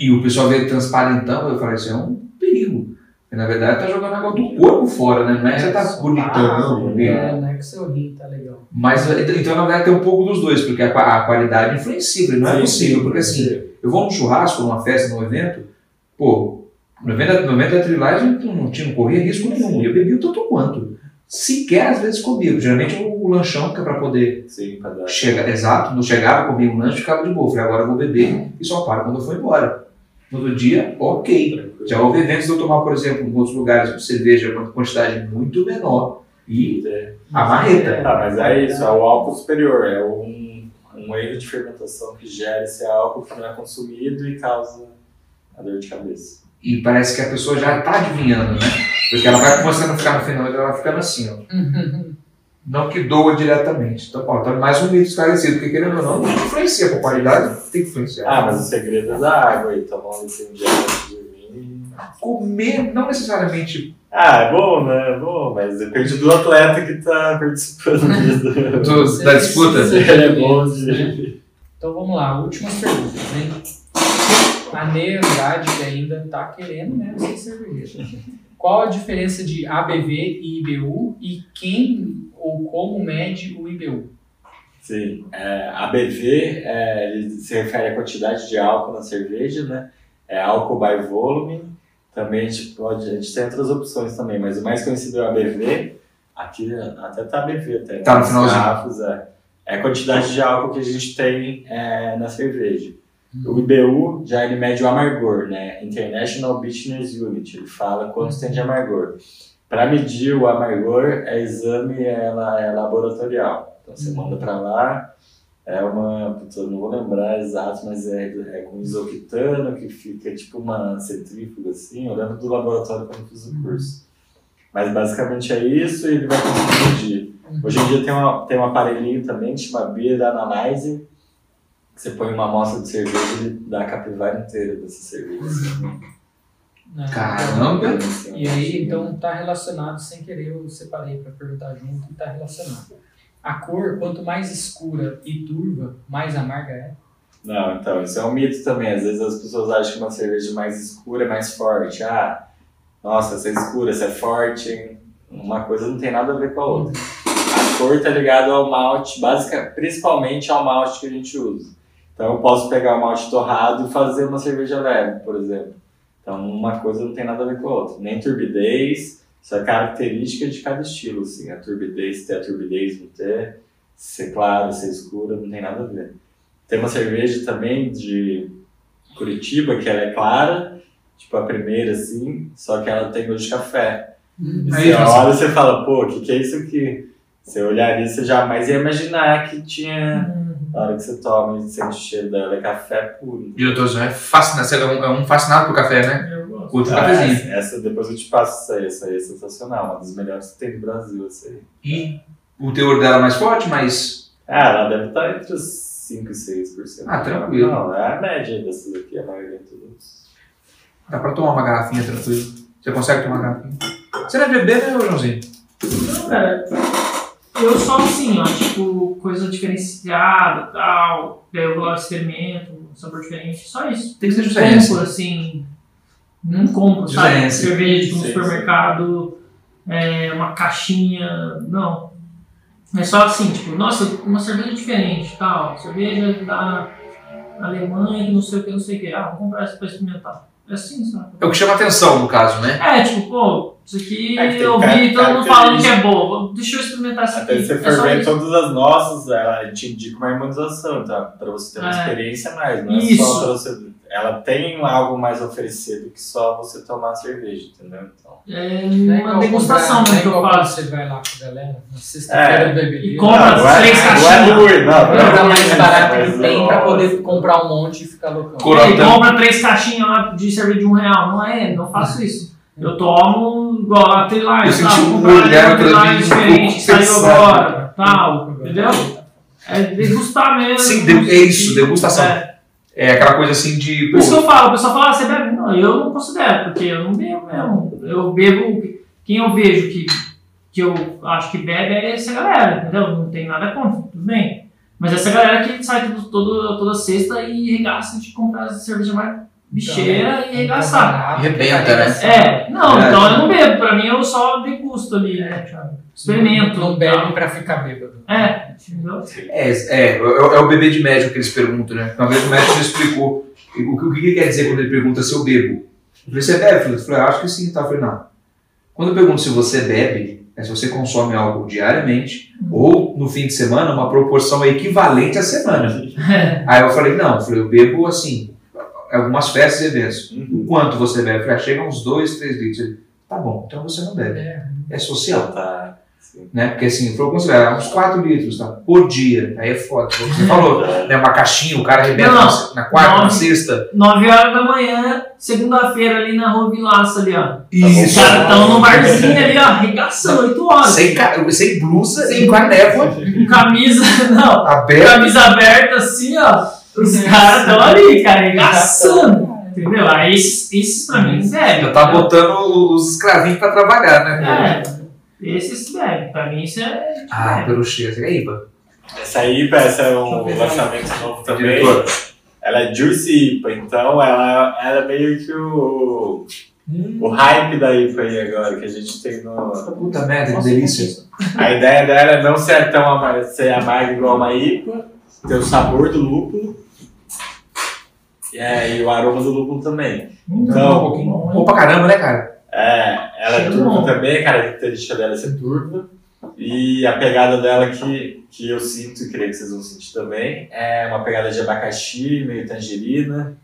E o pessoal veio transparentão, eu falei, isso é um perigo. Porque, na verdade, tá jogando água do corpo fora, né? Não é que você tá bonitão, sim, porque... É, não é que seu rim tá legal. Mas, então, na verdade, tem um pouco dos dois, porque a, a qualidade influencia, não é possível. Porque, assim, sim. eu vou num churrasco, numa festa, num evento, pô, no evento, da- no da trilagem não, não, tinha, não corria risco nenhum. Eu bebi o tanto quanto. Sequer, às vezes, comia. Geralmente, o, lanchão, que é pra poder Sim, pra dar. chegar, exato, não chegava, comia um lanche, ficava de boa. Falei, agora eu vou beber e só paro quando eu for embora. No outro dia, ok. Já houve eventos de eu tomar, por exemplo, em outros lugares, cerveja, uma quantidade muito menor. E a marreta. Tá, mas é isso, é o álcool superior, é um, um erro de fermentação que gera esse álcool que não é consumido e causa a dor de cabeça. E parece que a pessoa já está adivinhando, né? Porque ela vai começando a ficar no final, ela vai ficando assim, ó. Não que doa diretamente. Então, ó, tá mais um mito esclarecido, porque querendo ou não, influencia com a qualidade, tem que influenciar. Ah, mas o segredo é da água aí, tomar um litrinho de água antes de dormir. Comer não necessariamente Ah, é bom, né? É bom, mas depende do atleta que tá participando do- da disputa. É bom de. Então vamos lá, últimas perguntas, né? A Ney Andrade que ainda tá querendo mesmo ser cerveja. Qual a diferença de ABV e IBU e quem ou como mede o IBU? Sim, é, ABV é, ele se refere à quantidade de álcool na cerveja, né? É álcool by volume. Também a gente pode, a gente tem outras opções também, mas o mais conhecido é o ABV. Aqui até tá ABV até. né? Tá no finalzinho. garrafas, é. É a quantidade de álcool que a gente tem é, na cerveja. O IBU já ele mede o amargor, né? International Bitterness Unit. Ele fala quanto tem de amargor. Para medir o amargor, é exame é, la- é laboratorial. Então você manda para lá, É uma. Eu não vou lembrar exato, mas é, é com isoquitano, que fica tipo uma centrífuga assim. Eu lembro do laboratório quando eu fiz o curso. Mas basicamente é isso e ele vai conseguir medir. Hoje em dia tem, uma, tem um aparelhinho também que chama Beer Analyzer, você põe uma amostra de cerveja e dá a capivara inteira dessa cerveja. Né? Caramba! Assim, E aí, então, tá relacionado, sem querer, eu separei para perguntar junto e tá relacionado. A cor, quanto mais escura e turva, mais amarga é. Não, então, isso é um mito também. Às vezes as pessoas acham que uma cerveja mais escura é mais forte. Ah, nossa, essa é escura, essa é forte. Uma coisa não tem nada a ver com a outra. A cor tá ligada ao malte, básica, principalmente ao malte que a gente usa. Então eu posso pegar o malte torrado e fazer uma cerveja leve, por exemplo. Então uma coisa não tem nada a ver com a outra. Nem turbidez, isso é característica de cada estilo, assim. A turbidez ter a turbidez, não ter, ser claro, ser escura, não tem nada a ver. Tem uma cerveja também de Curitiba, que ela é clara, tipo a primeira, assim, só que ela tem gosto de café. E Aí, você olha e você fala, pô, o que, que é isso aqui? Você olharia, você jamais ia imaginar que tinha. Na hora que você toma e sente o cheiro dela, é café puro. E o doutorzão é fascinado, você é um, é um fascinado por café, né? Eu gosto. Curte o Ah, cafezinho. essa, essa- depois eu te passo essa aí, essa aí é sensacional, uma das melhores que tem no Brasil, essa aí. E o teor dela é mais forte, mas. Ah, ela deve estar entre os 5 e 6%. Ah, tranquilo. Não, é a média dessas aqui, a maioria de todos. Dá pra tomar uma garrafinha tranquilo. Você consegue tomar uma garrafinha? Você não é bebê, né, Joãozinho? Não, cara, eu só assim, ó, tipo, coisa diferenciada tal. Daí eu vou lá, experimento, um sabor diferente, só isso. Tem que ser Não diferença. compro, assim, não compro, sabe? Diferença. Cerveja no Sim, supermercado, é, uma caixinha, não. É só assim, tipo, nossa, uma cerveja diferente, tal, cerveja da Alemanha, que não sei o que, não sei o que. Ah, vou comprar essa pra experimentar. É assim, sabe? É o que chama atenção, no caso, né? É, tipo, pô, isso aqui É eu vi todo mundo que falando que é boa. Deixa eu experimentar isso Até aqui. se você É for só ver todas as nossas, ela te indica uma harmonização, tá? Pra você ter uma É. experiência a mais, não é Isso. só pra você. Ela tem algo mais a oferecer do que só você tomar cerveja, entendeu? Então. É Não é uma degustação mesmo que não é eu faço. Você vai lá com a galera, na sexta-feira É. do bebê. E compra Não, não é- três não é caixinhas. ruim, não. Compra não é mais ruim, barato que tem pra não- poder comprar um monte e ficar loucão. Corotão. compra três caixinhas lá de cerveja de um real. Não é, não faço isso. Eu tomo igual a tal, senti um comprar uma mim, diferente, que saiu agora, tal, entendeu? É degustar mesmo. Sim, de- é isso, degustação. É. É aquela coisa assim de. Por isso que eu falo, o pessoal fala, ah, você bebe? Não, eu não considero, porque eu não bebo mesmo. Eu bebo, quem eu vejo que, que eu acho que bebe é essa galera, entendeu? Não tem nada contra, tudo bem. Mas essa galera que sai todo, todo- toda sexta e regaça de comprar cerveja mais bicheira e arregaçar. Arrebenta, né? É, não, Verdade. então eu não bebo, pra mim eu só degusto ali, né? Experimento. Não bebe pra ficar bêbado. É, entendeu? É, é, é, o- é o bebê de médico que eles perguntam, né? Uma vez o médico me explicou o que, o que ele quer dizer quando ele pergunta se eu bebo. Eu falei, você bebe? Eu falei, "Ah, acho que sim. Tá? Eu falei, não. Quando eu pergunto se você bebe, é se você consome algo diariamente ou no fim de semana, uma proporção equivalente à semana. Aí eu falei, não, eu falei, eu bebo assim, algumas festas e eventos. Uhum. O quanto você bebe? Falei, ah, chega uns 2, 3 litros. Ele, tá bom, então você não bebe. É. É social Tá. Sim. né? Porque assim, falou considerar uns 4 litros tá? por dia. Aí é foda. Você falou, né? Uma caixinha, o cara arrebenta Não, na, na quarta, na não. sexta. 9 horas da manhã, segunda-feira ali na Rua Vilaça ali, ó. Os Isso. caras estão no barzinho ali, ó, arregaçando 8 horas. Sem, ca- sem blusa Sem- com a névoa Com camisa, não, aberta. camisa aberta assim, ó. Os caras estão ali, cara, arregaçando. Entendeu? Aí esses, esses pra mim bebem. Já tá botando os escravinhos pra trabalhar, né? É, esses bebem. Pra mim isso é. Ah, bebe. pelo cheiro. É IPA. Essa IPA, essa é um lançamento novo também. Diretor. Ela é Juicy IPA, então ela, ela é meio que o, Hum. o hype da IPA aí agora, que a gente tem no. Puta merda, que delícia. A ideia dela é não ser tão amarga, ser amarga igual uma IPA, ter o sabor do lúpulo é, e o aroma do lúpulo também. Então, um pouquinho. Pô, pra caramba, né, cara? É, ela é Cheiro turva bom. também, a característica dela é ser turva. E a pegada dela que, que eu sinto e creio que vocês vão sentir também é uma pegada de abacaxi, meio tangerina.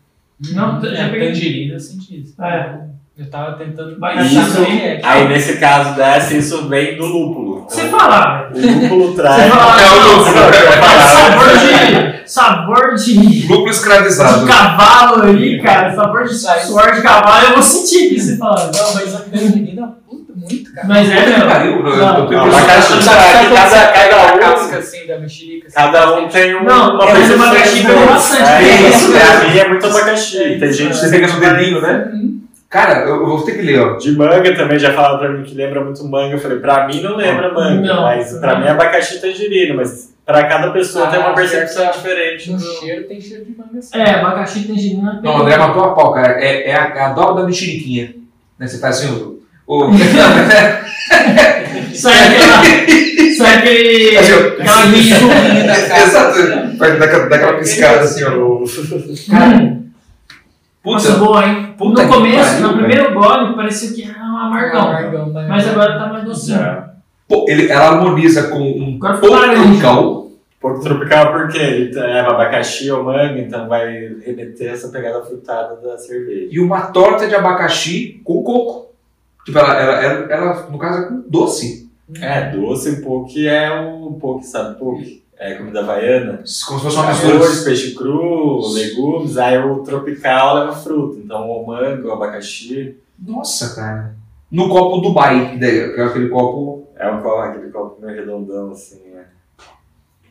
Não, já é, tangerina, eu senti isso. É. Eu tava tentando achar no bem. que é. Aí nesse caso dessa, isso vem do lúpulo. Você falar, velho. O lúpulo traz. Você fala, É o lúpulo, eu falar. sabor de. Sabor de. Lúpulo escravizado. De cavalo ali, cara. Sabor de Sai. suor de cavalo, eu vou sentir que você fala. Não, mas a tangerina, puta, muito, cara. Mas é, meu. Eu- eu- Não, eu tenho abacaxi cada- cada a um- casca assim da mexerica? assim, Cada um tem um, Não, uma mas percepção abacaxi diferente. tem bastante. É, Isso, pra né? mim é muito abacaxi. Tem gente que pega no dedinho, né? Cara, eu, eu vou ter que ler, ó. De manga também, já falaram pra mim que lembra muito manga. Eu falei, pra mim não lembra manga, Não. mas pra mim é abacaxi e tangerina. Mas pra cada pessoa Ah, tem uma percepção certo. diferente. No do- cheiro tem cheiro de manga assim. É, abacaxi e tangerina. Não, o André matou a pau, cara. É, é a, é a dobra da mexeriquinha. Né? Você tá assim, o. o Sai aquela. Sai aquele. Assim. Aquela linha. da casca. Exato. Daquela, daquela piscada assim, ó. Cara, Nossa, puta. boa, hein? puta no que começo, pariu, no primeiro gole, parecia que era um amargão. Amargão, mas- Mas agora tá mais docinho. Já. Pô, ele, ela harmoniza com um pouco tropical. Porco tropical porque ele leva abacaxi ou manga, então vai remeter essa pegada frutada da cerveja. e uma torta de abacaxi com coco. Tipo, ela, ela, ela, ela, no caso, é com doce. É, doce um pouco é o poke, sabe? Poke. É comida havaiana. Como se fosse uma mistura. Arroz, peixe cru, legumes, aí o tropical leva fruta. Então o mango, o abacaxi, Nossa, cara. No copo Dubai, que é aquele copo. é um copo, aquele copo meio redondão assim, né?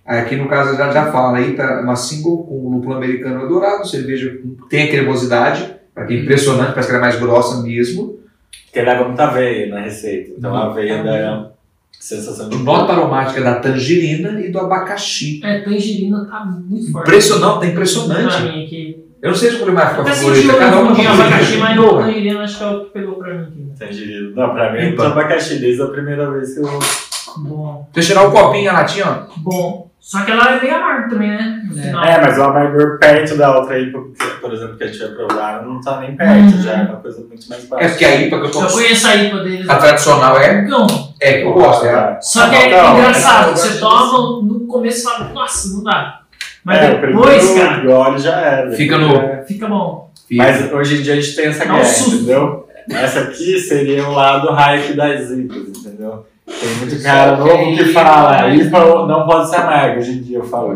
Aqui no caso já, já fala aí, tá uma single com lúpulo americano dourado, cerveja tem a cremosidade, que é impressionante, parece que ela é mais grossa mesmo. Porque leva muita aveia na receita. Então a aveia Uhum. Sensação de Nota aromática da tangerina e do abacaxi. É, tangerina tá muito forte. Impressionante, tá Pra impressionante. mim aqui. Eu não sei se eu vou mais Eu ficar favorita, cada um com abacaxi, mas o tangerina acho que é o que pegou pra mim aqui. tangerina. Não, pra mim é muito Epa. abacaxi desde a primeira vez que eu. Bom, Deixa eu tirar o copinho, a latinha, ó. bom. Só que ela é bem amarga também, né? É. É, mas o amargor perto da outra IPA, por exemplo, que a gente vai provar, não tá nem perto, Uhum. já é uma coisa muito mais baixa. É porque a IPA que eu tô. Eu conheço a IPA deles. A tradicional é? Então, É, que eu gosto, é. só que é Não, engraçado, você toma no começo e fala, nossa, não dá. Mas é, o depois, primeiro cara, gole já era. Fica no- já- fica bom. Mas hoje em dia a gente tem essa guerra, entendeu? Essa aqui seria o lado hype das IPAs, entendeu? Tem muito cara novo que fala, IPA não pode ser amarga. Hoje em dia eu falo,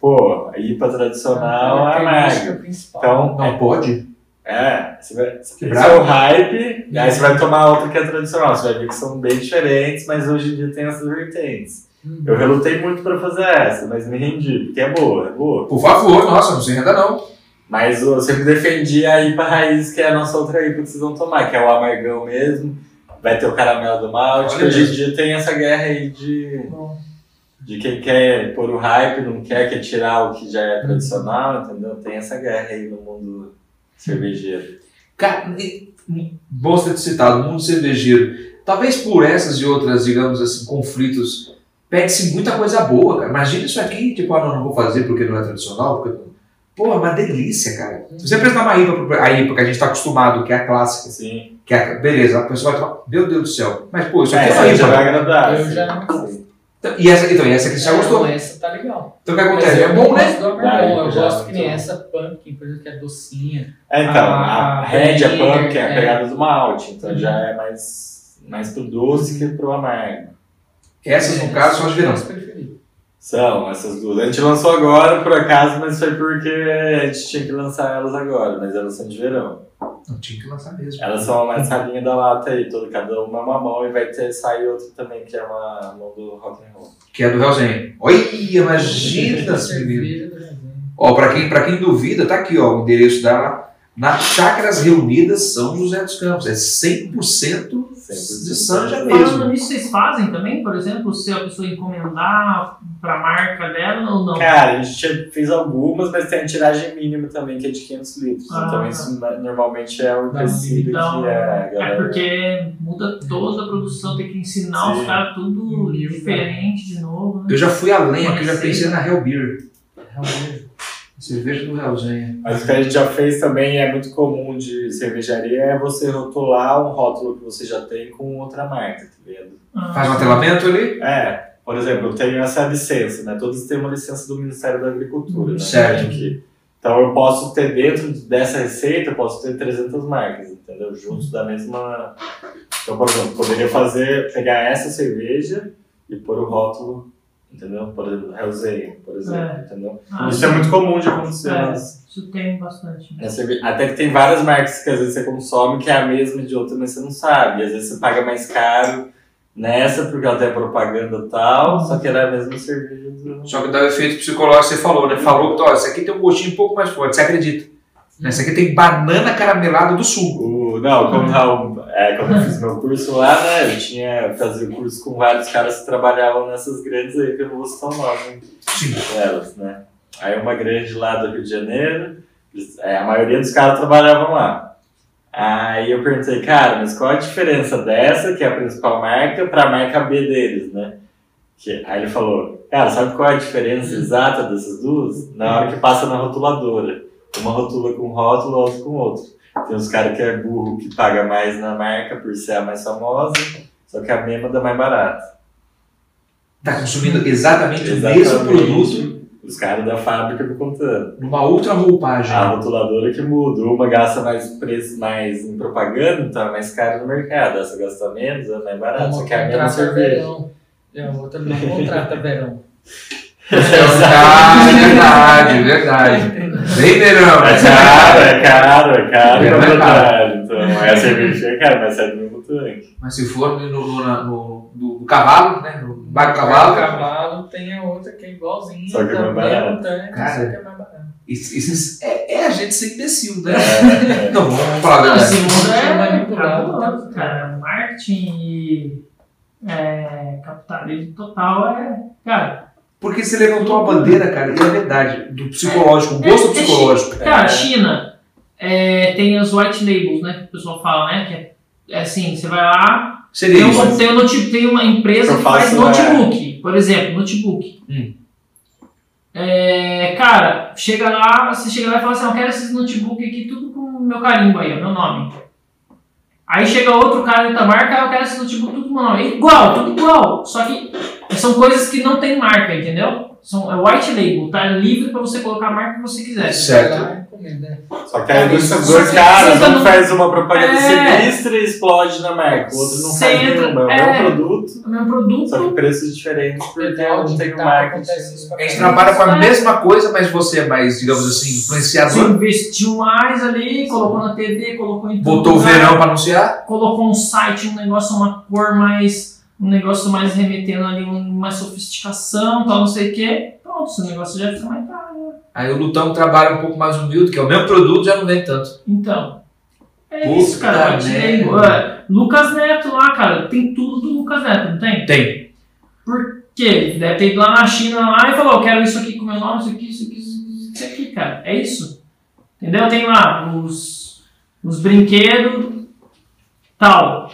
pô, a IPA tradicional é característica amarga. principal. Então, Não pode? É, você vai, esse bravo. é o hype, e aí você vai tomar outra que é tradicional. Você vai ver que são bem diferentes, mas hoje em dia tem essas vertentes. Uhum. Eu relutei muito pra fazer essa, mas me rendi, porque é boa, é boa. Por favor, nossa, não se renda não. Mas eu sempre defendi a IPA raiz, que é a nossa outra IPA que vocês vão tomar, que é o amargão mesmo. Vai ter o caramelo do malte, Olha que hoje em dia tem essa guerra aí de, Bom, de quem quer pôr o hype, não quer, quer tirar o que já é tradicional, entendeu? Tem essa guerra aí no mundo cervejeiro. Cara, bom você ter citado, mundo cervejeiro. Talvez por essas e outras, digamos assim, conflitos, pede-se muita coisa boa, cara. Imagina isso aqui, tipo, ah, não, não vou fazer porque não é tradicional, porque... Pô, é uma delícia, cara. Se você apresentar uma IPA, a IPA que a gente tá acostumado, que é a clássica, Sim. Que é a, beleza, a pessoa vai tomar, meu Deus do céu. Mas, pô, isso aqui É, é, vai agradar. Eu já- Sim. Então, E essa, então, e essa aqui você já é, gostou. não, essa tá legal. Então o que acontece? É eu bom, né? eu já, gosto que nem essa pumpkin, por exemplo, que é docinha. É, então, a, A red, a Berliner, pump, é a é. pegada do malte, então Uhum. já é mais, mais pro doce que pro amargo. Essas, no É, caso, são as de verão. meus preferidos. São essas duas. A gente lançou agora, por acaso, mas foi porque a gente tinha que lançar elas agora, mas elas são de verão. Não, tinha que lançar mesmo. Elas são uma salinha da lata aí, toda, cada uma uma mão, e vai ter sair outra também, que é uma mão do rock and roll. Que é do Realzinho. Olha, imagina, menino. Do Brasil. Ó, pra quem, pra quem duvida, tá aqui, ó, o endereço dela. Na Chácaras Reunidas São José dos Campos. É 100% de Sanja Falando mesmo. nisso, vocês fazem também, por exemplo, se a pessoa encomendar pra marca dela ou não? Cara, a gente já fez algumas, mas tem a tiragem mínima também, que é de 500 litros. Ah, então tá. isso normalmente é o empecilho Então, que é, a é galera. porque muda toda a produção, tem que ensinar os Sim. caras tudo Mil, diferente de novo. Né? Eu já fui além aqui, eu já pensei na Hell Beer. Realmente. Cerveja do Realzinho. Mas o que a gente já fez também é muito comum de cervejaria é você rotular um rótulo que você já tem com outra marca, tá ligado? Ah, Faz um atelamento ali? É, por exemplo, eu tenho essa licença, né? Todos têm uma licença do Ministério da Agricultura, né? Certo. Que- Então eu posso ter dentro dessa receita, eu posso ter 300 marcas, entendeu? Juntos da mesma. Então, por exemplo, poderia fazer, pegar essa cerveja e pôr o rótulo, entendeu? Por exemplo, Hellsay, por exemplo, É. entendeu? Ah, Isso é muito comum de acontecer. É. nas- Isso tem bastante. né? cerve- Até que tem várias marcas que às vezes você consome que é a mesma de outra, mas você não sabe. Às vezes você paga mais caro nessa porque ela tem a propaganda e tal, só que era a mesma cerveja do. Só que dá o efeito psicológico que você falou, né? Falou que, ó, esse aqui tem um gostinho um pouco mais forte, você acredita. Né? Esse aqui tem banana caramelada do sul. O, não, como tal, é, quando eu fiz meu curso lá, né, eu tinha fazia o curso com vários caras que trabalhavam nessas grandes aí, que eu não vou citar o nome Sim. delas, né. Aí uma grande lá do Rio de Janeiro, é, a maioria dos caras trabalhavam lá. Aí eu perguntei, cara, mas qual a diferença dessa, que é a principal marca, para a marca B deles, né? Que, aí ele falou, cara, sabe qual é a diferença exata dessas duas? Na hora que passa na rotuladora. Uma rotula com rótulo, outra com outro. Tem uns caras que é burro, que paga mais na marca por ser a mais famosa, só que a mesma dá mais barata. Tá consumindo exatamente, o mesmo produto Os caras da fábrica me contando. numa outra roupagem. A rotuladora que muda. Uma gasta mais preço mais em propaganda, então é mais caro no mercado. Essa gasta menos, é mais barato. Só Uma que é a mesma contrata cerveja. verão. A outra não contrata verão. Ah, verdade, verdade. Vem, verão. É caro, é caro, é caro. É, É, é caro. Então, é a cerveja é cara, mas sai do mesmo tanque. Mas se for no, no, no- do, do cavalo, né? No bar do cavalo, O cavalo tem a outra que é igualzinha. Só que é mais também barato. no tanque, Cara. só que é mais barato. isso, isso é, é a gente ser imbecil, né? É, é. Não, vamos falar a Não, verdade. esse mundo é manipulado, tá? cara. Marketing e é, capitalismo total é. Cara, Porque você levantou a bandeira, cara, e é verdade, do psicológico, o gosto É, é psicológico. Cara, China é, tem as white labels, né? Que o pessoal fala, né? Que é, é assim, você vai lá, Seria tem, isso. um, tem, um tem uma empresa que faz notebook, por exemplo, notebook. Hum. É, cara, chega lá, você chega lá e fala assim, eu quero esses notebook aqui, tudo com o meu carimbo aí, o meu nome. Aí chega outro cara outra marca, eu quero esse notebook tudo com o meu nome. É igual, tudo igual. Só que são coisas que não tem marca, entendeu? São, é white label, tá livre pra você colocar a marca que você quiser. Certo. Né? Só que aí Só dois caras, você um não- faz uma propaganda É. sinistra e explode na marca, o outro não Você faz entra- nenhuma. É o é. mesmo produto, O meu produto. só que preços diferentes, porque um tem isso pra A gente trabalha com a mesma coisa, mas você é mais, digamos assim, Você influenciador. investiu mais ali, colocou na TV, colocou em tudo. Botou o verão pra anunciar. Colocou um site, um negócio, uma cor mais. Um negócio mais remetendo ali, um- mais sofisticação, tal, não sei o quê. Pronto, seu negócio já fica mais caro. né? Aí o Lutão trabalha um pouco mais humilde, que é o mesmo produto, já não vende tanto. Então. É Puta isso, cara. digo, é, Lucas Neto lá, cara, tem tudo do Lucas Neto, não tem? Tem. Por quê? Ele deve ter ido lá na China lá e falou, eu quero isso aqui com meu nome, isso aqui, isso aqui, isso aqui, isso aqui, cara. É isso. Entendeu? Tem lá os, os brinquedos, tal.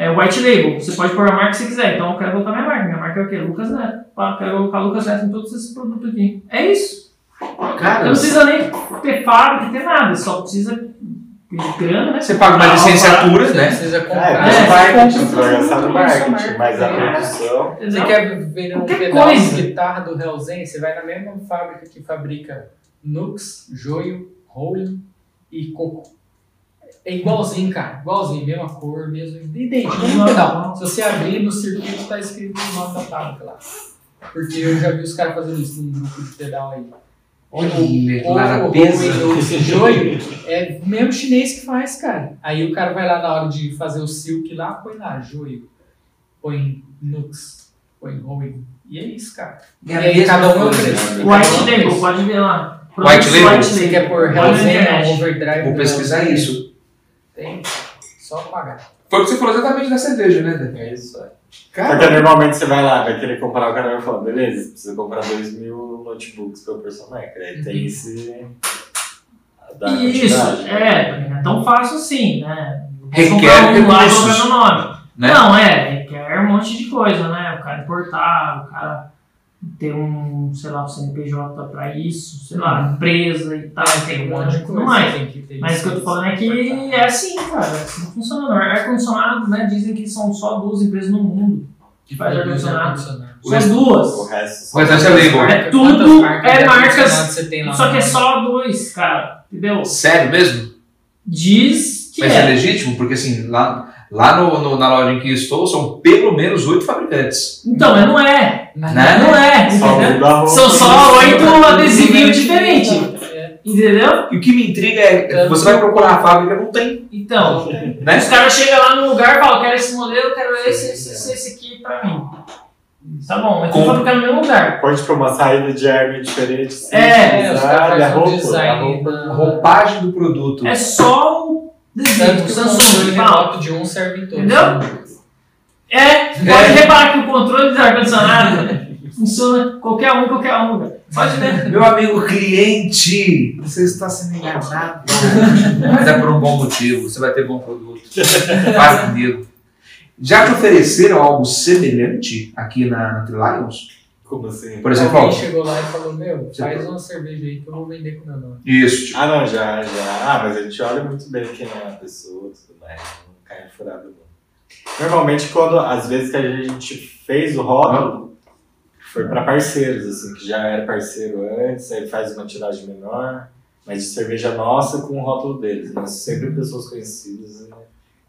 É white label. Você pode pôr a marca que você quiser. Então eu quero colocar minha marca. Minha marca é o quê? Lucas Neto. Pá, quero colocar Lucas Neto em todos esses produtos aqui. É isso. Você Cara, não precisa nem ter fábrica, ter nada. Só precisa de grana, né? você paga uma Ah, licenciatura, Você né? precisa É, comprar. É, o marketing, vai gastar no marketing, mas a marca. produção. Você quer ver um Qualquer pedaço coisa. de guitarra do Hellzen, você vai na mesma fábrica que fabrica Nux, Joio, Rolling e Coco. É igualzinho, cara. Igualzinho, mesma cor, mesmo. Idêntico, mesmo pedal. Se você abrir no circuito, tá escrito o nome da fábrica lá. Porque eu já vi os caras fazendo isso num grupo de pedal aí. Olha, O e Joio é o mesmo chinês que faz, cara. Aí o cara vai lá na hora de fazer o silk lá, põe lá Joio, põe Nux, põe Rolling. E é isso, cara. É E aí cada um é coisa. preço. White Label, pode ver lá. White Label? Você quer pôr Olha na Hellzen, internet. um overdrive Vou pesquisar isso. Tem, só pagar. Foi o que você falou exatamente da cerveja, né? Dan? É isso aí. Cara, Porque normalmente você vai lá, vai querer comprar, o cara vai falar, beleza, você precisa comprar 2 mil notebooks pra pôr sua marca. Aí tem esse. Da Isso, quantidade. é, não é tão fácil assim, né? Requer um lá e colocar nome. né? Não, é, requer um monte de coisa, né? O cara importar, o cara ter um, sei lá, um CNPJ pra isso, sei lá, empresa e tal, tem um monte de tudo coisa. mais. Mas o que eu tô falando é que é assim, cara, é assim que funciona. Ar-condicionado, né? Dizem que são só duas empresas no mundo. que faz ar-condicionado. São resto- duas. O resto O restante é label. É tudo- marcas é marcas, ar-condicionado você tem lá Só que é só dois, cara. Entendeu? Sério mesmo? Diz que Mas é é. legítimo? Porque assim, lá, lá no, no- na loja em que estou, são pelo menos oito fabricantes. Então, mas não é. Né? Não é. Só. São só oito adesivinhos diferentes. É. Entendeu? E o que me intriga é que você vai procurar a fábrica, não tem, Então, né? os caras chegam lá no lugar e falam: quero esse modelo, quero esse, esse, esse, esse aqui pra mim. Tá bom, mas Com- fabricar no mesmo lugar. Pode pra uma saída de arma diferente. sim, É, os sabe? caras a fazem um roupa, design a roupa. na- A roupagem do produto. É só o Tanto que o Samsung remoto de um serve em todos. Entendeu? É, pode É. reparar que o controle do ar-condicionado funciona qualquer um, qualquer um, cara. Pode ver. Meu amigo cliente, você está sendo enganado. Mas é por um bom motivo, você vai ter bom produto. Faz comigo. Já te ofereceram algo semelhante aqui na, na Trilions? Como assim? Por exemplo, Alguém chegou lá e falou, meu, faz uma cerveja aí que eu vou vender com o meu nome. isso. tipo, Ah, não, já, já. Ah, mas a gente olha muito bem quem é a pessoa, tudo mais. Não cai em furada, não. Normalmente, quando, às vezes que a gente fez o rótulo, foi para parceiros, assim, que já era parceiro antes, aí faz uma tiragem menor, mas de cerveja nossa com o rótulo deles. Mas sempre pessoas conhecidas, né?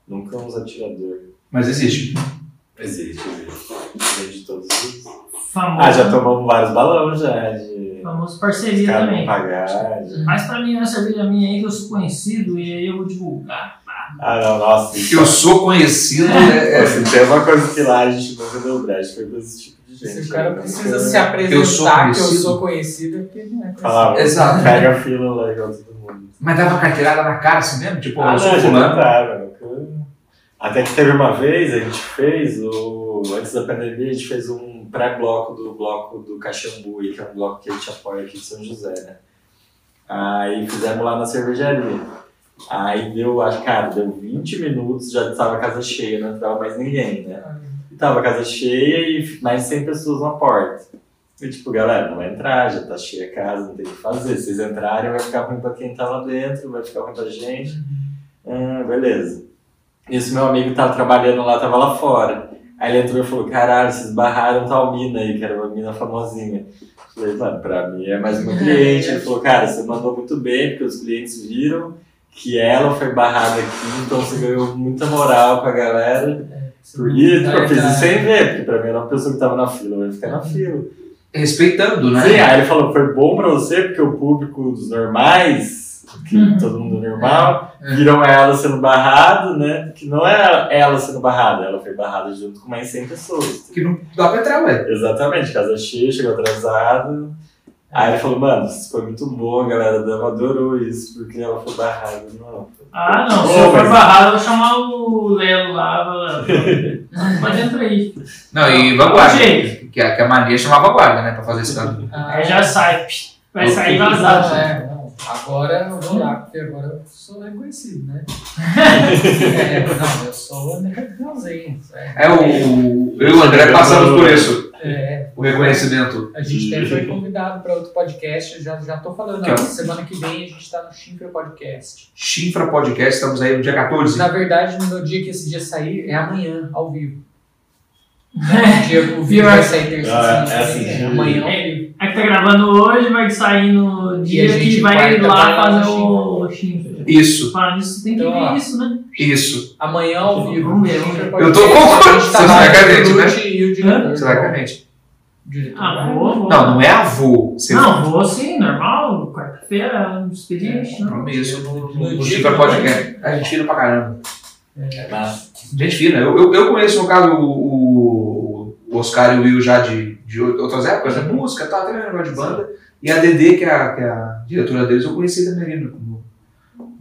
nunca uns atiradores. Mas existe. Existe, existe. Vem de todos os. Famoso, Ah, já tomamos vários balões já, de. famoso Os parceria também. pagar. de- Faz pra mim uma cerveja minha aí que eu sou conhecido e aí eu vou divulgar. Ah, não, nossa. isso- Eu sou conhecido. É, é, Assim, tem uma coisa que lá a gente nunca deu brecha, foi pra esse tipo de gente. Se o cara né? precisa Nunca se apresentar Eu sou que eu conhecido. sou conhecido, é porque não é conhecido. Falava, Exato. pega a fila lá igual todo mundo. mas dava carteirada na cara assim mesmo? Tipo, Ah, eu sou fulano. nunca- Até que teve uma vez, a gente fez, o... antes da pandemia, a gente fez um pré-bloco do bloco do Caxambu, que é um bloco que a gente apoia aqui de São José, né? Aí fizemos lá na cervejaria. Aí deu, acho, cara, deu 20 minutos, já estava a casa cheia, não entrava mais ninguém, né? E tava a casa cheia e mais de 100 pessoas na porta. E tipo, galera, não vai entrar, já tá cheia a casa, não tem o que fazer. Se vocês entrarem, vai ficar ruim pra quem tá lá dentro, vai ficar ruim pra gente. Ah, beleza. Esse meu amigo tava trabalhando lá, tava lá fora. Aí ele entrou e falou, caralho, vocês barraram tal mina aí, que era uma mina famosinha. Falei, mano, pra mim é mais uma cliente. Ele falou, cara, você mandou muito bem, porque os clientes viram que ela foi barrada aqui, então você ganhou muita moral com a galera. Por isso, Vai eu fiz isso sem ver, porque pra mim era uma pessoa que tava na fila, eu ia ficar na fila. Respeitando, né? Sim, aí ele falou, foi bom pra você, porque o público dos normais, que Uhum. todo mundo normal, É. viram ela sendo barrado, né? Que não é ela sendo barrada, ela foi barrada junto com mais 100 pessoas. Que não dá pra entrar, ué. Exatamente, casa cheia, chegou atrasado. Aí ele falou, mano, isso foi muito bom, a galera dama adorou isso, porque ela foi barrada. Não, Ah, não. Se eu for mas- barrado, eu vou chamar o Lelo lá. Pode entrar aí. Não, e vanguarda. Que a, que a mania chamava vanguarda, né? Pra fazer esse tanto. Ah, Aí já sai. Vai sair vazado. é, não. Agora eu vou lá, porque agora eu sou reconhecido, né? é, não, eu sou o André Galzinho. É, o, eu e o André passamos por isso. É, O reconhecimento. a gente até foi convidado para outro podcast, eu já, já tô falando, semana que vem a gente tá no Chifre Podcast. Chifra Podcast, estamos aí no dia 14. Na verdade, no meu dia que esse dia sair, é amanhã, ao vivo. O dia o vídeo vai sair terça Ah, é assim, é de- amanhã ao É, vivo. A que tá gravando hoje vai sair no dia a gente que vai vai lá fazer o chifre. Isso, Falar nisso, tem que Então, ó. ver isso, né? isso. Amanhã ao vivo. Vamos ver, vamos ver. Chifre Eu tô concordando. a gente tá Você vai gente, né? E o diretor. Você vai com a gente. Vai. vou, vou. Não, não é avô. Você Não, vou sim, normal. Quarta-feira, um expediente. não. Compromisso no, No no, Chifra Podcast. A gente fina pra caramba. Mas, Gente fina. Eu, eu, eu conheço, no caso, o, o Oscar e o Will já de, de outras épocas, né? Música, tal, até negócio de banda. E a Dedê, que é a, que é a diretora deles, eu conheci também ali no,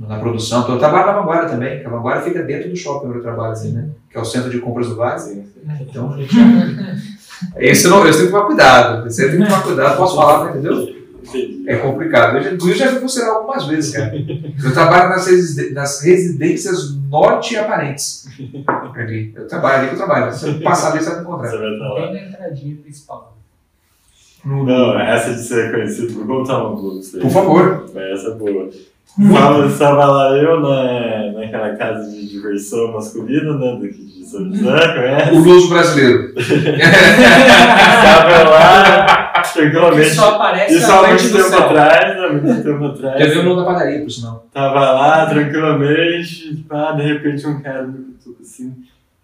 na produção. Então, eu trabalho na Vanguarda também, que a Vanguarda fica dentro do shopping onde eu trabalho, assim, né? Que é o centro de compras do Vale. assim, Então, esse eu, não, eu tenho que tomar cuidado. Esse eu tenho que tomar cuidado, posso falar, entendeu? Entendi. É complicado. Eu já, vi funcionar algumas vezes, cara. Eu trabalho nas, nas residências norte aparentes. Ali. Eu trabalho ali que eu trabalho. Se eu passar ali, você vai me encontrar. Você vai estar lá. Bem na entradinha principal. No- Não, essa de ser conhecido, vou contar uma boa pra. Por favor. Essa é boa. Fala, estava lá eu na, na naquela casa de diversão masculina, né? Daqui de São José, conhece? O luso brasileiro. Estava lá, Tranquilamente. só aparece Isso a há parte muito do tempo céu. atrás, há muito tempo atrás. Já viu o nome da padaria, por sinal. Tava lá, tranquilamente, pá, de repente um cara me cutuca assim.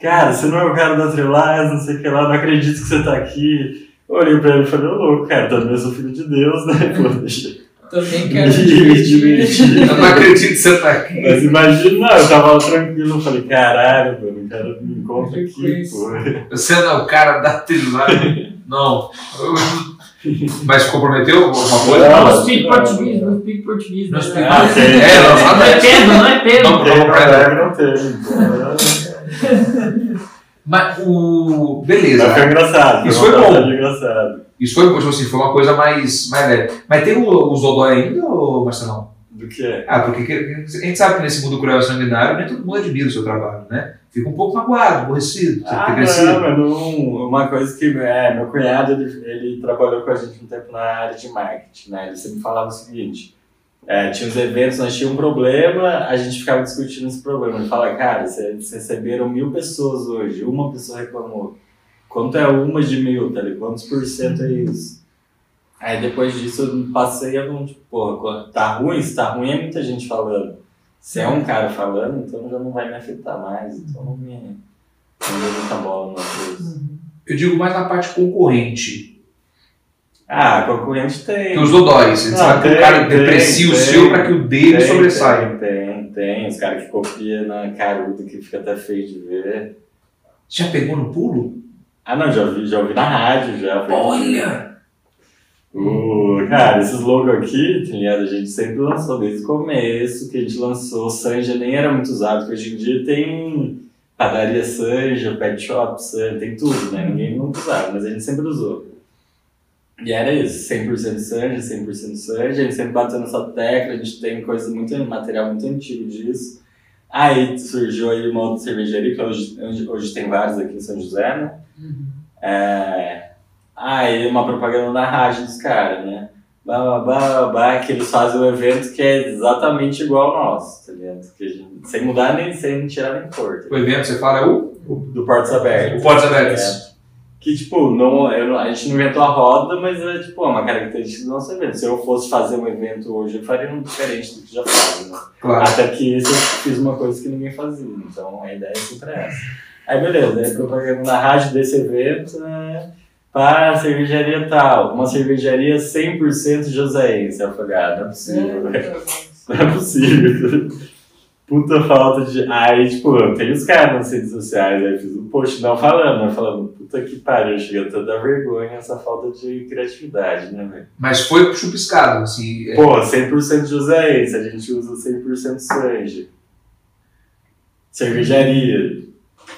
Cara, você não é o cara da Trelaz, não sei o que lá, não acredito que você tá aqui. Eu olhei pra ele e falei, ô louco, cara, também eu sou filho de Deus, né? Pô, deixa Também quero me divertir. Eu não acredito que você tá aqui. Mas imagina, não, eu tava lá tranquilo, eu falei, caralho, mano, o cara me encontra aqui, pô. Você não é o cara da trilhada. Não. Eu- Mas comprometeu alguma coisa? Não. Não speak português, não speak português. Não né? speak Ah, ok. É, não, Não é Pedro, não é Pedro. Não, não deve, não teve. Então, Mas o. Mas foi Beleza. engraçado, Isso foi bom. engraçada. Isso foi, tipo assim, foi uma coisa mais, mais leve. Mas tem o, os Dodói ainda, Marcelão? Do que é? Ah, porque que- a gente sabe que nesse mundo cruel e sanguinário nem todo mundo admira o seu trabalho, né? Fica um pouco magoado, aborrecido, Ah, ter não, mas não, uma coisa que é, meu cunhado ele, ele trabalhou com a gente um tempo na área de marketing, né? Ele sempre falava o seguinte: é, tinha uns eventos, nós tínhamos um problema, a gente ficava discutindo esse problema. Ele fala, cara, vocês receberam mil pessoas hoje, uma pessoa reclamou. Quanto é uma de mil, tá ligado? Quantos por cento é isso? Aí depois disso eu passei a não, tipo, porra, tá ruim, se tá ruim é muita gente falando. Se é um cara falando, então já não vai me afetar mais, então não me. Não deu muita bola no coisa. Eu digo mais na parte concorrente. Ah, concorrente tem. Que os Dodóis, Ah, sabe que tem, o cara tem, deprecia o tem. seu para que o dele Tem, sobressaia. Tem, tem, tem. Os caras que copiam na caruda que fica até feio de ver. Já pegou no pulo? Ah, não, já ouvi, já ouvi na rádio já. Olha! O, cara, esses logos aqui, tá ligado? A gente sempre lançou desde o começo, que a gente lançou. Sanja nem era muito usado, porque hoje em dia tem padaria Sanja, pet shop Sanja, tem tudo, né? Ninguém nunca usava, mas a gente sempre usou. E era isso, 100% Sanja, 100% Sanja, a gente sempre bateu nessa tecla, a gente tem coisa muito, material muito antigo disso. Aí surgiu aí uma outra cervejaria, que hoje, hoje, hoje tem vários aqui em São José, né? Uhum. É... Aí uma propaganda na rádio dos caras, né? Bah, bah, bah, que eles fazem um evento que é exatamente igual ao nosso, tá ligado? Gente, sem mudar nem sem tirar nem pôr. tá O evento, você fala, é o, ligado? Do Portos Abertos. o Portos Abertos. É. Que, tipo, não, eu a gente não inventou a roda, mas é, tipo, é uma característica do nosso evento. Se eu fosse fazer um evento hoje, eu faria um diferente do que já faz, né? Claro. Até que esse eu fiz uma coisa que ninguém fazia. Então a ideia é sempre essa. Aí beleza, aí propaganda na rádio desse evento, né? Para a cervejaria tal, uma cervejaria 100% joséense. Eu falei, ah, não é possível, velho. Não é possível. Puta falta de. Aí, tipo, eu tenho os caras nas redes sociais, aí fiz um post não falando, né? Falando, puta que pariu, chega até a dar vergonha essa falta de criatividade, né, velho? Mas foi chupiscado, assim. é- Pô, 100% Joséense, a gente usa 100% Sanji. Cervejaria.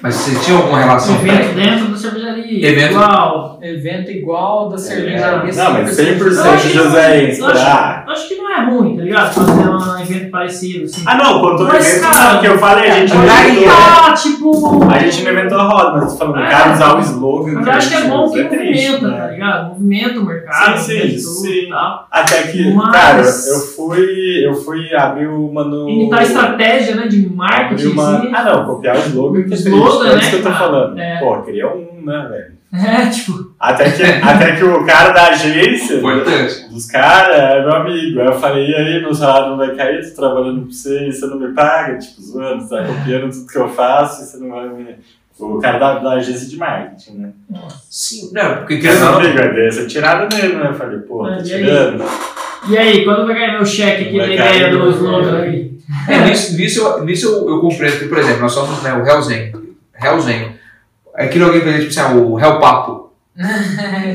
Mas você tinha alguma relação com Evento dentro da cervejaria. Evento- Igual. Evento igual da cervejaria. É, Não, mas 100% Eu acho que- Joséense. eu acho- Eu acho que não é ruim, tá ligado? Fazer um evento parecido, assim. ah, não, quanto ao Mas, evento, cara, que eu falei, a gente não inventou. Ah, tipo. A gente não inventou a roda, mas falando, o É. cara usar o slogan. Mas eu acho que é bom que é triste, movimenta, né? tá ligado? Movimenta o mercado, Sim, sim, movimenta sim. tal. Até que, Mas- cara, eu fui, eu fui abrir uma no... Imitar a estratégia, né, de marketing, uma... assim. Ah, não, copiar o slogan que é triste, Slogan, é isso né, que eu tô falando. É. Pô, queria um, né, velho? É, tipo, Até que, até que o cara da agência, Importante. dos caras, é meu amigo. Aí eu falei, e aí, meu salário não vai cair? Tô trabalhando pra você e você não me paga? Tipo, zoando, você tá copiando tudo que eu faço e você não vai me... O cara da, da agência de marketing, né? Sim, não, porque ou não, amigo, é ser tirada nele, né? Eu falei, pô, tá tirando. e aí, quando vai ganhar meu cheque aqui Vai da cair ideia do no- slogan aí? É, nisso, nisso, eu, nisso eu, eu compreendo que, por exemplo, nós somos né, o Hellzen. Hellzen. Aquilo alguém vai dizer, tipo assim, ah, o Hell Papo.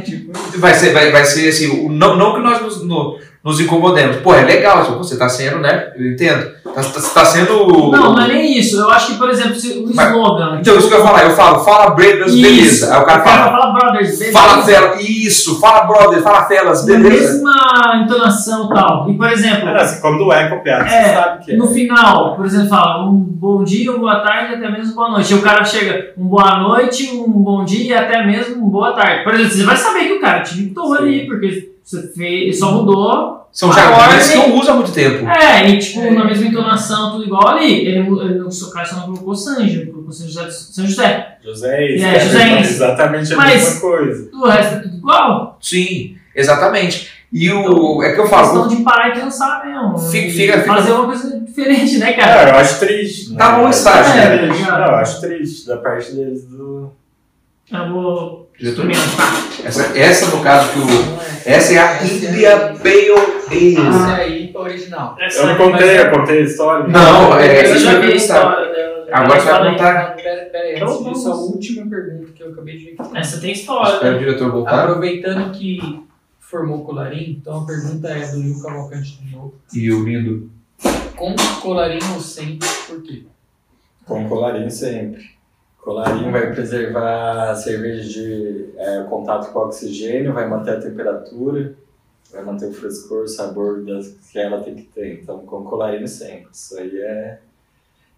tipo, Vai ser, vai, vai ser assim, o, não, não que nós no- nos incomodemos. Pô, é legal, tipo, você tá sendo, né? Eu entendo. Tá, tá, tá sendo. Não, não é nem isso. Eu acho que, por exemplo, se o Mas- slogan. Então, isso que eu ia falar, eu falo, fala Brothers, Isso. beleza. Aí o cara fala, fala brothers, beleza. fala Felas, isso, fala Brothers, fala Felas, Na beleza. mesma entonação e tal. E, por exemplo, Cara, assim, quando é copiado, É, você sabe que é. no final, por exemplo, fala um bom dia, uma boa tarde, até mesmo boa noite. E o cara chega, um boa noite, um bom dia e até mesmo um boa tarde. Por exemplo, você vai saber que o cara te Sim. ali, porque você fez, só mudou São jargões que eu uso há muito tempo. É, e tipo, na mesma entonação, tudo igual ali. Ele, ele o seu cara só não colocou Sanjo, ele colocou São José. São José. José é isso. É, é José é isso. exatamente a Mas- mesma coisa. O resto é tudo igual. Sim, exatamente. E o. É que eu falo. Questão de parar e pensar mesmo. Fica- fica- fica- Fazer uma coisa diferente, né, Cara, cara? eu acho triste. Tá bom estágio, né? triste. É, Não, eu acho triste da parte deles do. Eu vou Diretor, experimentar. essa, essa, no caso, que o. É. Essa é a Essa India Pale Ale. Essa aí é original. Eu não contei, eu contei a história. Não, é, isso já vai vi a perguntar. história dela. Agora você vai contar. Pera, pera aí, Então, antes disso, a última pergunta que eu acabei de ver. Essa tem história. Espera o né? diretor voltar. Aproveitando que formou colarinho, então a pergunta é do Will Cavalcante de novo. E o lindo. Com colarinho ou sem, por quê? Com colarinho sempre. Colarinho vai preservar a cerveja de é, contato com oxigênio, vai manter a temperatura, vai manter o frescor, o sabor das, que ela tem que ter. Então, com colarinho sempre. Isso aí é.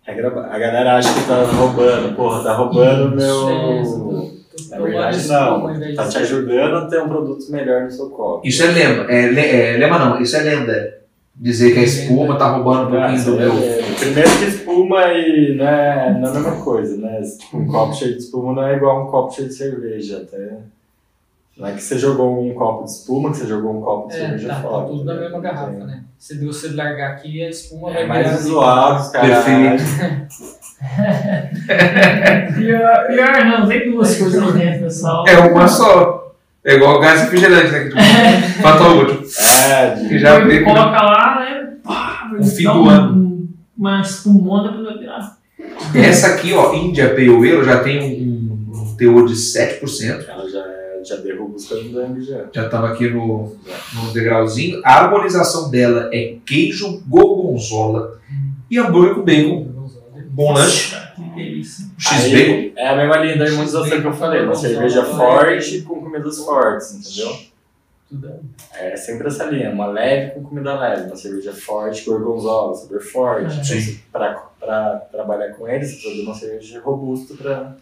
regra ba- A galera acha que tá roubando, porra, tá roubando o meu. Na verdade, não. Tá te ajudando a ter um produto melhor no seu copo. Isso é lema. É, le- é, lema não, isso é lenda. Dizer que a espuma tá roubando um Ah, pouquinho do isso meu. é- Primeiro que espuma e não é, não é a mesma coisa, né? Um copo cheio de espuma não é igual a um copo cheio de cerveja. Até... Não é que você jogou um copo de espuma, que você jogou um copo de É, cerveja tá, fora. tá tudo na né? mesma garrafa, Tem- né? Se você largar aqui, a espuma É vai mais virar visual, os caras. Perfeito. Pior, pior não, tem duas coisas dentro, pessoal. É uma só. É igual gás refrigerante, né? Que tu falta o último. É, de... Que já veio. coloca lá, né? Pá, O fim do um- ano. um- Uma espumona vai virar. Essa aqui, ó, India Pale Ale, já tem um, um teor de 7%. Ela já, já derruba os candangos já. Já estamos aqui no, no degrauzinho. A harmonização dela é queijo gorgonzola e hambúrguer com bacon. Bom lanche. Que delícia. X-Bacon. É a mesma linha da harmonização que eu falei, uma cerveja forte com comidas fortes, entendeu? Tudo É sempre essa linha, uma leve com comida leve, uma cerveja forte, gorgonzola, sabor forte. É. Então, Pra, pra trabalhar com eles, você precisa de uma cerveja robusta pra...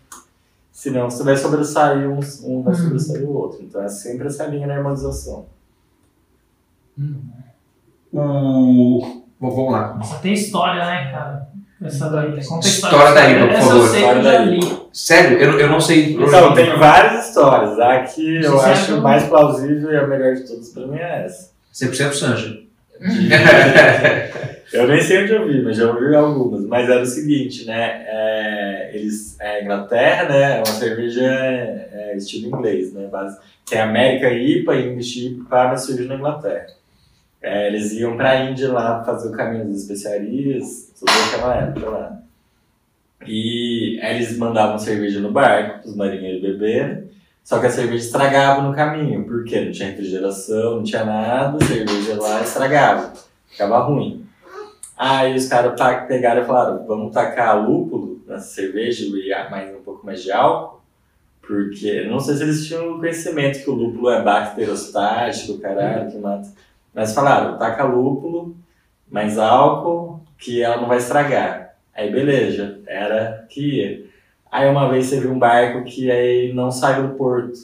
Senão você vai sobressair um, um vai Uhum. sobressair o outro. Então é sempre essa linha na harmonização. O... Bom, vamos lá. Só tem história, né, cara? Essa daí. Conta a História da IPA, por Essa favor. que História da li. Sério, eu, eu não sei. Então, tem várias histórias. A que eu Você acho mais plausível e a melhor de todas pra mim é essa. 100% Sanja. Eu nem sei onde eu vi, mas já ouvi algumas. Mas era o seguinte, né? É, eles, é Inglaterra, né? É uma cerveja é, estilo inglês, né? Base, tem América IPA e English IPA para cerveja na Inglaterra. É, eles iam para a Índia lá fazer o caminho das especiarias, toda aquela época lá. E aí eles mandavam cerveja no barco os marinheiros beberem. Só que a cerveja estragava no caminho, porque não tinha refrigeração, não tinha nada, a cerveja lá estragava, ficava ruim. Aí os caras pegaram e falaram, vamos tacar lúpulo nessa cerveja e mais um pouco mais de álcool, porque não sei se eles tinham conhecimento que o lúpulo é bacterostático, caralho, que mata. Mas falaram, taca lúpulo, mais álcool, que ela não vai estragar. Aí beleza, era que ia. Aí uma vez viu um barco que aí não saiu do porto.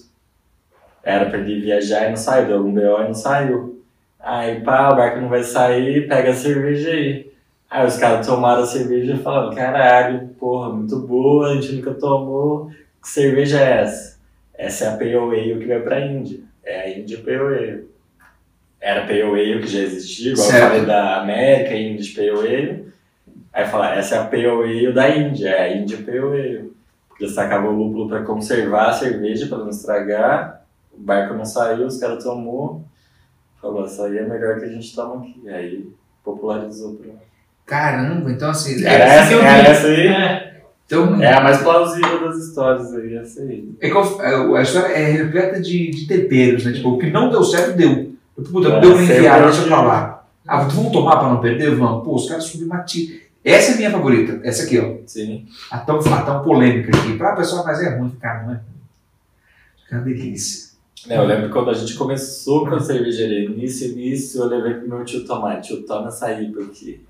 Era pra ele viajar e não saiu, deu algum BO e não saiu. Aí pá, o barco não vai sair, pega a cerveja aí. Aí os caras tomaram a cerveja e falaram, caralho, porra, muito boa, a gente nunca tomou. Que cerveja é essa? Essa é a Pale Ale que vai pra Índia. É a Índia Pale Ale. Era Pale Ale que já existia, igual Certo. eu falei da América, Índia Pale Ale. Aí falaram, essa é a Pale Ale da Índia, é a Índia Pale Ale. Porque eles tacavam o lúpulo pra conservar a cerveja, pra não estragar. O barco não saiu, os caras tomou. Falou, essa aí é melhor que a gente toma aqui. Aí popularizou pra. Caramba, então assim. Era É, essa, que eu era essa aí? É, então, É a mais plausível das histórias aí, essa aí. é que a história é repleta de, de temperos, né? Tipo, o que não deu certo, deu. Eu, Puta, não É, deu pra enviar, deixa pra lá. Ah, vamos tomar pra não perder? Vamos. Pô, os caras submatiam. Essa é a minha favorita. Essa aqui, ó. Sim. A tão, a tão polêmica aqui. Pra pessoa, mas é ruim ficar, não é? Fica uma delícia. É, eu lembro quando a gente começou com a cervejaria, início, início, eu levei pro meu tio tomar. Tio, toma essa IPA aqui.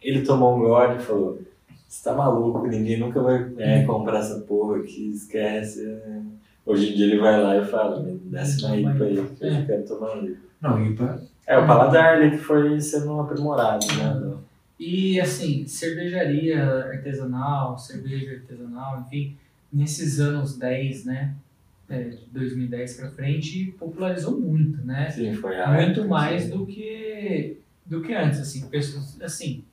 Ele tomou um gole e falou, você tá maluco, ninguém nunca vai é, comprar essa porra aqui, esquece. é." Hoje em dia ele vai lá e fala, me desce uma IPA aí, que eu quero tomar IPA. Não, IPA. É, o paladar ali que foi sendo aprimorado, né? E assim, cervejaria artesanal, cerveja artesanal, enfim, nesses anos 10, né? é, de 2010 para frente, popularizou muito, né? Sim, foi a muito época, mais sim. do que do que antes, assim, pessoas, assim,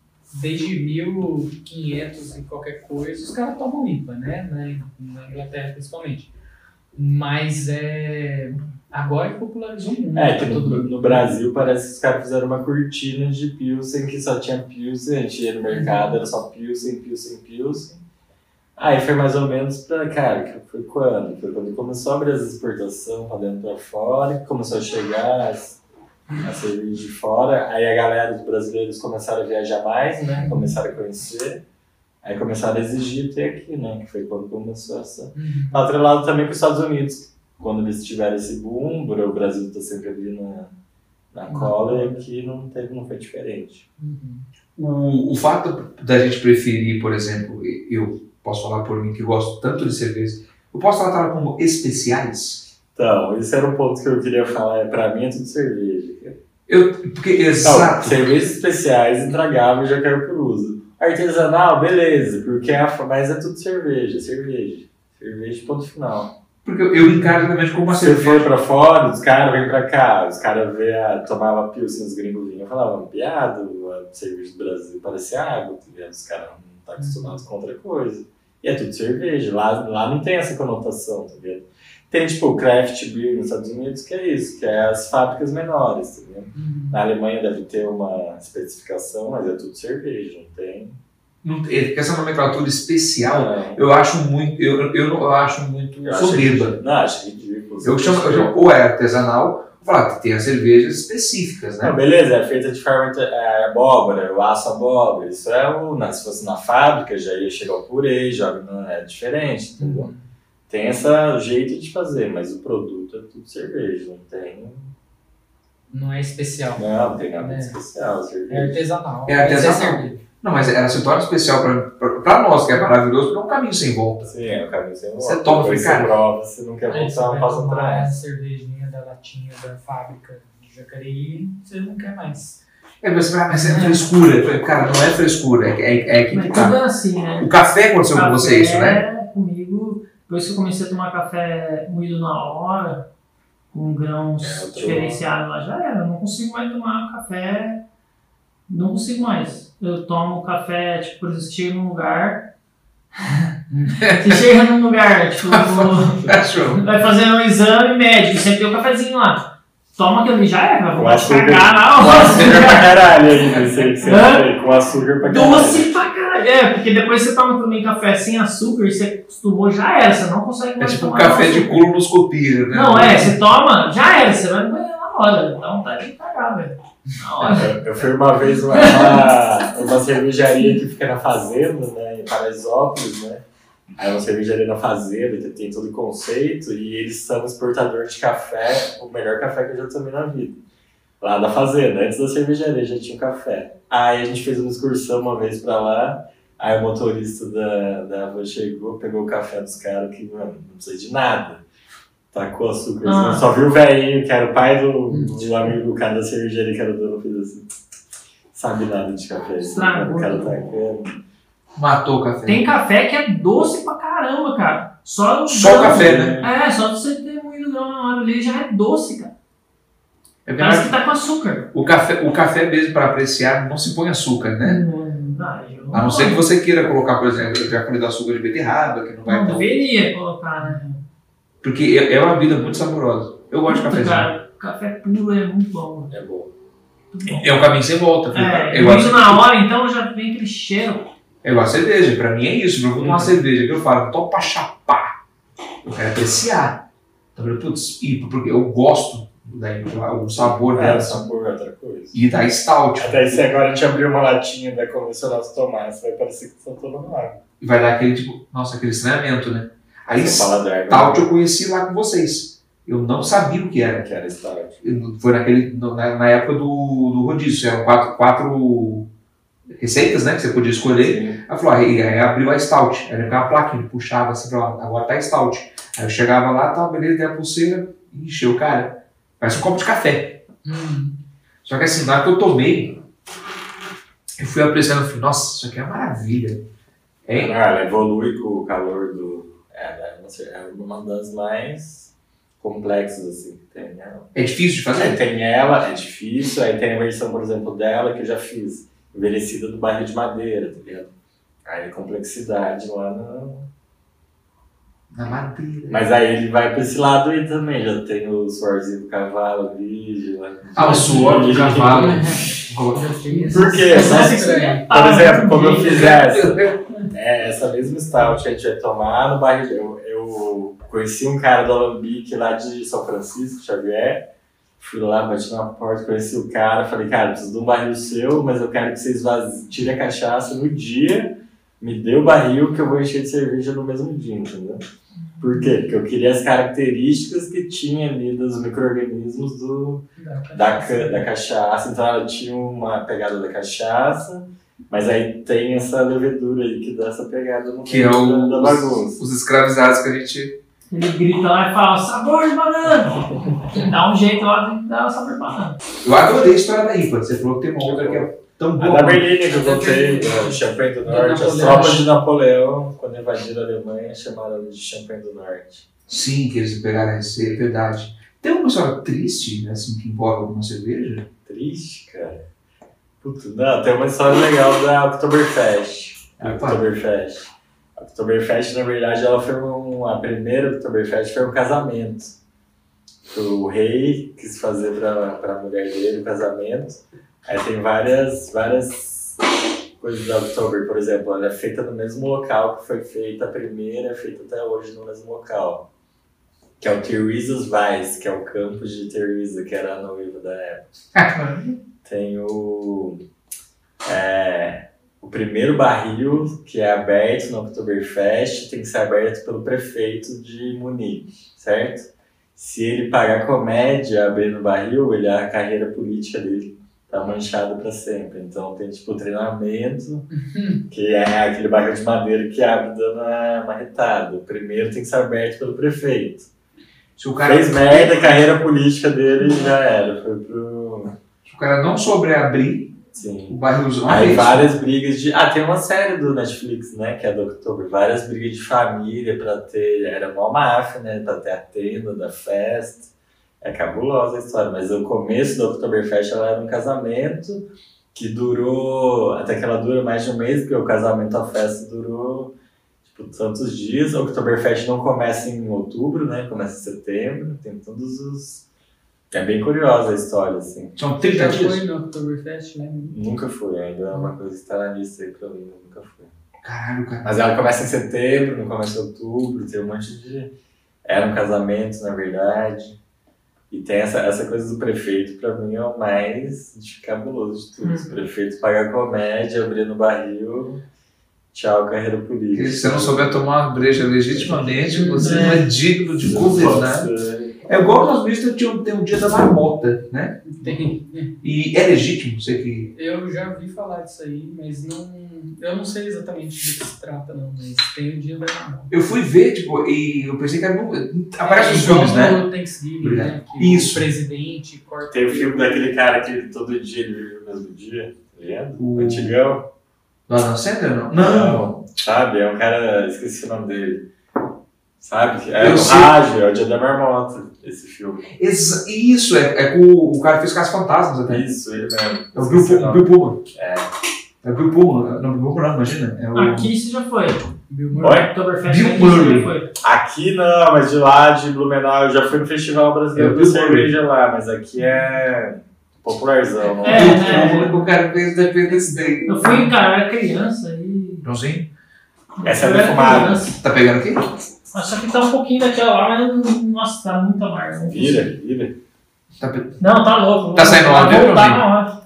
desde 1500 e qualquer coisa, os caras tomam IPA, né? Na, na Inglaterra principalmente. Mas é agora que popularizou muito. É, que tá no, no Brasil parece que os caras fizeram uma cortina de Pilsen que só tinha Pilsen, a gente ia no mercado, era só Pilsen, Pilsen, Pilsen. Aí foi mais ou menos pra, cara, que foi quando? Foi quando começou a abrir as exportações pra dentro pra fora, começou a chegar as, a cerveja de fora, aí a galera, os brasileiros começaram a viajar mais, né, começaram a conhecer, aí começaram a exigir ter aqui, né, que foi quando começou essa... Uhum. Tá atrelado também com os Estados Unidos. Quando eles tiveram esse boom, o Brasil tá sempre ali na, na cola e aqui não, teve, não foi diferente. Uhum. O, o fato da gente preferir, por exemplo, eu posso falar por mim que gosto tanto de cerveja, eu posso tratar como especiais? Então, esse era um ponto que eu queria falar. é, Pra mim é tudo cerveja. Eu, porque, Então, exato. cervejas especiais, intragáveis, já quero por uso. Artesanal, beleza, porque é a, mas é tudo cerveja, cerveja. Cerveja, ponto final. Porque eu, eu encaro exatamente como uma você cerveja. for pra fora, os caras vêm pra cá, os caras vê a, tomava pilsen, os gringos vinham, falavam, piada, a cerveja do Brasil parecia água, tá? Os caras não estão acostumados com outra coisa. E é tudo cerveja, lá, lá não tem essa conotação, tá vendo? Tem tipo o craft beer nos Estados Unidos, que é isso, que é as fábricas menores, tá vendo? Uhum. Na Alemanha deve ter uma especificação, mas é tudo cerveja, não tem. Não, é, essa nomenclatura especial, Não. eu acho muito, eu, eu, não- eu acho muito Eu soberba. Não, acho ridículo. Eu chamo, eu chamo- ou é artesanal, vou falar tem as cervejas específicas, Não, né? beleza, é feita de fermenta, é, abóbora, eu aço abóbora. Isso é o. na- se fosse na fábrica, já ia chegar o purê, joga, não é diferente, entendeu? Tem esse jeito de fazer, mas o produto é tudo cerveja, não tem. Não é especial. Não, não tem nada de É. especial, É cerveja. artesanal. É artesanal. Não, mas ela se torna especial para nós, que é maravilhoso, porque é um caminho sem volta. Sim, é o caminho sem volta. Você toma, cara. Você prova, se não quer você voltar, vai passa atrás. cervejinha da latinha da fábrica de Jacareí, você não quer mais. É, mas, você vai, mas é frescura. Cara, não é frescura, é, é, é que Mas que tudo tá. é assim, né? O café aconteceu com Café, você isso, né? comigo, depois que eu comecei a tomar café moído na hora, com grãos É, diferenciados lá, já era. Eu não consigo mais tomar café. Não consigo mais. Eu tomo café, tipo, por exemplo, você chega num lugar. você chega num lugar, tipo, Achou? vai fazer um exame médico, sempre tem um cafezinho lá. Toma aquilo ali, já era, vou Com te açúcar. cagar na Com hora. açúcar pra caralho ainda, você Hã? falou, com açúcar pra caralho. Doce pra caralho. É, porque depois você toma também café sem açúcar e você acostumou, já era. Você não consegue É mais tipo um café de colonoscopia, né? Não, é, você toma, já era. Você vai no banheiro na hora. Dá vontade de cagar, velho. Eu, eu fui uma vez uma, uma cervejaria que fica na fazenda, né, em Paraisópolis, né? Aí é uma cervejaria na fazenda que tem todo o conceito e eles são exportador de café, o melhor café que eu já tomei na vida. Lá da fazenda, antes da cervejaria já tinha um café. Aí a gente fez uma excursão uma vez pra lá, aí o motorista da, da van chegou, pegou o café dos caras que, mano, não precisa de nada. Tacou açúcar, Ah. assim, só viu o velhinho, que era o pai do, do amigo do cara da cervejaria, que era o dono, fez assim. Sabe nada de café, assim, Estragou. o cara tacando. Matou o café. Tem café que é doce pra caramba, cara. Só, o Só o café, né? É, só você ter moído grão na hora ali já é doce, cara. É Parece que tá com açúcar. O café, o café mesmo para apreciar não se põe açúcar, né? Ah, eu- A não ser que você queira colocar, por exemplo, eu já açúcar de beterraba, que não vai Não deveria colocar, né? Porque é é uma bebida muito saborosa. Eu gosto de cafezinho. cara, café puro é muito bom. É bom. Bom. É um caminho sem volta. É, eu gosto moído na hora, então já vem aquele cheiro. É igual a cerveja, pra mim é isso. Eu vou tomar Uhum. cerveja, que eu falo, pra chapar. Eu quero apreciar. Então, eu, putz, e porque eu gosto daí, o sabor É, dela. sabor é outra coisa. E da stout. Até se agora a gente abrir uma latinha da convencional de tomar, você vai parecer que você tá tomando água. E vai dar aquele tipo, nossa, aquele estranhamento, né? Aí stout eu conheci lá com vocês. Eu não sabia o que era. Que era stout. Foi naquele, na, na época do, do rodízio. Eram quatro, quatro receitas, né? Que você podia escolher. Sim. Aí falou, aí, aí abriu a stout. Ficava uma plaquinha, puxava assim pra lá, agora tá stout. Aí eu chegava lá, tal, beleza, dei a pulseira e encheu, cara. Parece um copo de café. Hum. Só que assim, na hora que eu tomei, eu fui apreciando, eu falei, nossa, isso aqui é uma maravilha. É, Ah, ela evolui com o calor do. É, é uma cer- é uma das mais complexas, assim, que tem. Né? é difícil de É, fazer? tem ela, é difícil, aí tem a versão, por exemplo, dela que eu já fiz, envelhecida do barril de madeira, tá ligado? Aí complexidade lá no. Na madeira. Mas aí ele vai pra esse lado aí também, já tem o suorzinho do cavalo, vídeo. lá. Ah, o suor do cavalo. Já fiz. Por quê? É. Por exemplo, como eu fiz. É, essa mesma stout que a gente vai tomar no barril. Eu, eu conheci um cara do Alambique lá de São Francisco, Xavier. Fui lá, bati na porta, conheci o cara, falei, cara, preciso de um barril seu, mas eu quero que vocês vaz... tirem a cachaça no dia, me dê o barril que eu vou encher de cerveja no mesmo dia, entendeu? Por quê? Porque eu queria as características que tinha ali dos micro-organismos do, da, ca- da cachaça, então ela tinha uma pegada da cachaça, mas aí tem essa levedura aí que dá essa pegada no Que é o- da, da bagunça. Os escravizados que a gente. Ele grita lá e fala, sabor de banana! Dá um jeito lá de dar o sabor de banana. Eu adorei a história da IPA. Você falou que tem uma outra que é tão A boa. da Berlina que eu contei, o Champagne do Norte, as tropas de Napoleão, quando invadiram a Alemanha, chamaram ela de Champagne do Norte. Sim, que eles pegaram a receita, é verdade. Tem uma história triste, assim, que envolve alguma cerveja? Triste, cara. Não, tem uma história legal da Oktoberfest. A. Oktoberfest. A Oktoberfest, na verdade, ela foi um, a primeira Oktoberfest foi um casamento. O rei quis fazer para a mulher dele o casamento. Aí tem várias, várias coisas da Oktober, por exemplo, ela é feita no mesmo local que foi feita a primeira, é feita até hoje no mesmo local. Que é o Theresa's Weiss, que é o campus de Theresa, que era a noiva da época. Tem o. é, o primeiro barril que é aberto no Oktoberfest tem que ser aberto pelo prefeito de Munique, certo? Se ele pagar comédia abrindo o barril, ele, a carreira política dele tá manchada para sempre. Então tem tipo treinamento, que é aquele barril de madeira que abre dando a marretada. O primeiro tem que ser aberto pelo prefeito. Se o cara, Fez merda, a carreira política dele já era. Foi pro. se o cara não souber abrir Sim. o barrilzão, Aí é várias brigas de. Ah, tem uma série do Netflix, né? Que é do October. Várias brigas de família pra ter. Era mó máfia, né? Pra ter a tenda da festa. É cabulosa a história. Mas o começo do Oktoberfest ela era um casamento que durou. Até que ela dura mais de um mês, porque o casamento, a festa durou. Tipo, tantos dias. O Oktoberfest não começa em outubro, né? Começa em setembro. Tem todos os. É bem curiosa a história, assim. São 30 Já dias. foi no Oktoberfest, né? Nunca fui, ainda é uma coisa que está na lista aí pra mim, nunca fui. Caralho, cara. Mas ela começa em setembro, não começa em outubro, tem um monte de. Era um casamento, na verdade. E tem essa, essa coisa do prefeito, pra mim, é o mais cabuloso de tudo. Se o prefeito pagar comédia, abrir no barril, tchau, carreira política. Se você não souber tomar uma breja legitimamente, você É. não é digno de governar. Pode ser. É igual nós mistos tinha um- tem um dia da marmota, né? Tem. E é legítimo, sei que. Eu já ouvi falar disso aí, mas não. Eu não sei exatamente do que se trata, não, mas tem o dia da marmota. Eu fui ver, tipo, e eu pensei que era. no- Aparece É nos igual filmes, né? no Thanksgiving, né? Que Isso. o presidente corta. Tem o filme daquele cara que todo dia ele vive o mesmo dia, tá ligado? O- Antigão. Do Adam Sandler, não? Não! Sabe? É um cara. Esqueci o nome dele. Sabe? É Eu o sei. rádio, é o Dia da Marmota, esse filme. Exa- Isso, é, é com o, o cara que fez Caça Fantasmas até. Isso, ele mesmo. É o Bill, Esqueci o Pu- nome. Bill Pullman. É. É o Bill Pullman. Não, Bill Pullman não, imagina. É o... Aqui você já foi. Bill Oi? Murray. Oktoberfest Bill aqui você Murray. já foi. Aqui não, mas de lá, de Blumenau, eu já fui no Festival É Brasileiro o de Cerveja lá, mas aqui é popularzão. não É, Bill né? Pullman que o cara fez Independence Day. Eu fui, cara, eu era criança e. Joãozinho, Essa é era defumada. tá pegando aqui? Só que tá um pouquinho daquela lá, mas nossa, tá muito amargo. não Vira, vira. Tá, pe- Não, tá louco. Tá saindo Joãozinho? na hora.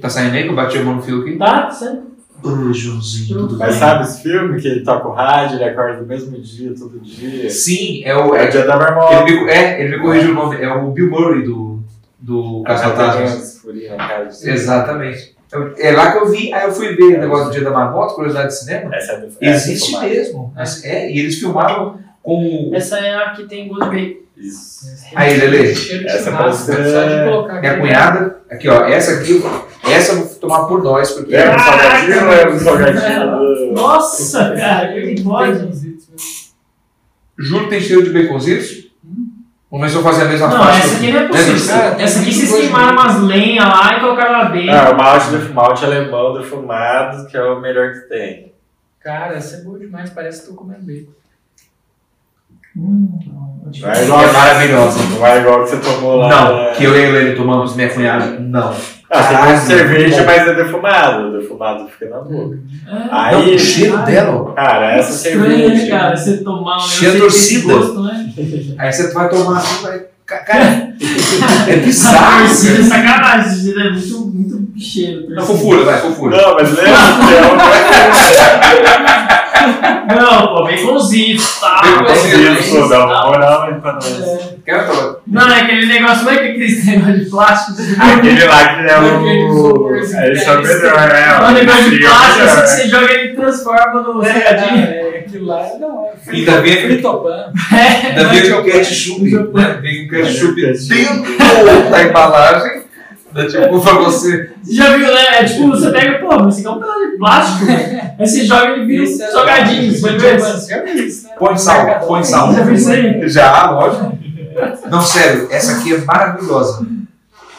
tá saindo aí que eu bati a mão no fio aqui? Tá, tá saindo. Ô, Joãozinho, tudo Mas bem? sabe esse filme que ele toca o rádio, ele acorda no mesmo dia, todo dia? Sim, é o. É o É, Dia da Marmota. ele, me, é, ele me corrigiu o nome. É o Bill Murray do, do Caça Fantasmas. Furinho na cara de Exatamente. Eu- É lá que eu vi, aí eu fui ver o negócio do Dia da Marmota, curiosidade de cinema. Essa é do é Existe mesmo. Mas É, e eles filmaram com. Essa é a que tem gosto de. Isso. Aí, de Essa colocar Minha aqui. cunhada, aqui ó, essa aqui, essa eu vou tomar por nós, porque Leva um salgadinho, leva um salgadinho. Nossa, cara, que pode. Né? Juro que tem cheiro de baconzitos. Se eu fazer a mesma Não, faixa. essa aqui não é possível. Cara, tem Essa aqui vocês queimaram umas lenhas lá e colocaram lá dentro. Ah, o malte, do, malte alemão defumado, que é o melhor que tem. Cara, essa é boa demais, parece que tô comendo bacon. Hum, não, Não é igual, É maravilhosa. Não é igual que você tomou lá. Não, né? que eu e a Helene tomamos minha cunhada, não. Ah, você toma cerveja, bom. mas é defumado. O defumado fica na boca. É. Não, Aí, o cheiro dela, ó. cara, essa Estranho, né, cerveja. cara? Você tomar um sem torcida. gosto, né? Aí você vai tomar assim, vai. ca- Cara, é Ah, bizarro. cara. sacanagem. Torcida é muito, muito cheiro. Não, fofura, vai, fofura. Não, mas lembra que é Não, pô, baconzito, tá? Baconzito, um isso, dá uma moral aí pra nós. Quero. Não, é aquele negócio, não é que aquele negócio de plástico. Aquele lá que é o. isoporzinho, Esse é o né? melhor, é. É um negócio de é o plástico, assim, que você joga ele e transforma no salgadinho. É, aquilo lá não é. Ainda bem que-. Ainda vem com ketchup, né? Vem com ketchup Ketchup. dentro da embalagem. Dá tipo pra você. Você já viu, né? É tipo, você pega, pô, mas isso aqui é um pedaço de plástico, velho. Aí você joga ele e vira um é- viu isso, né? Põe sal, põe sal. Já viu isso aí? Já, lógico. Não, sério, essa aqui é maravilhosa.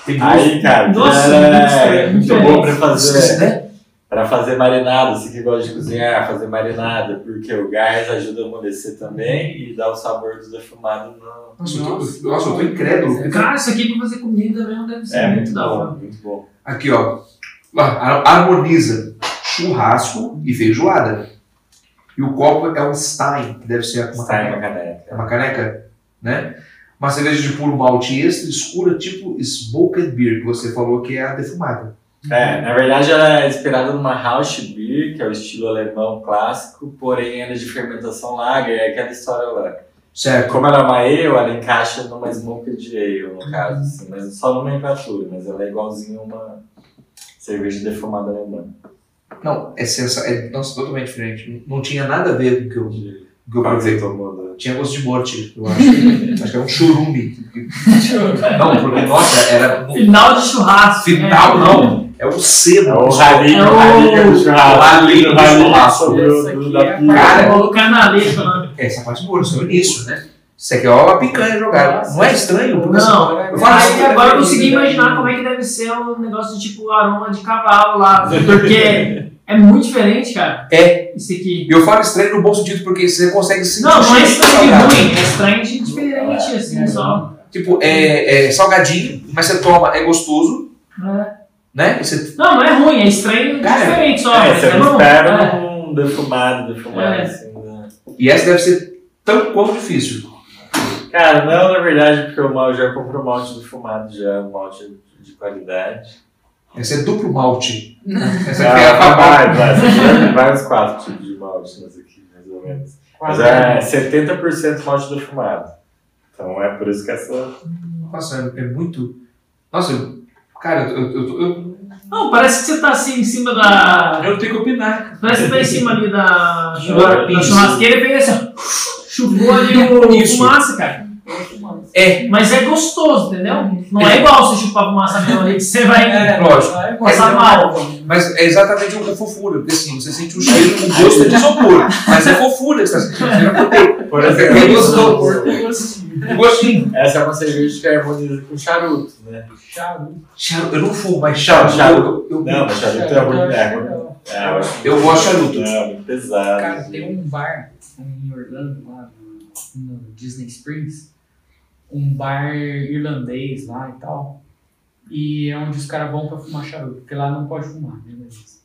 Tem gosto. Aí, cara, Nossa, é muito bom pra Esqueci, fazer, né? pra fazer marinada. Você que gosta de cozinhar, fazer marinada, porque o gás ajuda a amolecer também e dá o sabor do defumado no. Nossa, eu tô, nossa, eu tô incrédulo. Cara, isso aqui pra fazer comida mesmo deve ser É muito muito da hora. bom, muito bom. Aqui, ó. Har- Harmoniza churrasco e feijoada. E o copo é um Stein, que deve ser uma uma caneca. caneca. É uma caneca, né? Uma cerveja de puro malte extra, escura, tipo Smoked Beer, que você falou que é a defumada. É, na verdade ela é inspirada numa House Beer, que é o estilo alemão clássico, porém ela é de fermentação lager, é aquela história lá. Certo. Como ela é uma ale, ela encaixa numa smoked ale, no caso, assim, mas só nomenclatura, mas ela é igualzinha a uma cerveja defumada alemã. Não, é sensacional. É, nossa, totalmente diferente. Não tinha nada a ver com o que eu, que eu provei. tomou? do- Tinha gosto de morte, eu acho. acho que é um churume. Não, porque, nossa, era. Final de churrasco. final, né? não. É o sebo. É o ralinho, É o o- ralinho do churrasco. o ralinho do churrasco. é. Cara, Colocar na letra, né? Essa faz molho, isso é o início, né? Isso aqui é ó, a picanha jogada. Nossa, Não é estranho? Porque Não, Eu falo assim, agora eu consegui imaginar como é que deve ser o negócio de tipo aroma de cavalo lá. Porque é muito diferente, cara. É. Isso aqui. E eu falo estranho no bom sentido, porque você consegue sentir Não, não é estranho de ruim, é estranho de diferente, assim, só. Tipo, é, é salgadinho, mas você toma, é gostoso, É. né? Você Não, não é ruim, é estranho Cara, diferente só. É, mas você é não espera É. um defumado, defumado É. assim, né? E essa deve ser tão quanto difícil. Cara, não, na verdade, porque o mal já comprou malte defumado, já é um malte de qualidade. Essa é duplo malte. Essa aqui é a vai, vai, vai- vai uns quatro tipos de malte nessa aqui, mais ou menos. Mas é 70% malte defumado. Então é por isso que essa. Nossa, é, é muito. Nossa, eu- cara, eu, eu, eu, eu, Não, parece que você tá assim em cima da. eu tenho que opinar. Parece que você tá em cima ali da, churrasqueira e fez assim, ó. Chupou ali o fumaça, cara. É, Mas é gostoso, entendeu? Não é igual você chupar fumaça mesmo ali que você vai. É, Lógico. é, Passar é, mal. mas é exatamente o fofura, porque assim, você sente o cheiro, o gosto é de isopor, mas é fofura que você está sentindo. Você não tem Por É exemplo, gostoso. E gostinho. essa é uma cerveja que harmoniza com charuto, né? Charuto. Charuto, eu não fumo, mas charuto. Charuto. Eu, eu, Não, mas charuto é Charuto, É, muito- legal. é, eu gosto de charuto. é, muito pesado. Cara, tem um bar em Orlando, lá no Disney Springs, um bar irlandês lá e tal, e é onde os caras vão pra fumar charuto, porque lá não pode fumar, né? Mas,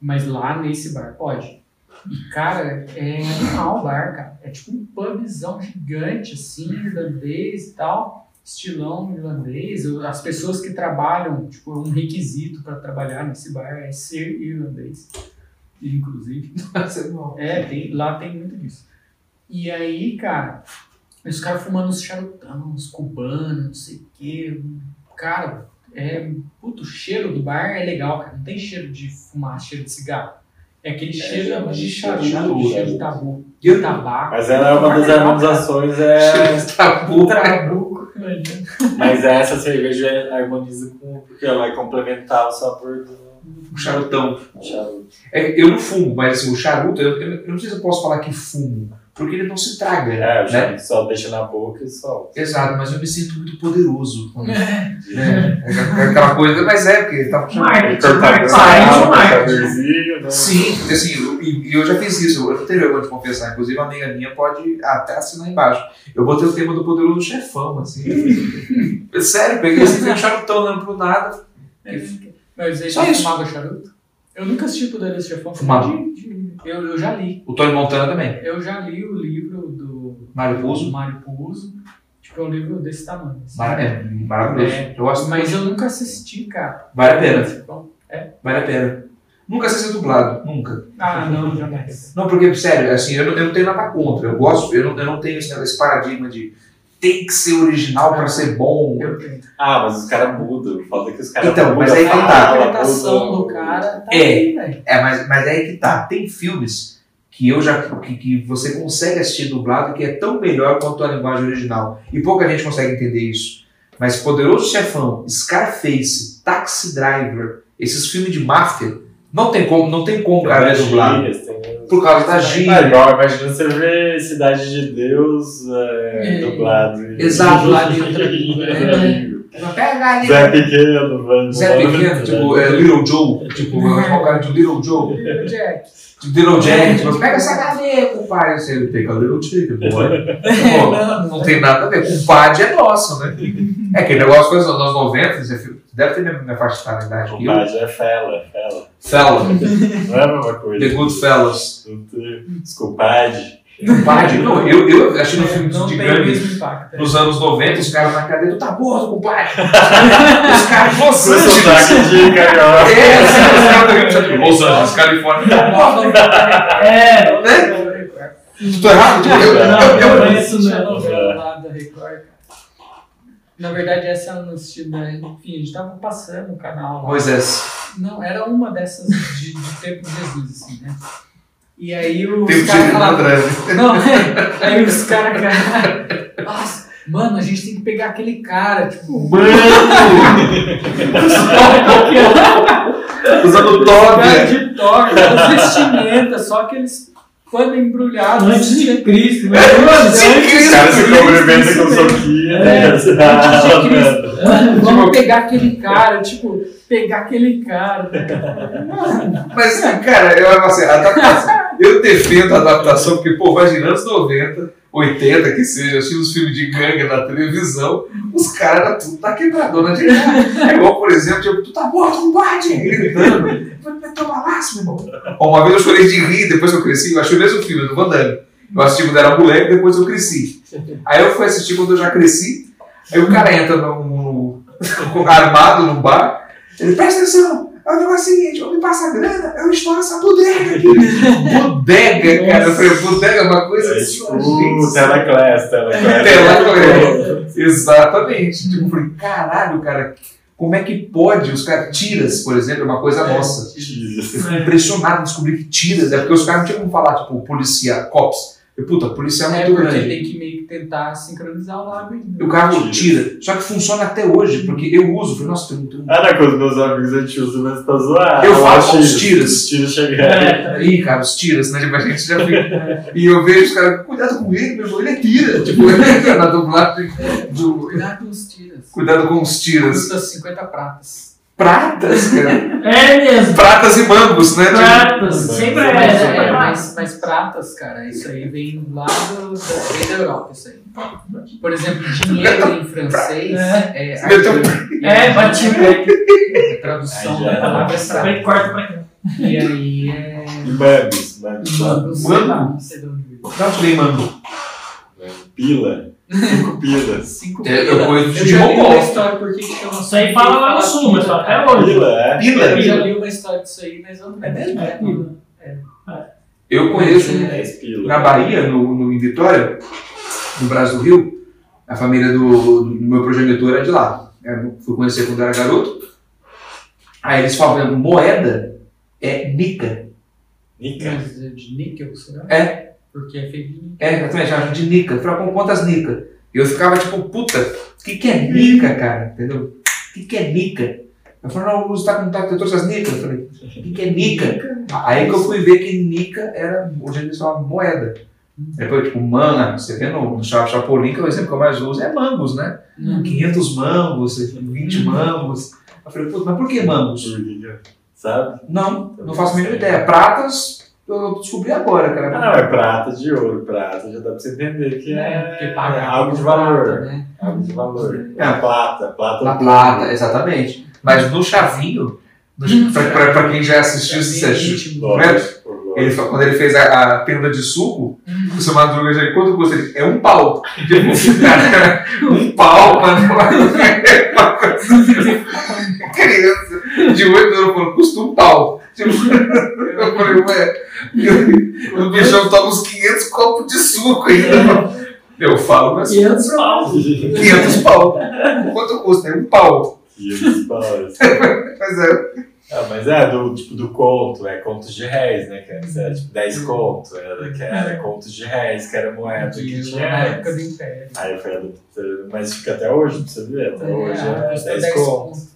mas lá nesse bar pode. E, cara, é animal o bar, cara. É tipo um pubzão gigante, assim, irlandês e tal, estilão irlandês. As pessoas que trabalham, tipo, um requisito para trabalhar nesse bar é ser irlandês, inclusive. É, tem, lá tem muito disso. E aí, cara, os caras fumando uns charutão, uns cubanos, não sei o quê. Cara, é. Puto, o cheiro do bar é legal, cara. Não tem cheiro de fumaça, cheiro de cigarro. É aquele É, cheiro de de charuto, cheiro de né? tabu, E eu- tabaco. Mas ela é uma das harmonizações, é. Tabu. Trabuco, imagina. Mas essa cerveja harmoniza com. Porque ela vai complementar o sabor do Um charutão. charuto. É, eu não fumo, mas assim, o charuto, eu, eu- eu não sei se eu posso falar que fumo, porque ele não se traga. É, o né? só deixa na boca e solta. Exato, mas eu me sinto muito poderoso. quando- né? É aquela coisa, mas é, porque tá puxando. Marketing, Cortador, marketing, marketing. né? Sim, porque assim, eu- eu já fiz isso, eu não tenho vergonha de confessar, inclusive uma amiga minha pode até assinar embaixo. Eu botei o tema do poderoso chefão, assim. Sério, peguei assim, um charutão olhando pro nada. Mas aí Só já isso. fumava charuto? Eu nunca assisti o Poderoso Chefão. Fumava. De- de- Eu, eu já li. O Tony Montana também. Eu já li o livro do Mário Puzo. do Mário Puzo. Tipo, é um livro desse tamanho. assim. Mar- é maravilhoso. É, eu gosto Mas eu nunca assisti, cara. Vale a pena, Bom, vale a pena. Nunca ser dublado, nunca. Ah, não, jamais. Não, porque, sério, assim, eu não, eu não tenho nada contra. Eu gosto, eu não, eu não tenho esse, esse paradigma de tem que ser original pra ser bom. Eu tenho. Ah, mas os caras mudam. Falta que os caras Então, mudam mas aí a que A tá. fala, interpretação do cara tá É. aí. É, mas, mas é aí que tá. Tem filmes que eu já que, que você consegue assistir dublado que é tão melhor quanto a linguagem original. E pouca gente consegue entender isso. Mas Poderoso Chefão, Scarface, Taxi Driver, esses filmes de máfia, não tem como, não tem como cara Tem dublado. tem- Por causa da Ah, gíria. igual, imagina você ver Cidade de Deus é, É. dublado. Exato. Dublado em língua, né? Pega ali. Zé Pequeno, vai. Zé Pequeno, tipo, é, Little Joe, tipo, é o cara de Little Joe, Jack. tipo, Little Jack, tipo, pega essa cadeia, compadre, você pega Little Chicken, boy. Não tem nada a ver, compadre é nosso, né? É aquele negócio foi nos anos 90, você deve ter minha, minha faixa de idade aqui. Compadre é fela, fela. Fella, Não é a mesma The coisa. Good Fellas. Desculpade. Compadre, não, eu, eu achei no filme Não de impacto. nos anos 90, os caras na cadeia, tu tá gordo, compadre. Os caras de Los Angeles. É, os caras de Los Angeles, Califórnia. Tá gordo, É, né? Tô errado? Eu, eu, eu, Não, eu, isso Tinha mesmo. novela lá da Record, cara. Na verdade, essa eu não assisti, né? Enfim, a gente tava passando o canal lá. Moisés. Não, era uma dessas de, de tempo de Jesus, assim, né? E aí os de caras na falavam. drive. Não, aí os caras, cara. Nossa, mano, a gente tem que pegar aquele cara, tipo. Mano! Usando Cara toga. de toque, com vestimenta, só que eles quando embrulhados. Antes de Cristo, né? Antes de Os Cristo. caras se cumprimentam Isso com soquinha. É, né? antes de Ah, Cristo. Mano, vamos pegar aquele cara, tipo, pegar aquele cara. Mas, cara, eu assim, a adaptação. Eu defendo a adaptação, porque, pô, imagina anos 90, 80, que seja, assim, os filmes de gangue na televisão, os caras eram tudo na quebradona de cara. É igual, por exemplo, tipo, tu tá morto, combate! Gritando. Vai tomar laço, meu irmão. Uma vez eu chorei de rir, depois que eu cresci, eu achei o mesmo filme, do Van. Eu assisti quando era moleque, depois eu cresci. Aí eu fui assistir quando eu já cresci, aí o cara entra no, no- armado no bar, ele presta atenção, é o negócio seguinte, eu me passa a grana, eu estouro essa bodega aqui. bodega, cara. Eu falei, bodega é uma coisa É que tipo só a gente Telaclass, Telaclass. Telaclass. Exatamente. Tipo, eu falei, caralho, cara, como é que pode? Os caras, tiras, por exemplo, é uma coisa nossa. Jesus. Eu fui impressionado em descobrir que tiras, é porque os caras não tinham como falar, tipo, policial, cops. Eu, puta, policial é É muito grande. tem que meio que tentar sincronizar o lábio. E o carro Tira. tira. Só que funciona até hoje, porque eu uso. Falei, nossa, tem não, com os meus amigos a gente usa, mas pra zoar. Eu com os tiras. Os tiras chegaram. É, Ih, cara, os tiras, né? Tipo, a gente já fica. E eu vejo os caras, cuidado com ele, meu irmão, ele é tira. Tipo, na dublagem do. Cuidado com os tiras. Cuidado com os tiras. Custa 50 pratas. Pratas, cara. é mesmo. Pratas e mangos, né? Pratas, sempre é, é, é. mas, mas pratas, cara, isso aí vem lá do, da, vem da Europa, isso aí. Por exemplo, dinheiro em francês é, meteu- argent- É, bati o pé. a tradução da é palavra é corta pra cá. E aí é. Sei lá, não sei de onde veio. Não, eu Pila. Cinco pilas. Cinco É, eu pila. conheço Eu de já li uma história por que chama Isso aí fala lá no sul, mas só até hoje. Pila, é? Pila? Eu já li uma história disso aí, mas eu não É mesmo? É, Pila. Eu conheço Dez pila. na Bahia, no, no, em Vitória, no Brasil do Rio, a família do, do meu progenitor é de lá. Eu fui conhecer quando era garoto. Aí eles falam, moeda é nica. Nica. É de níquel, será? É. Porque é feito de níquel. É, exatamente, chamava de Nica. Eu falei, com quantas Nica? E eu ficava tipo, puta, o que, que é Nica, cara? Entendeu? O que, que é Nica? Eu falei, não, você tá com tá, eu trouxe as Nica. Eu falei, o que, que é Nica? Aí que eu fui ver que Nica era, hoje eles falam moeda. Depois, tipo, mana, você vê no, no Cha- Chapolin, que é o exemplo que eu mais uso, é mangos, né? Hum. 500 mangos, 20 mangos. Eu falei, puta, mas por que mangos? Sabe? Não, não faço a mínima ideia. Pratas, eu descobri agora, Ah, cara. não, é prata de ouro. Prata já dá pra você entender que é, porque paga é algo de prata, valor. né? Algo de valor. É. É plata. Plata. Na plata, exatamente. Mas no chavinho, no, pra, pra- pra quem já assistiu esse lógico. ele, quando ele fez a, a de suco, o seu Madruga já quanto custa? Ele, é um pau. Cara, um pau, mano. Uma coisa- Criança de 8 anos falando, custa um pau. Tipo, eu falei, ué, o bichão toma uns 500 copos de suco ainda. Eu falo, mas 500 pau. 500 pau. Quanto custa? É um pau. 500 paus. Mas é. Ah, mas é do tipo do conto, é contos de réis, né? Que antes era tipo 10 contos, era, que era contos de réis, que era moeda que tinha na época antes. do Império. Aí foi adaptado, mas fica até hoje, pra você ver, até hoje é, custa 10 10 contos. contos.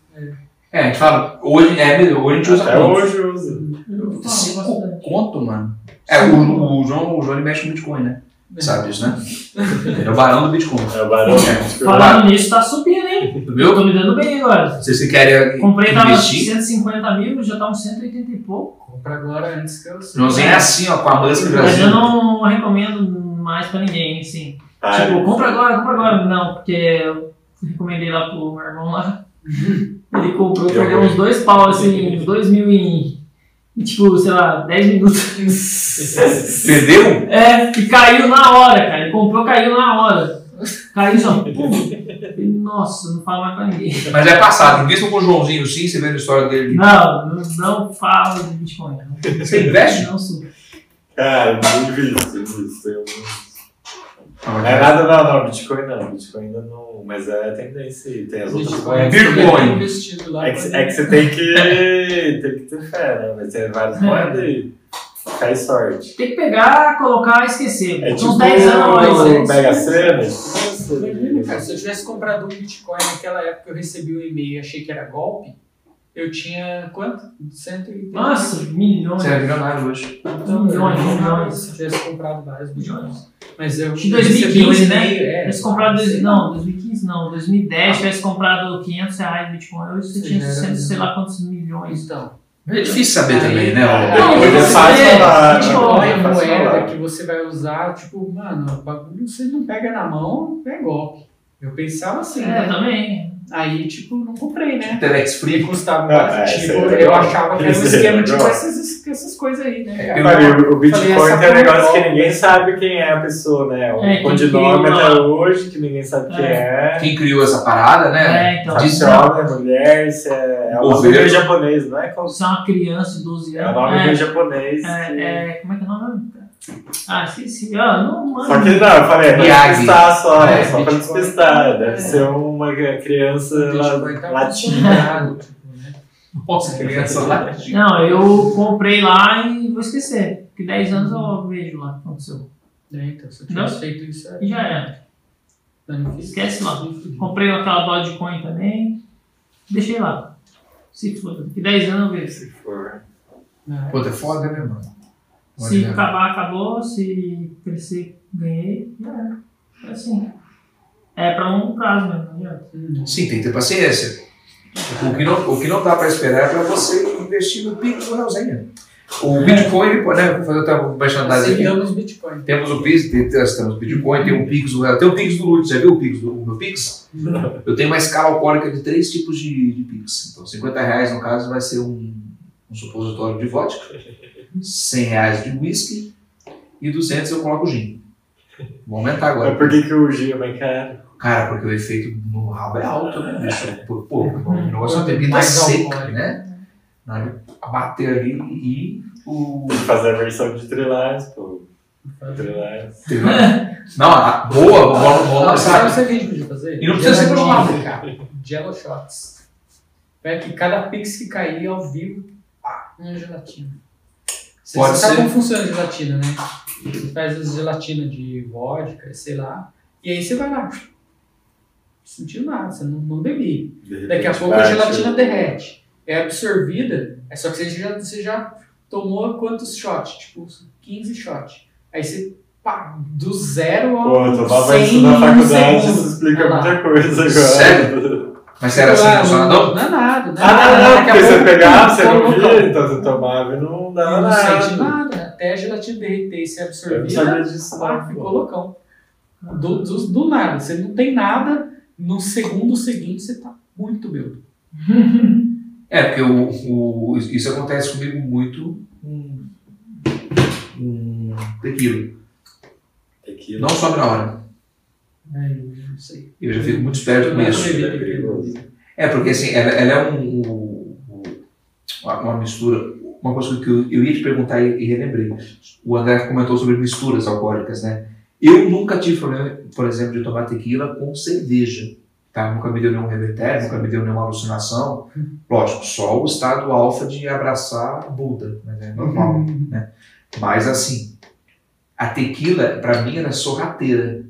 É, a gente fala, hoje, é, hoje a gente usa Até contos. hoje usa. Cinco conto, mano. É, o, o João, o João ele mexe com Bitcoin, né? Sabe disso, né? Ele é o barão do Bitcoin. É o barão. É. Falando nisso, tá subindo, hein? Eu Viu? tô me dando bem agora. Se você quer Comprei, tava investir, 150 mil, já tá uns 180 e pouco. Compra agora antes que eu Joãozinho é assim, ó, com a música do Mas Brasil. eu não recomendo mais pra ninguém, assim. Ah, Tipo, compra agora, compra agora. Não, porque eu recomendei lá pro meu irmão lá. Ele comprou, Eu perdeu uns dois pau, assim, uns dois mil em, tipo, sei lá, 10 minutos. Perdeu? É, e caiu na hora, cara. Ele comprou, caiu na hora. Caiu só. Nossa, não fala mais pra ninguém. Mas é passado. Invista com o Joãozinho sim, você vê a história dele. Não, não, não fala de Bitcoin. Não. Você investe? Não sou. Cara, eu invisto, invisto. Eu não- Não é nada, não, não. Bitcoin não. Bitcoin ainda não. Mas é tendência aí. Tem as outras Bitcoin, moedas. Bitcoin. É que, é que você tem que, tem que ter fé, né? Mas tem várias moedas aí. Cai sorte. Tem que pegar, colocar e esquecer. É Uns tipo 10 anos. Sena. Imagina, cara, se eu tivesse comprado um Bitcoin naquela época, eu recebi um e-mail e achei que era golpe, eu tinha quanto? 180 Nossa, milhões. Você é milionário hoje. Então, milhões, milhões. Se eu tivesse comprado vários Bitcoins. Mas eu. Recebi 2015, um né? é, Tivesse comprado. dois-. Não, 2015 não. 2010 tivesse comprado 500 reais de Bitcoin. Hoje você Você tinha cento- sei lá quantos milhões. Então. É difícil saber também, né? É, ó. Não, é fácil falar. né? Bitcoin, É fácil moeda que você vai usar, tipo, mano, o bagulho você não pega na mão, é golpe. Eu pensava assim, É, né? também. Aí, tipo, não comprei, né? Telex Porque Free. custava Ah, é, tipo, é eu achava que era um Isso aí é esquema tipo essas, essas coisas aí, né? É, eu- Sabe, o Bitcoin tem um negócio que é ninguém sabe quem é a pessoa, né? Um É, codinome até lá. hoje que ninguém sabe quem é. Quem criou essa parada, né? É, então. Se é é homem, é mulher, se é, é o nome japonês, não é? Se é uma criança de 12 É o anos. nome É, japonês. que- é, é, como é que é o nome? Ah, esqueci. Ah, não, mano. Só que não, eu falei, é pra despistar só, É, é, só pra despistar. Deve É. ser uma criança tá latina. tipo, né? Nossa, criança lá. Não, eu comprei lá e vou esquecer. Porque 10 anos eu vejo lá o que aconteceu. É, então, se eu tivesse Não. feito isso, E já era. Esquece lá. Comprei aquela Dogecoin também. Deixei lá. Se for. Daqui 10 anos eu vejo. Se for. Não, Pô, é foda, né, mano? Se acabar, acabou. Se crescer, ganhei. Já era. É assim. É pra longo prazo mesmo, não adianta. Hum. Sim, tem que ter paciência. O que não, o que não dá para esperar é para você investir no Pix do Realzinha. O Bitcoin, ele pode, né? Vou fazer até uma merchandising aqui. Aceitamos Bitcoin. Temos o Pix, temos o Bitcoin, tem o Pix. Tem o Pix do Lute, já viu o Pix do meu Pix? Eu tenho uma escala alcoólica de três tipos de, de Pix. Então, 50 reais, no caso, vai ser um, um supositório de vodka, 100 reais de whisky e 200 eu coloco gin. Vou aumentar agora. Mas por que, que o gin é mais caro? Cara, porque o efeito no rabo é alto, né, bicho? Pô, pô, o negócio é uma bebida Mais seca, né? Bater ali e o. Fazer a versão de trilhões, pô. Não, a boa, vamos, vamos Nossa, sabe o que a gente podia fazer? E não precisa ser shots, cara. Jello shots. É que cada pix que cair ao vivo, uma gelatina. Você, Pode sabe ser. como funciona a gelatina, né? Você faz as gelatina de vodka, sei lá, e aí você vai lá. Não sentiu nada, você não, não bebi. De Daqui a pouco a bate, gelatina derrete. É absorvida, é só que você já, você já tomou quantos shots? Tipo, 15 shots. Aí você, pá, do zero Pô, ao eu tomava 100 isso na faculdade, isso explica muita coisa agora. Sério? Mas você era assim, Ah, funcionador? Não é nada, não é Ah, nada. não, não, porque você pouco, pegava, você não via, então você tomava e não dava não nada. sente nada, até a gelatina derreter e ser não absorvida. Ah, não. ficou loucão. Do, do, do nada. Você não tem nada, no segundo seguinte você tá muito bêbado. É, porque o, o- isso acontece comigo muito com, com tequila. Tequila. Não sobe na hora. É, eu não sei. Eu já fico muito esperto com isso. é porque assim, ela, ela é um, um- uma, mistura. Uma coisa que eu, eu ia te perguntar e, e relembrei. O André comentou sobre misturas alcoólicas, né? Eu nunca tive problema, por exemplo, de tomar tequila com cerveja. Tá? Nunca me deu nenhum revertério, nunca me deu nenhuma alucinação. Lógico, só o estado alfa de abraçar Buda, mas é normal. né? Mas assim, a tequila, pra mim, ela é sorrateira.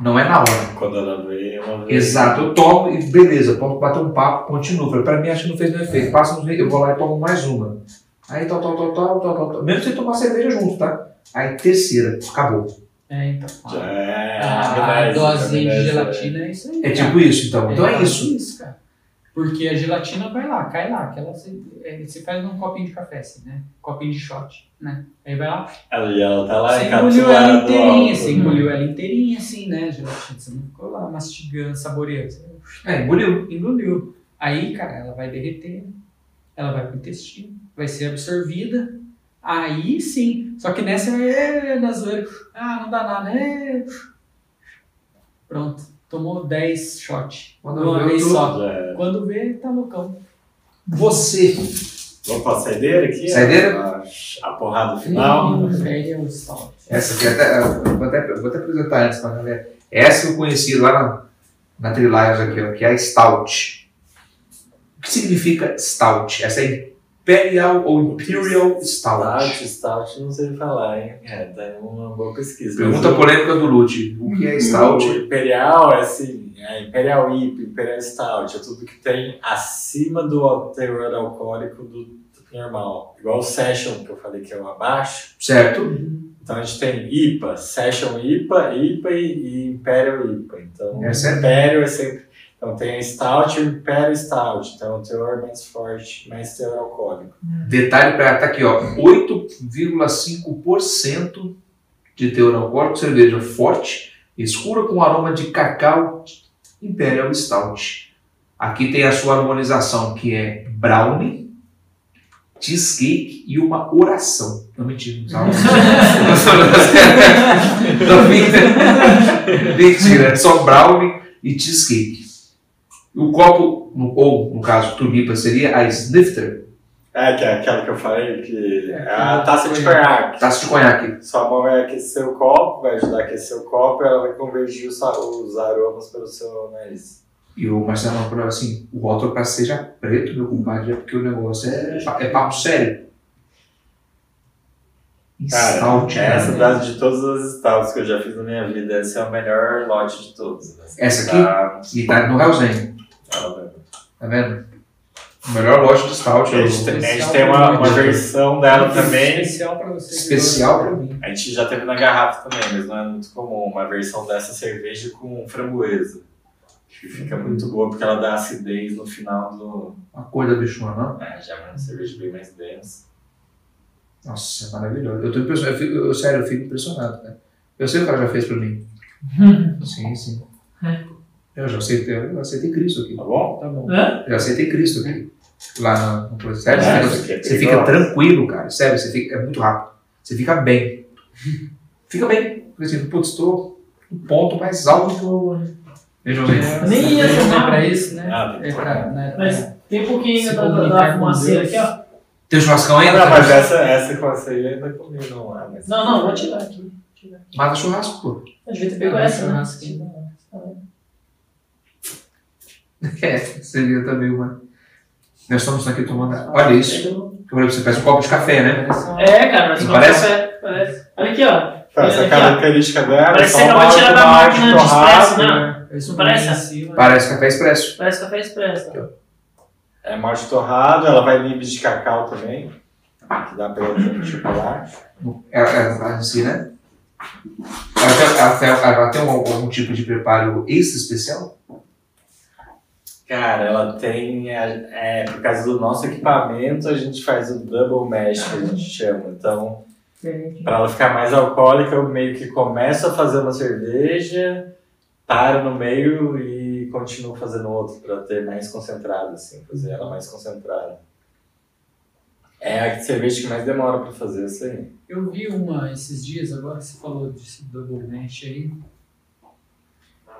Não é na hora. Quando ela veio, uma vez. Exato, eu tomo e beleza, posso bater um papo, continuo. Falei, Pra mim acho que não fez nenhum efeito. Passa uns eu vou lá e tomo mais uma. Aí tal, tal, tal, tal, tal, tal, tal. Mesmo sem tomar cerveja junto, tá? Aí terceira, acabou. É, então. Já é. A amnésia, dosinha de gelatina é isso aí. É cara. tipo isso, então. Então é quase isso. cara. Porque a gelatina vai lá, cai lá. Aquela você, é, você faz num copinho de café, assim, né? Copinho de shot, né? Aí vai lá, Ela, e ela tá lá você engoliu ela inteirinha, você engoliu ela inteirinha, assim, né? Gelatina, você não ficou lá mastigando, saboreando. É, engoliu. engoliu. Aí, cara, ela vai derreter, ela vai pro intestino, vai ser absorvida. Aí sim. Só que nessa é na zoeira. Ah, não dá nada. É... Pronto. Tomou 10 shots. Quando uma vez tô- só. É. Quando vê, tá loucão. Você. Vamos pra saideira aqui? Saideira? A, a porrada final. Hum. Essa aqui, até, vou, até, vou até apresentar antes pra galera. Essa eu conheci lá na, na aqui, ó, que é a Stout. O que significa Stout? Essa é Imperial ou Imperial Stout. Stout, stout, não sei falar, hein? É, tá uma boa pesquisa. Pergunta o- polêmica do Lute. O que é O Stout? Imperial é assim, é Imperial IPA, Imperial Stout, é tudo que tem acima do teor alcoólico do, normal. Igual o Session, que eu falei que é o abaixo. Certo? Então a gente tem IPA, Session IPA, IPA e, e Imperial IPA. Então é- Imperial é sempre. Então tem a Stout e o Imperial Stout. Então o teor mais forte, mais teor alcoólico. Detalhe para tá aqui, ó, 8,5% de teor alcoólico, cerveja forte, escura com aroma de cacau, Imperial Stout. Aqui tem a sua harmonização, que é brownie, cheesecake e uma oração. Não mentira, não? Não, mentira. Mentira, é só brownie e cheesecake. O copo, ou no caso, tulipa, seria a snifter, É, que é aquela que eu falei, que É, é a taça de conhaque. taça de conhaque. Sua mão vai aquecer o copo, vai ajudar a aquecer o copo e ela vai convergir os, os aromas pelo seu nariz. E o Marcelo falou assim: o rótulo para seja preto, meu compadre, é porque o negócio é, é papo sério. Cara, Stout, essa né? das de todas as stouts que eu já fiz na minha vida, esse é o melhor lote de todos. Essa Tá- E tá no tá- tá vendo? O melhor lote de Stout. A gente, a gente tem uma, uma versão dela também. Especial pra você. Especial pra mim. A gente já teve na garrafa também, mas não é muito comum. Uma versão dessa cerveja com framboesa. Que fica muito boa porque ela dá acidez no final do. A cor da bichona, não? É, já é uma cerveja bem mais densa. Nossa, é maravilhoso. Eu tô impressionado. Eu, fico- eu- sério, eu fico impressionado, cara. Eu sei o que ela já fez pra mim. Sim, sim. É. Eu já aceitei, eu aceitei Cristo aqui. Tá bom? Tá bom. Hã? Eu já aceitei Cristo aqui. Lá na, no coisa. Sério, É, você é você fica tranquilo, cara. Sério, você fica, é muito rápido. Você fica bem. Fica bem. Por exemplo, putz, estou no ponto mais alto que eu. Veja bem. É, Nem ia. É pra isso, né? Ah, é pra, né, Mas tem um pouquinho ainda da, da, fumaceira aqui, ó. Tem um churrascão ainda? Não, mas essa, essa com essa aí ainda comi, não é? Mas... Não, não, vou tirar aqui. Tirar. Mata churrasco, pô. Eu devia ter pego Ah, essa, né? É, seria também uma. Nós estamos aqui tomando. Olha isso. Você peça um copo de café, né? Parece É, cara, parece? café. Parece. Olha aqui, ó. Então, essa ó. característica dela Parece é que você acabou uma de tirar da máquina de expresso, né? Parece Não um parece? cima. Parece café expresso. Parece café expresso. É malte torrado, ela vai nibs de cacau também, que dá pra fazer chocolate. Ela, ela, assim, né? Ela tem, ela tem, ela tem algum, algum tipo de preparo extra especial? Cara, ela tem, é, é, por causa do nosso equipamento, a gente faz o double mash, que a gente chama. Então, para ela ficar mais alcoólica, eu meio que começo a fazer uma cerveja, paro no meio e continuo fazendo outra para ter mais concentrado, assim, fazer ela mais concentrada. É a cerveja que mais demora para fazer isso aí. Eu vi uma esses dias, agora que você falou desse double mash aí.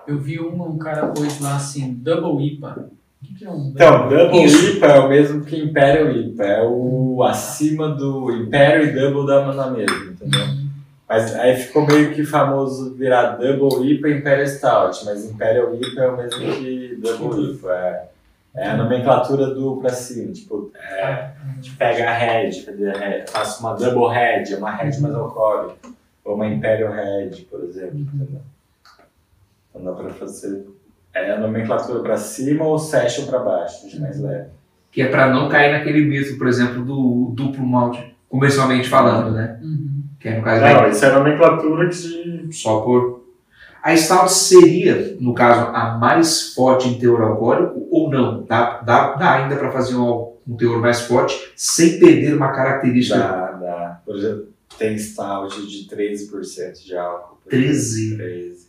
Eu vi uma, um cara pôs lá assim, double IPA. O que, que é um Então, Double Isso. IPA é o mesmo que Imperial IPA, é o acima do Imperial e Double da na mesma, entendeu? Mas aí ficou meio que famoso virar Double IPA e Imperial Stout, mas Imperial IPA é o mesmo que Double IPA. É, é a nomenclatura do pra cima, tipo, é, Ah, pega a Red, Red? faço uma Double Red, é uma Red mais alcoólica, ou uma Imperial Red, por exemplo, entendeu? Então dá pra fazer é a nomenclatura pra cima ou session pra baixo, de mais leve. Que é para não cair naquele mito, por exemplo, do duplo malte, comercialmente falando, né? Uhum. Que é no caso Não, isso é nomenclatura que só por. A stout seria, no caso, a mais forte em teor alcoólico ou não? Dá, dá, dá ainda para fazer um, um teor mais forte sem perder uma característica dá, dá. Por exemplo, tem stout de 13% de álcool. por 13. exemplo, 13.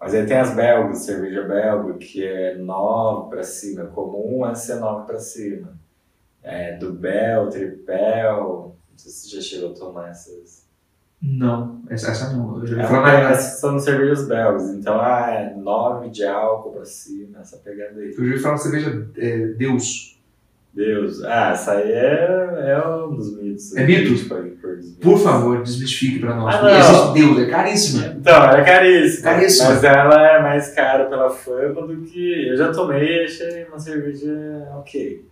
Mas aí tem as belgas, cerveja belga, que é 9 para cima. Comum é ser 9 para cima. É, do Bel, Tripel. Não sei se você já chegou a tomar essas. Não, essa, essa não. Eu já É, ouvi falar são cervejas belgas. Então, ah, é 9 de álcool para cima, essa pegada aí. eu já ouvi falar cerveja é, Deus. Deus. Ah, essa aí é, é um dos mitos. É mito? Por- por favor, desmistifique para nós. Ah, não. existe Deus, é caríssima. Então, é caríssima. Caríssima. Mas ela é mais cara pela fama do que. Eu já tomei e achei uma cerveja ok.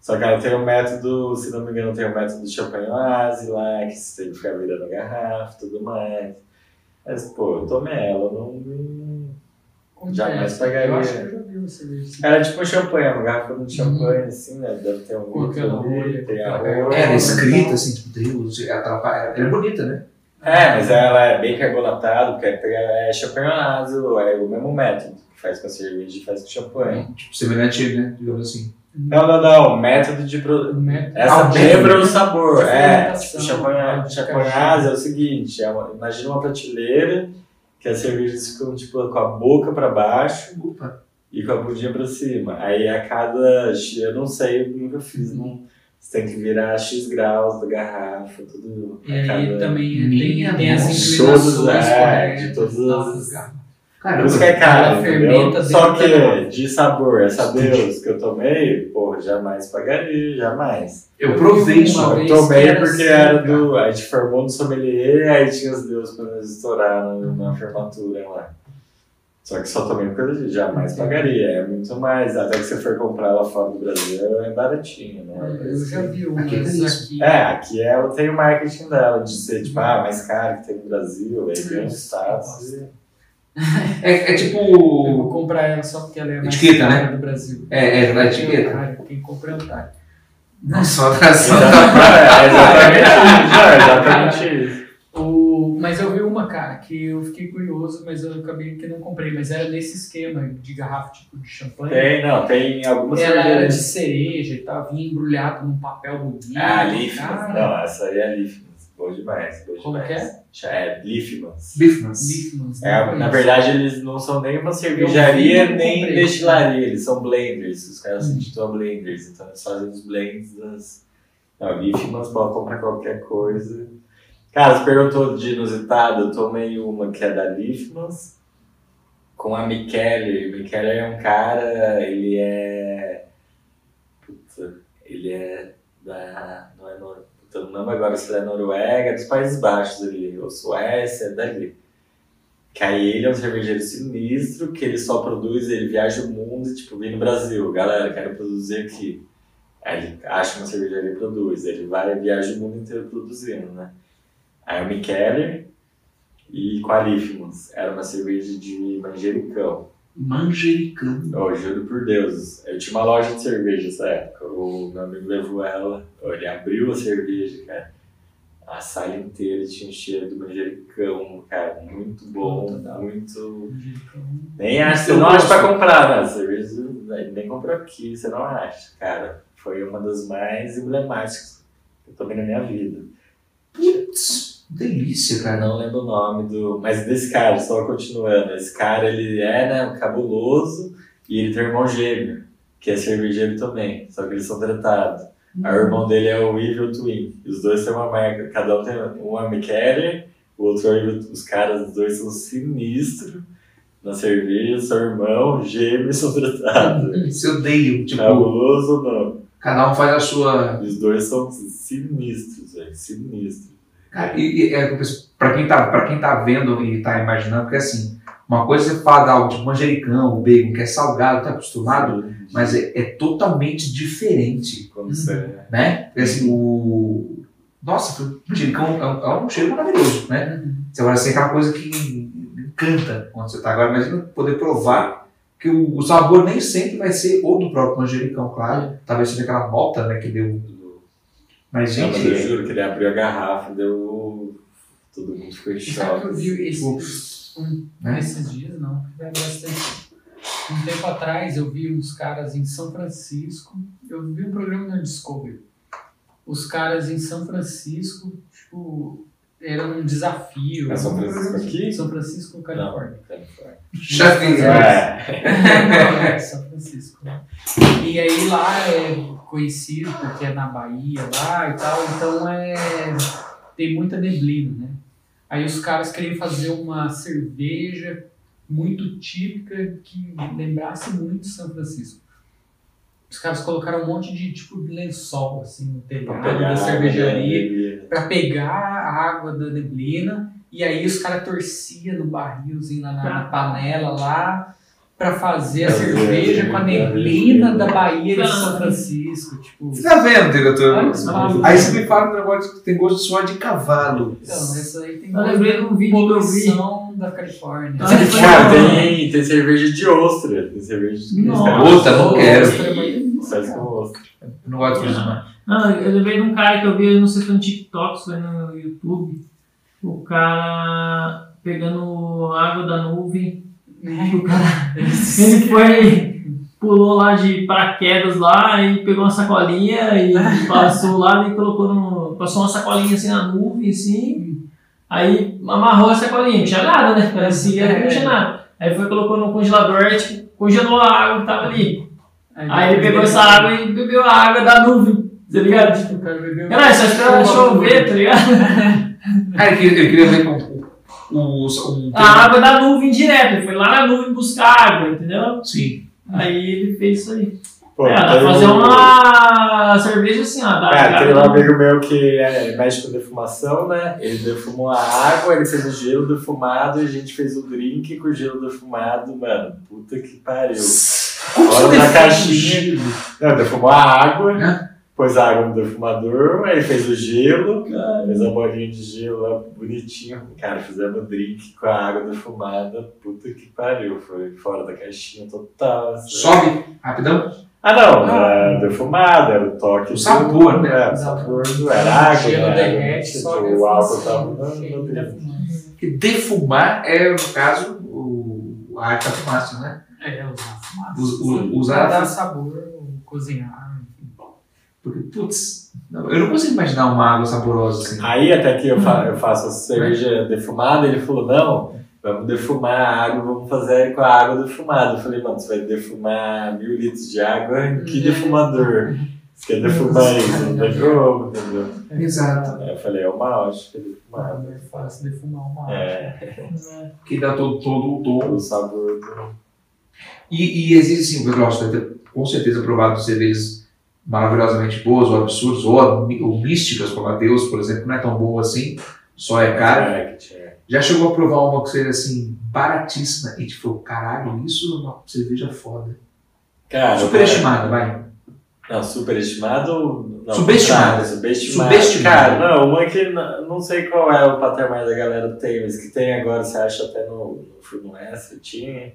Só que ela tem um método, se não me engano, tem um método de champanhose lá, que você tem que ficar virando a garrafa e tudo mais. Mas, pô, eu tomei ela, não. não- já vi uma cerveja assim. Era tipo um champanhe, uma garrafa de champanhe, assim, né? Deve ter um aquela ali, tem a é Não, escrita assim, tipo, Deus, ela, atrapalha- ela é bonita, né? É, mas ela é bem carbonatada, porque é champanhose, é o mesmo método que faz com a cerveja e faz com champanhe. Tipo, semelhante, né? Digamos assim. Não, não, não. Método de pro... O método- Essa Ah, quebra método. o sabor. É, tipo, champanhe- é o seguinte: é uma- imagina uma prateleira que as cervejas ficam tipo, com a boca para baixo Opa. e com a bundinha para cima. Aí a cada. Eu não sei, eu nunca fiz. Não, você tem que virar X graus da garrafa, tudo. E a aí cada... também tem, tem as inclinações Todos, é, de todas e as- Caramba. isso que é caro, fermenta Só que de sabor, essa Deus que eu tomei, porra, jamais pagaria, jamais. Eu provei Uma só. vez Eu tomei era porque assim, era cara. do. A gente formou no sommelier, aí tinha os deuses pra nos estourar na formatura lá. Só que só tomei por causa disso, jamais pagaria. É muito mais. Até que você for comprar lá fora do Brasil é baratinho, né? Eu já vi umas Aqui é isso. aqui. É, aqui ela tem o marketing dela, de ser tipo, ah, mais caro que tem no Brasil, aí tem os status. e- É, é Eu tipo. vou comprar ela só porque ela é mais Etiqueta, cara né? do Brasil. É, é, na etiqueta. Cara, Quem compra é otário. Nossa, atração Exatamente, é, exatamente isso. é, exatamente isso. O, mas eu vi uma, cara, que eu fiquei curioso, mas eu acabei que não comprei. Mas era nesse esquema de garrafa tipo de champanhe. Tem, não, tem algumas Ela era de cervejas. cereja e tal, vinha embrulhado num papel bonito. Ah, cara. Não, essa aí é Leafmans. Boa demais, Como demais. Já é Leafmans. Bifmans. Leafmans, É, na verdade, eles não são nem uma cervejaria, nem comprei. destilaria, eles são blenders. Os caras Hum. se intitulam blenders, então eles fazem os blends das. Não, Leafmans pode comprar qualquer coisa. Cara, você perguntou de inusitado, eu tomei uma que é da Leafmans com a Michele. Michele é um cara, ele é. Puta, ele é da. Não é Nor... Puta, não agora se é Noruega, é dos Países Baixos ali, ou Suécia, dali. Que aí ele é um cervejeiro sinistro, que ele só produz, ele viaja o mundo e tipo, vem no Brasil, galera, quero produzir aqui. Aí ele acha uma cervejaria e produz. Ele vai viaja o mundo inteiro produzindo, né? Aí o Mikkeller e Qualífimos. Era uma cerveja de manjericão. Manjericão. Oh, juro por Deus. Eu tinha uma loja de cerveja nessa época. O meu amigo levou ela. Ele abriu a cerveja, cara. A sala inteira tinha um cheiro do manjericão, cara. Muito bom, Total. muito. Nem acha, você não acha pra comprar, né? Cerveja nem comprou aqui, você não acha. Cara, foi uma das mais emblemáticas que eu tomei na minha vida. Putz, delícia, cara. Não lembro o nome do. Mas desse cara, só continuando. Esse cara, ele é, né, um cabuloso e ele tem um irmão gêmeo, que é cervejeiro também, só que eles são tratados. Aí o irmão dele é o Evil Twin. E os dois têm uma marca, cada um tem um é Mikkeller, o outro é o Os caras, os dois são sinistros na cerveja, são irmão, gêmeos são tratados. Se odeio, tipo, Cabuloso não? cada um faz a sua. Os dois são sinistros, velho. Sinistros. Cara, e, e é, pra, quem tá, pra quem tá vendo e tá imaginando, porque assim, uma coisa é você fala de tipo manjericão, bacon, que é salgado, tá acostumado, mas é, é totalmente diferente, Quando você. né? Porque assim, o. Nossa, o manjericão é um, é um cheiro maravilhoso, né? Uhum. Você vai ser aquela coisa que encanta quando você tá agora. Imagina poder provar que o, o sabor nem sempre vai ser ou do próprio manjericão, claro. Talvez seja aquela nota, né, que deu. Mas, Não, mas eu gente, juro que ele abriu a garrafa, deu. Todo mundo ficou em E sabe que eu choque. vi esse, um, Né? esses dias, não, vai bastante. Um tempo atrás eu vi uns caras em São Francisco, eu vi um programa na Discovery. Os caras em São Francisco, tipo, era um desafio. É São Francisco aqui? São Francisco, Califórnia. já fiz. É. É São Francisco. né? E aí lá é conhecido porque é na Bahia lá e tal, então é tem muita neblina, né? Aí os caras queriam fazer uma cerveja muito típica que lembrasse muito São Francisco. Os caras colocaram um monte de tipo de lençol assim no telhado da cervejaria para pegar a água da neblina. E aí os caras torciam no barrilzinho lá na, na panela lá para fazer a cerveja a com a neblina da Bahia de São Francisco, tipo. Você tá vendo, diretor? Aí você me fala que o negócio que tem gosto de suor de cavalo. Então, essa aí tem Eu lembrei de um vídeo que eu vi. da Califórnia. Ah, tem, tem cerveja de ostra. Tem cerveja de. Puta, não quero. Não gosto disso, não. Não, eu lembrei de um cara que eu vi, eu não sei se foi no TikTok, se foi no YouTube. O cara pegando água da nuvem. O cara, ele foi, pulou lá de paraquedas lá e pegou uma sacolinha e passou lá e colocou no. Passou uma sacolinha assim na nuvem, assim. Aí amarrou a sacolinha, não tinha nada, né? Parecia que não tinha nada. Aí foi colocou no congelador e tipo, congelou a água que tava ali. Aí ele pegou essa água e bebeu a água da nuvem, tá ligado? Tipo, O cara bebeu. Caralho, só esperava chover, tá ligado? Cara, eu queria, eu queria ver com o. o um A água da nuvem direto, ele foi lá na nuvem buscar água, entendeu? Sim. Aí ele fez isso aí. Pô, é, dá pra fazer um- uma cerveja assim, ó. Dá, Cara, tem um amigo meu que é médico de defumação, né? Ele defumou a água, ele fez o gelo defumado e a gente fez o drink com o gelo defumado, mano. Puta que pariu. Da define caixinha. Não, defumou a água, Hã? Pôs a água no defumador, aí fez o gelo, fez a bolinha de gelo lá bonitinho. Cara, fizemos o drink com a água defumada. Puta que pariu. Foi fora da caixinha total. assim. Sobe, rapidão. Ah, não, era defumado, era o toque. O sabor, né? É, o sabor do. Era água, O gelo né? derrete, sobe o álcool função, tava no, fumaça. Que defumar é, no caso, o, a arte da fumaça, né? É, usar fumaça. Usar dar sabor, cozinhar. Porque, putz, eu não consigo imaginar uma água saborosa assim. Aí até que eu, fa eu faço a cerveja defumada, ele falou, não, vamos defumar a água, vamos fazer com a água defumada. Eu falei, mano, você vai defumar mil litros de água que defumador? Você quer defumar isso? Não tem como, entendeu? Exato. Aí eu falei, é uma ótica defumada. É fácil defumar uma água. É, Que dá todo, todo o tom. o sabor do... E, e existe sim, eu gosto de ter com certeza provado cervejas maravilhosamente boas ou absurdas, ou, ou místicas, como a Deus, por exemplo, não é tão boa assim, só é cara. É, Já chegou a provar uma que seja assim, baratíssima, e tipo, caralho, isso é uma cerveja foda. Cara, Superestimada, vai. Não, superestimado. Não, Subestimado. Subestimado. Subestimado. Cara, não, uma que não sei qual é o patamar da galera tem, mas que tem agora, você acha até no, no Furnuessa, tinha,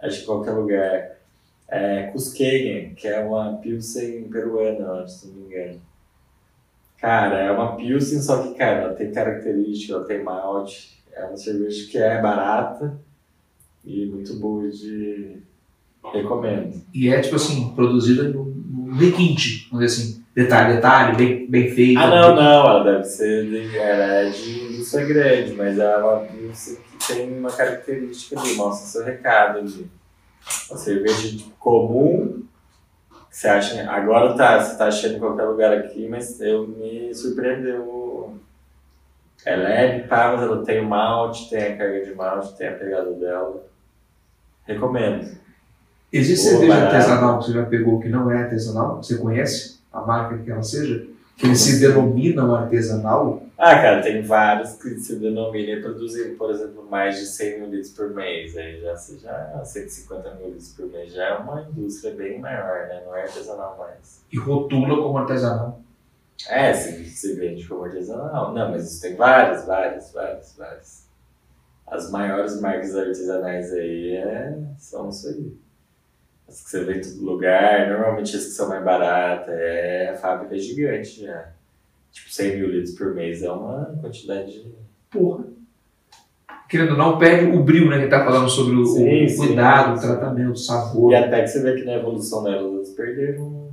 acho que qualquer lugar. É Cusquegan, que é uma Pilsen peruana, se não me engano. Cara, é uma Pilsen, só que, cara, ela tem característica, ela tem malte. É uma cerveja que é barata e muito boa de. Recomendo. E é, tipo assim, produzida no, no requinte, vamos dizer assim. Detalhe, detalhe, bem, bem feito. Ah, não, não, ela deve ser de, ela é de grande, mas ela é uma que tem uma característica ali, mostra seu recado ali. Uma cerveja comum, que você acha, agora tá, você tá achando em qualquer lugar aqui, mas eu me surpreendeu. É leve, pá, mas ela tem o malte, tem a carga de malte, tem a pegada dela. Recomendo. Existe Boa, cerveja barato. artesanal que você já pegou que não é artesanal? Você conhece a marca que ela seja? Que eles se denominam artesanal? Ah, cara, tem vários que se denominam produzem, por exemplo, mais de 100 mil litros por mês. Aí já, já 150 mil litros por mês já é uma indústria bem maior, né? Não é artesanal mais. E rotula como artesanal. É, se, se vende como artesanal. Não, mas isso tem várias, várias, várias, várias. As maiores marcas artesanais aí é, são isso aí. As que você vê em todo lugar, normalmente as que são mais baratas, é a fábrica gigante já. Tipo, 100 mil litros por mês é uma quantidade Porra. Querendo ou não, perde o brilho, né? Que tá falando sobre o, Sim, o sim, cuidado, sim. o tratamento, o sabor. E até que você vê que na evolução delas elas perderam. O...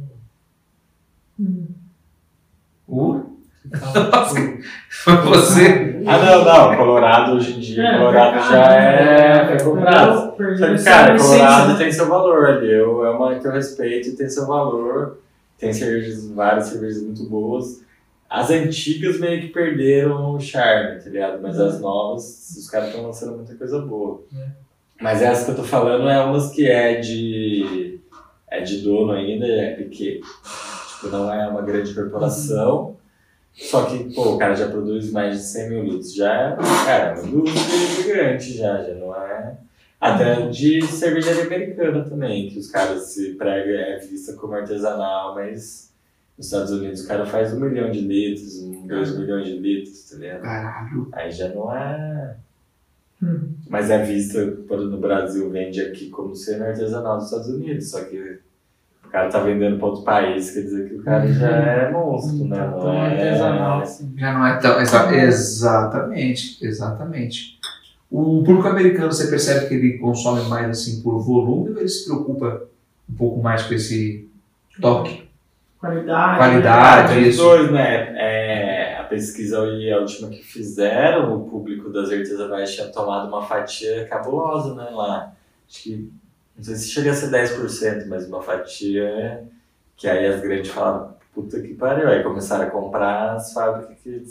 Calma. Foi você. Ah, não, não. Colorado hoje em dia, É, Colorado já né? é, é comprado. Só perdeu que, cara, Colorado né? tem seu valor ali. É uma que eu respeito e tem seu valor. Tem cervejas, várias cervejas muito boas. As antigas meio que perderam o charme, tá ligado? Mas as novas, os caras estão lançando muita coisa boa. É. Mas essa que eu tô falando é umas que é de. é de dono ainda, é pequeno. Tipo, não é uma grande corporação. Só que, pô, o cara já produz mais de 100 mil litros. Já é, cara, é uma indústria gigante já, já não é. Até de cervejaria americana também, que os caras se pregam, é vista como artesanal, mas nos Estados Unidos o cara faz um milhão de litros, um, dois milhões de litros, tá ligado? Caralho. Aí já não é. Hum. Mas é vista, por no Brasil, vende aqui como sendo artesanal dos Estados Unidos. Só que o cara tá vendendo para outro país, quer dizer que o cara já é monstro, né? Tá Não tão é artesanal assim. Já não é tão. exa- exatamente, exatamente. O público americano, você percebe que ele consome mais assim por volume ou ele se preocupa um pouco mais com esse toque? Qualidade. Qualidade. Ah, isso. os dois, né? É, a pesquisa aí, a última que fizeram, o público das artesanais tinha tomado uma fatia cabulosa, né? Lá. Acho que, não sei se chega a ser 10%, mas uma fatia que aí as grandes falaram, puta que pariu. Aí começaram a comprar as fábricas que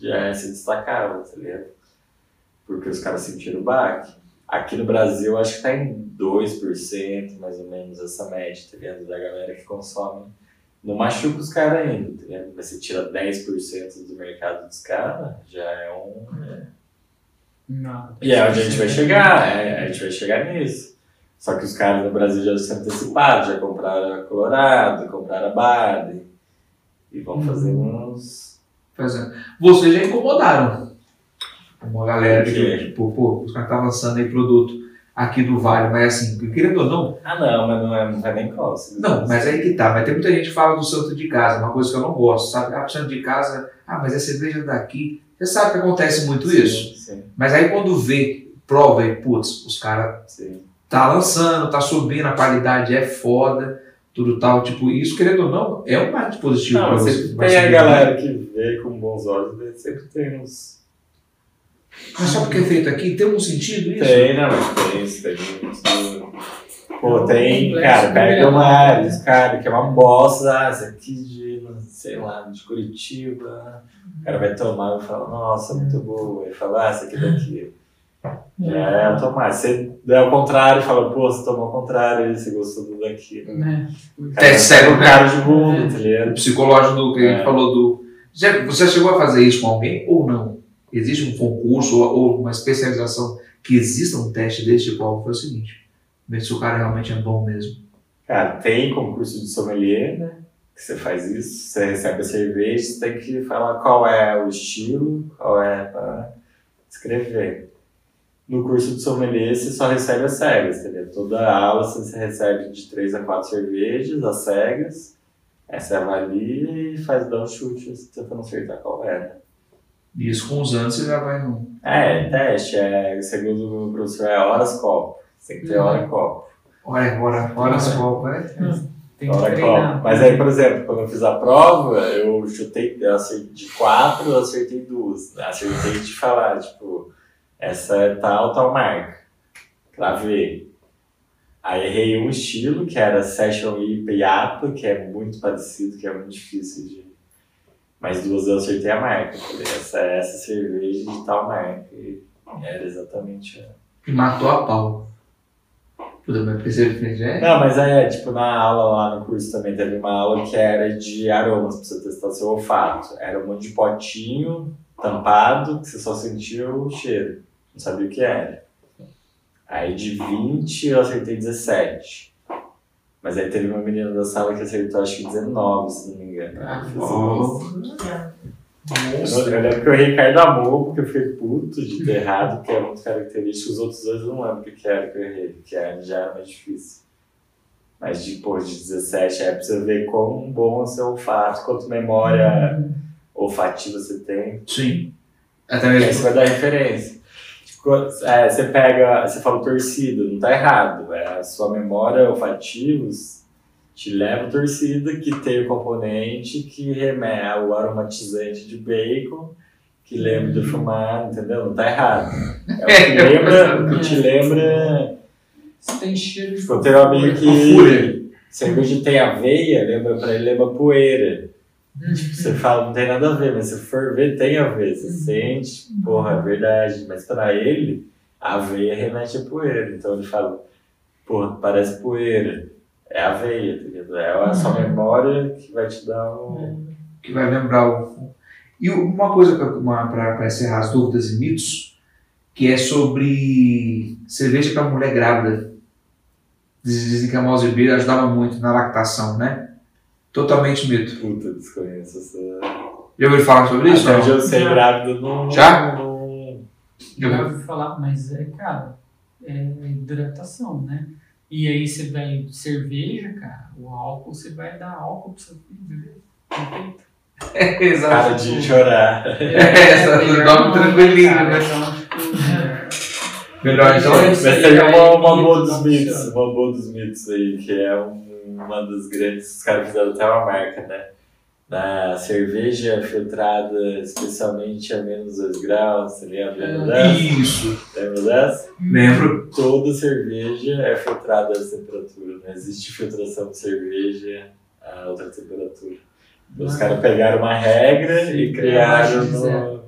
já se destacavam, tá ligado? Porque os caras sentiram o baque. Aqui no Brasil, acho que tá em 2%, mais ou menos, essa média, tá ligado? Da galera que consome não machuca os caras ainda, tá ligado? Mas você tira 10% do mercado dos caras, já é um. Não. E é onde a gente vai chegar, é, a gente vai chegar nisso. Só que os caras no Brasil já se anteciparam, já compraram a Colorado, compraram a Baden. E vão fazer uns. Fazendo. Vocês já incomodaram uma galera que, tipo, pô, os caras estão lançando aí produto aqui do Vale, mas assim, querendo ou não, Ah, não, mas não é, não é nem costa. não, mas aí que tá, mas tem muita gente que fala do santo de casa, uma coisa que eu não gosto, sabe? Ah, o santo de casa, ah, mas é cerveja daqui. Você sabe que acontece muito isso? Sim, Mas aí quando vê, prova e, putz, os caras sim. tá lançando, tá subindo, a qualidade é foda, tudo tal, tipo, isso, querendo ou não, é um marketing positivo Não, você. tem a subir. galera que vê com bons olhos, né? sempre tem uns. Mas só porque é feito aqui, tem um sentido isso? Tem, não, mas tem isso, tem isso. Pô, tem, Complexo, cara, pega né? uma, esse cara que é uma bosta, ah, esse aqui de, sei lá, de Curitiba. O cara vai tomar e fala, nossa, muito boa. Ele fala, ah, essa aqui daqui. Já é automático. Você der ao contrário e fala, pô, você tomou ao contrário, você gostou do daqui. Né? O cara É, sério, o cara de mundo, tá O ligado? psicológico do que a gente É. falou do. Você chegou a fazer isso com alguém ou não? Existe um concurso ou, ou uma especialização que exista um teste desse tipo? Foi o seguinte: ver se o cara realmente é bom mesmo. Cara, tem concurso de sommelier, né? que você faz isso, você recebe a cerveja, você tem que falar qual é o estilo, qual é para escrever. No curso de sommelier, você só recebe as cegas, entendeu? Toda aula você recebe de 3 a 4 cervejas, as cegas, aí você avalia e faz dar um chute tentando acertar qual é. né? E isso com os anos você já vai no. É, teste, é, segundo o professor, é horas copo. Tem que ter hora copo. Olha, hora, horas qual, é? Tem que Hora treinar. copo. Mas aí, por exemplo, quando eu fiz a prova, eu chutei, eu acertei de quatro, eu acertei duas. Acertei de falar, tipo, essa é tal, tal marca. Cravei. Aí errei um estilo, que era Session IPA e que é muito parecido, que é muito difícil de... Mas duas eu acertei a marca. Falei, essa é essa cerveja de tal marca. E era exatamente a... E matou a pau. Puta, mas que já é? Não, mas é, tipo, na aula lá no curso também teve uma aula que era de aromas, pra você testar seu olfato. Era um monte de potinho tampado, que você só sentia o cheiro. Não sabia o que era. Aí de 20 eu acertei 17. Mas aí teve uma menina da sala que acertou acho que 19, se não me engano. Ah, isso. Eu, lembro que o Ricardo amou, porque eu fiquei puto de ter errado, que é muito característico. Os outros dois eu não lembro o que era que eu errei, que era, já era mais difícil. Mas de, pô, de 17 é pra você ver quão bom é o seu olfato, quanto memória olfativa você tem. Sim. Até aí mesmo. você vai dar referência. É, você pega, você fala torcida, não tá errado. É a sua memória olfativos te leva a torcida que tem o componente que remete o aromatizante de bacon, que lembra do fumar, entendeu? Não tá errado. É o que lembra, o que te lembra. Você tem cheiro de Tipo, eu tenho um amigo que cerveja tem aveia, lembra pra ele lembra poeira. Tipo, você fala, não tem nada a ver, mas se for ver, tem a ver. Você sente, porra, é verdade. Mas pra ele, a aveia remete a poeira. Então ele fala, porra, parece poeira. É aveia, tá ligado? É a sua memória que vai te dar um. Que vai lembrar o. E uma coisa para encerrar as dúvidas e mitos, que é sobre cerveja para mulher grávida. Diz- Dizem que a malzebeira ajudava muito na lactação, né? Totalmente mito. Puta, desconheço essa. Já ouviu falar sobre isso? Não? eu sei, Já. grávida não. Já? não- Já Já ouviu? ouvi falar, mas é, cara, é hidratação, né? E aí você vai cerveja, cara, o álcool, você vai dar álcool pro seu filho beber. Não tem. Cara de chorar. É, essa dorme tranquilinho, cara, né? então, tipo, Melhor então. Mas tem uma, aí, uma boa dos mitos, uma boa dos mitos aí, que é um- uma das grandes, os caras fizeram até uma marca, né? Na cerveja filtrada especialmente a menos 2 graus, tá ligado? Lembra dessa? Isso. Lembra dessa? Lembro. Toda cerveja é filtrada a essa temperatura, não existe filtração de cerveja a outra temperatura. Os caras pegaram uma regra e criaram no...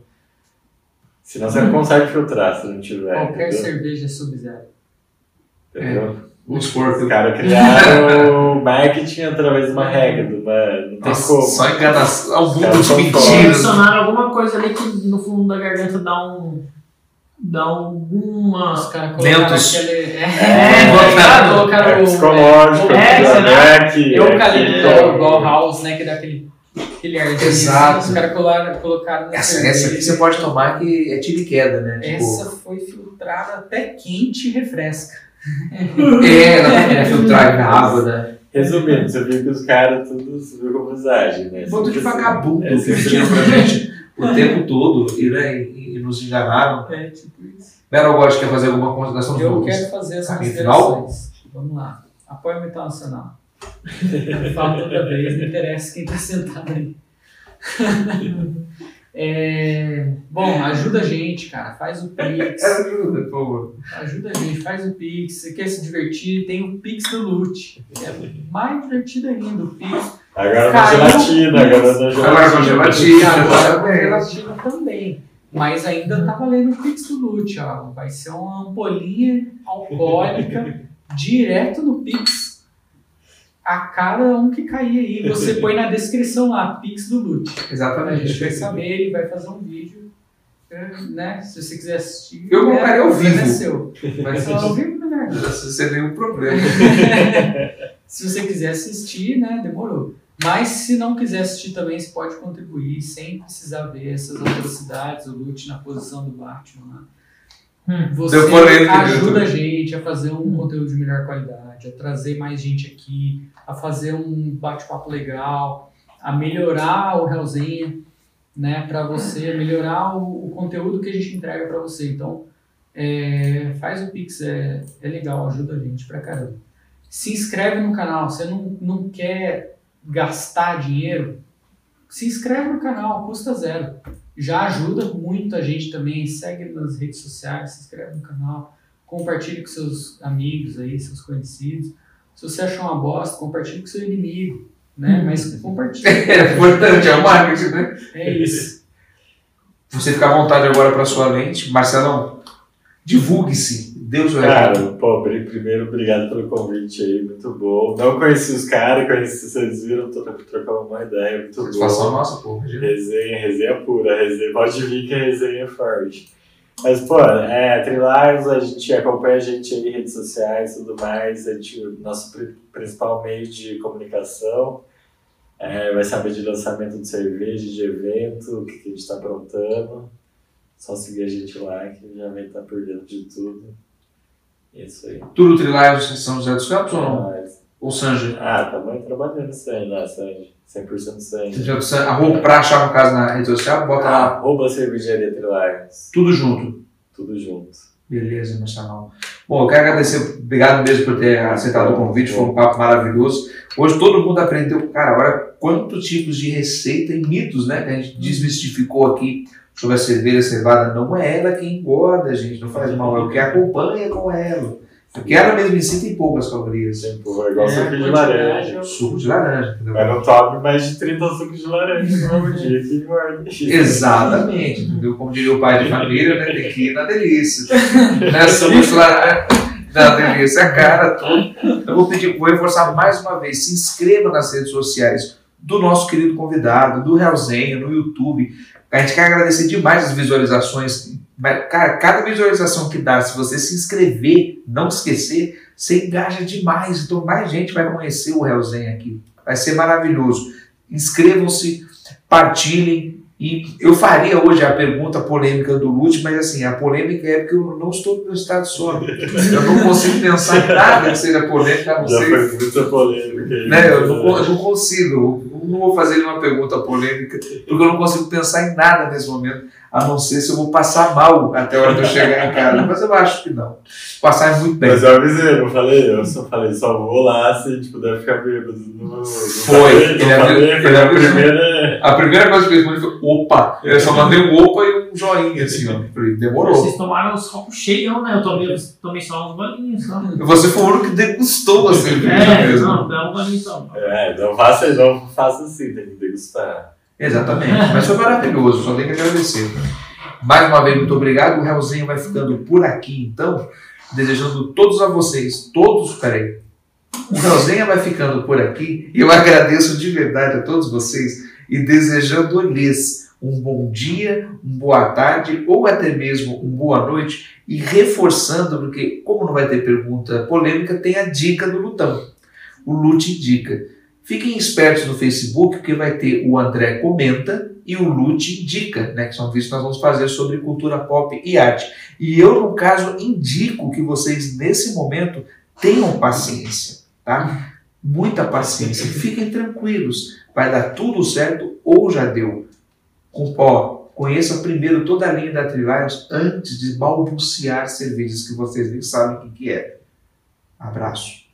Senão você não consegue filtrar se não tiver, Qualquer entendeu? cerveja é sub-zero. Entendeu? Os corpos. Os caras criaram o marketing através de uma regra, de uma... não tem Nossa, como. só enganação. Mundo caras de mentiras. Adicionaram alguma coisa ali que no fundo da garganta dá um. dá alguma. Os caras colocaram Ventos. aquele. É, É, botaram- colocaram É o- psicológico, É, é, aqui, Eucalipto, aqui, igual house, né? Que dá aquele, aquele arzinho. Exato. assim, Os caras colocaram, colocaram Essa, essa aqui você pode tomar que é tiro e queda, né? Tipo, Essa foi filtrada até quente e refresca. É, ela é filtrada na água, né? Resumindo, você viu que os caras tudo subiu com visagem, né? Bando de vagabundo É que sempre mentiram assim. pra gente o tempo todo e, né, e, e nos enganaram. É tipo isso. Belo Gosto quer fazer alguma consideração Eu quero fazer as considerações. Vamos lá. Apoio mental nacional. Eu falo toda vez, não interessa quem está sentado aí. É, bom, ajuda a gente, cara. Faz o Pix. Ajuda, por favor. Ajuda a gente, faz o Pix. Você quer se divertir? Tem o Pix do Lute. É mais divertido ainda o Pix. Agora na gelatina, agora na Agora gelatina. Agora gelatina também. Mas ainda tá valendo o Pix do Lute, ó. Vai ser uma ampolinha alcoólica direto no Pix. A cada um que cair aí, você põe na descrição lá, Pix do Lute. A Exatamente. gente vai saber, ele vai fazer um vídeo, né? Se você quiser assistir. Eu colocaria ao o problema vivo. É seu. Mas Só ao vivo, né? sem nenhum problema. Se você quiser assistir, né? Demorou. Mas se não quiser assistir também, você pode contribuir sem precisar ver essas atrocidades, o Lute na posição do Batman. Né? Hum. Você ajuda a gente a fazer um conteúdo de melhor qualidade, a trazer mais gente aqui, a fazer um bate-papo legal, a melhorar o Hellzinha, né, para você, melhorar o, o conteúdo que a gente entrega para você. Então, é, faz o Pix, é, é legal, ajuda a gente pra caramba. Se inscreve no canal, você não, não quer gastar dinheiro, se inscreve no canal, custa zero já ajuda muito a gente também. Segue nas redes sociais, se inscreve no canal, compartilhe com seus amigos aí, seus conhecidos. Se você achou uma bosta, compartilhe com seu inimigo, né? Mas compartilhe. É importante, é o marketing, né? É isso. Você fica à vontade agora para sua lente. Marcelão, divulgue-se. Deus o. Cara, pô, pri- primeiro, obrigado pelo convite aí, muito bom. Não conheci os caras, conheci, vocês viram, tô trocando uma ideia, muito Satisfação bom. nossa, pô. imagina. Resenha, resenha pura, resenha, pode vir que a resenha é forte. Mas, pô, é, Trilives, a gente acompanha a gente aí em redes sociais e tudo mais, a gente, nosso pri- principal meio de comunicação. É, vai saber de lançamento de cerveja, de evento, o que, que a gente está aprontando. Só seguir a gente lá que já vai estar por dentro de tudo. Isso aí. Tudo Trilaios São José dos Campos ou não? Ou Sanja? ah, também trabalhando aí lá, Sanji. 100% Sanji. São José dos Campos. Arroba pra achar no caso na rede social, bota lá Arroba cervejaria Trilives. tudo junto. Tudo junto. Beleza, Marcelão. Bom, eu quero agradecer, obrigado mesmo por ter aceitado o convite, foi um papo maravilhoso. Hoje todo mundo aprendeu, cara, olha quantos tipos de receita e mitos, né, que a gente desmistificou aqui sobre a cerveja cevada. Não é ela quem engorda, gente, não faz mal, é o que acompanha com ela. Porque ela mesmo em si tem poucas calorias. Tipo, é igual É, suco de quantidade, laranja. Suco de laranja, entendeu? Mas não tome mais de 30 sucos de laranja no mesmo dia, que engorda. Exatamente, entendeu? Como diria o pai de família, né? Tem que ir na delícia. Nessa lá, na delícia, a cara toda. Eu vou pedir, vou reforçar mais uma vez, se inscreva nas redes sociais do nosso querido convidado, do Realzenha, no YouTube. A gente quer agradecer demais as visualizações. Cara, cada visualização que dá, se você se inscrever, não esquecer, você engaja demais. Então mais gente vai conhecer o Realzenha aqui. Vai ser maravilhoso. Inscrevam-se, partilhem. E eu faria hoje a pergunta polêmica do Lute, mas assim, a polêmica é porque eu não estou no estado de sono. Eu não consigo pensar em nada que seja polêmica, a não Já ser foi muita polêmica aí. né? Eu não, eu não consigo, eu não vou fazer uma pergunta polêmica, porque eu não consigo pensar em nada nesse momento, a não ser se eu vou passar mal até a hora de eu chegar em casa. Mas eu acho que não. Passar é muito bem. Mas eu avisei, não falei? Eu só falei, só vou lá se tipo, deve ficar bêbado. Não, não Foi, falei, ele não falei, foi ele a primeira. A primeira coisa que eu respondi foi opa. Eu só mandei um opa e um joinha, assim, ó. Falei, demorou. Vocês tomaram os copos cheios, né? Eu tomei, tomei só uns bolinhos só. Você foi o único que degustou a cerveja É, mesmo. não, dá um bolinho só. É, não faça, não faça assim, tem que degustar. Exatamente. Mas foi maravilhoso, só tenho que agradecer. Mais uma vez, muito obrigado. O Realzinho vai ficando por aqui, então, desejando todos a vocês, todos, peraí. O Realzinha vai ficando por aqui e eu agradeço de verdade a todos vocês e desejando-lhes um bom dia, uma boa tarde ou até mesmo uma boa noite e reforçando, porque como não vai ter pergunta polêmica, tem a dica do Lutão. O Lute Indica. Fiquem espertos no Facebook, porque vai ter o André Comenta e o Lute Indica, né, que são vídeos que nós vamos fazer sobre cultura pop e arte. E eu, no caso, indico que vocês, nesse momento, tenham paciência, tá? Muita paciência. Fiquem tranquilos. Vai dar tudo certo ou já deu. Com, ó, conheça primeiro toda a linha da Trilions antes de balbuciar cervejas que vocês nem sabem o que é. Abraço.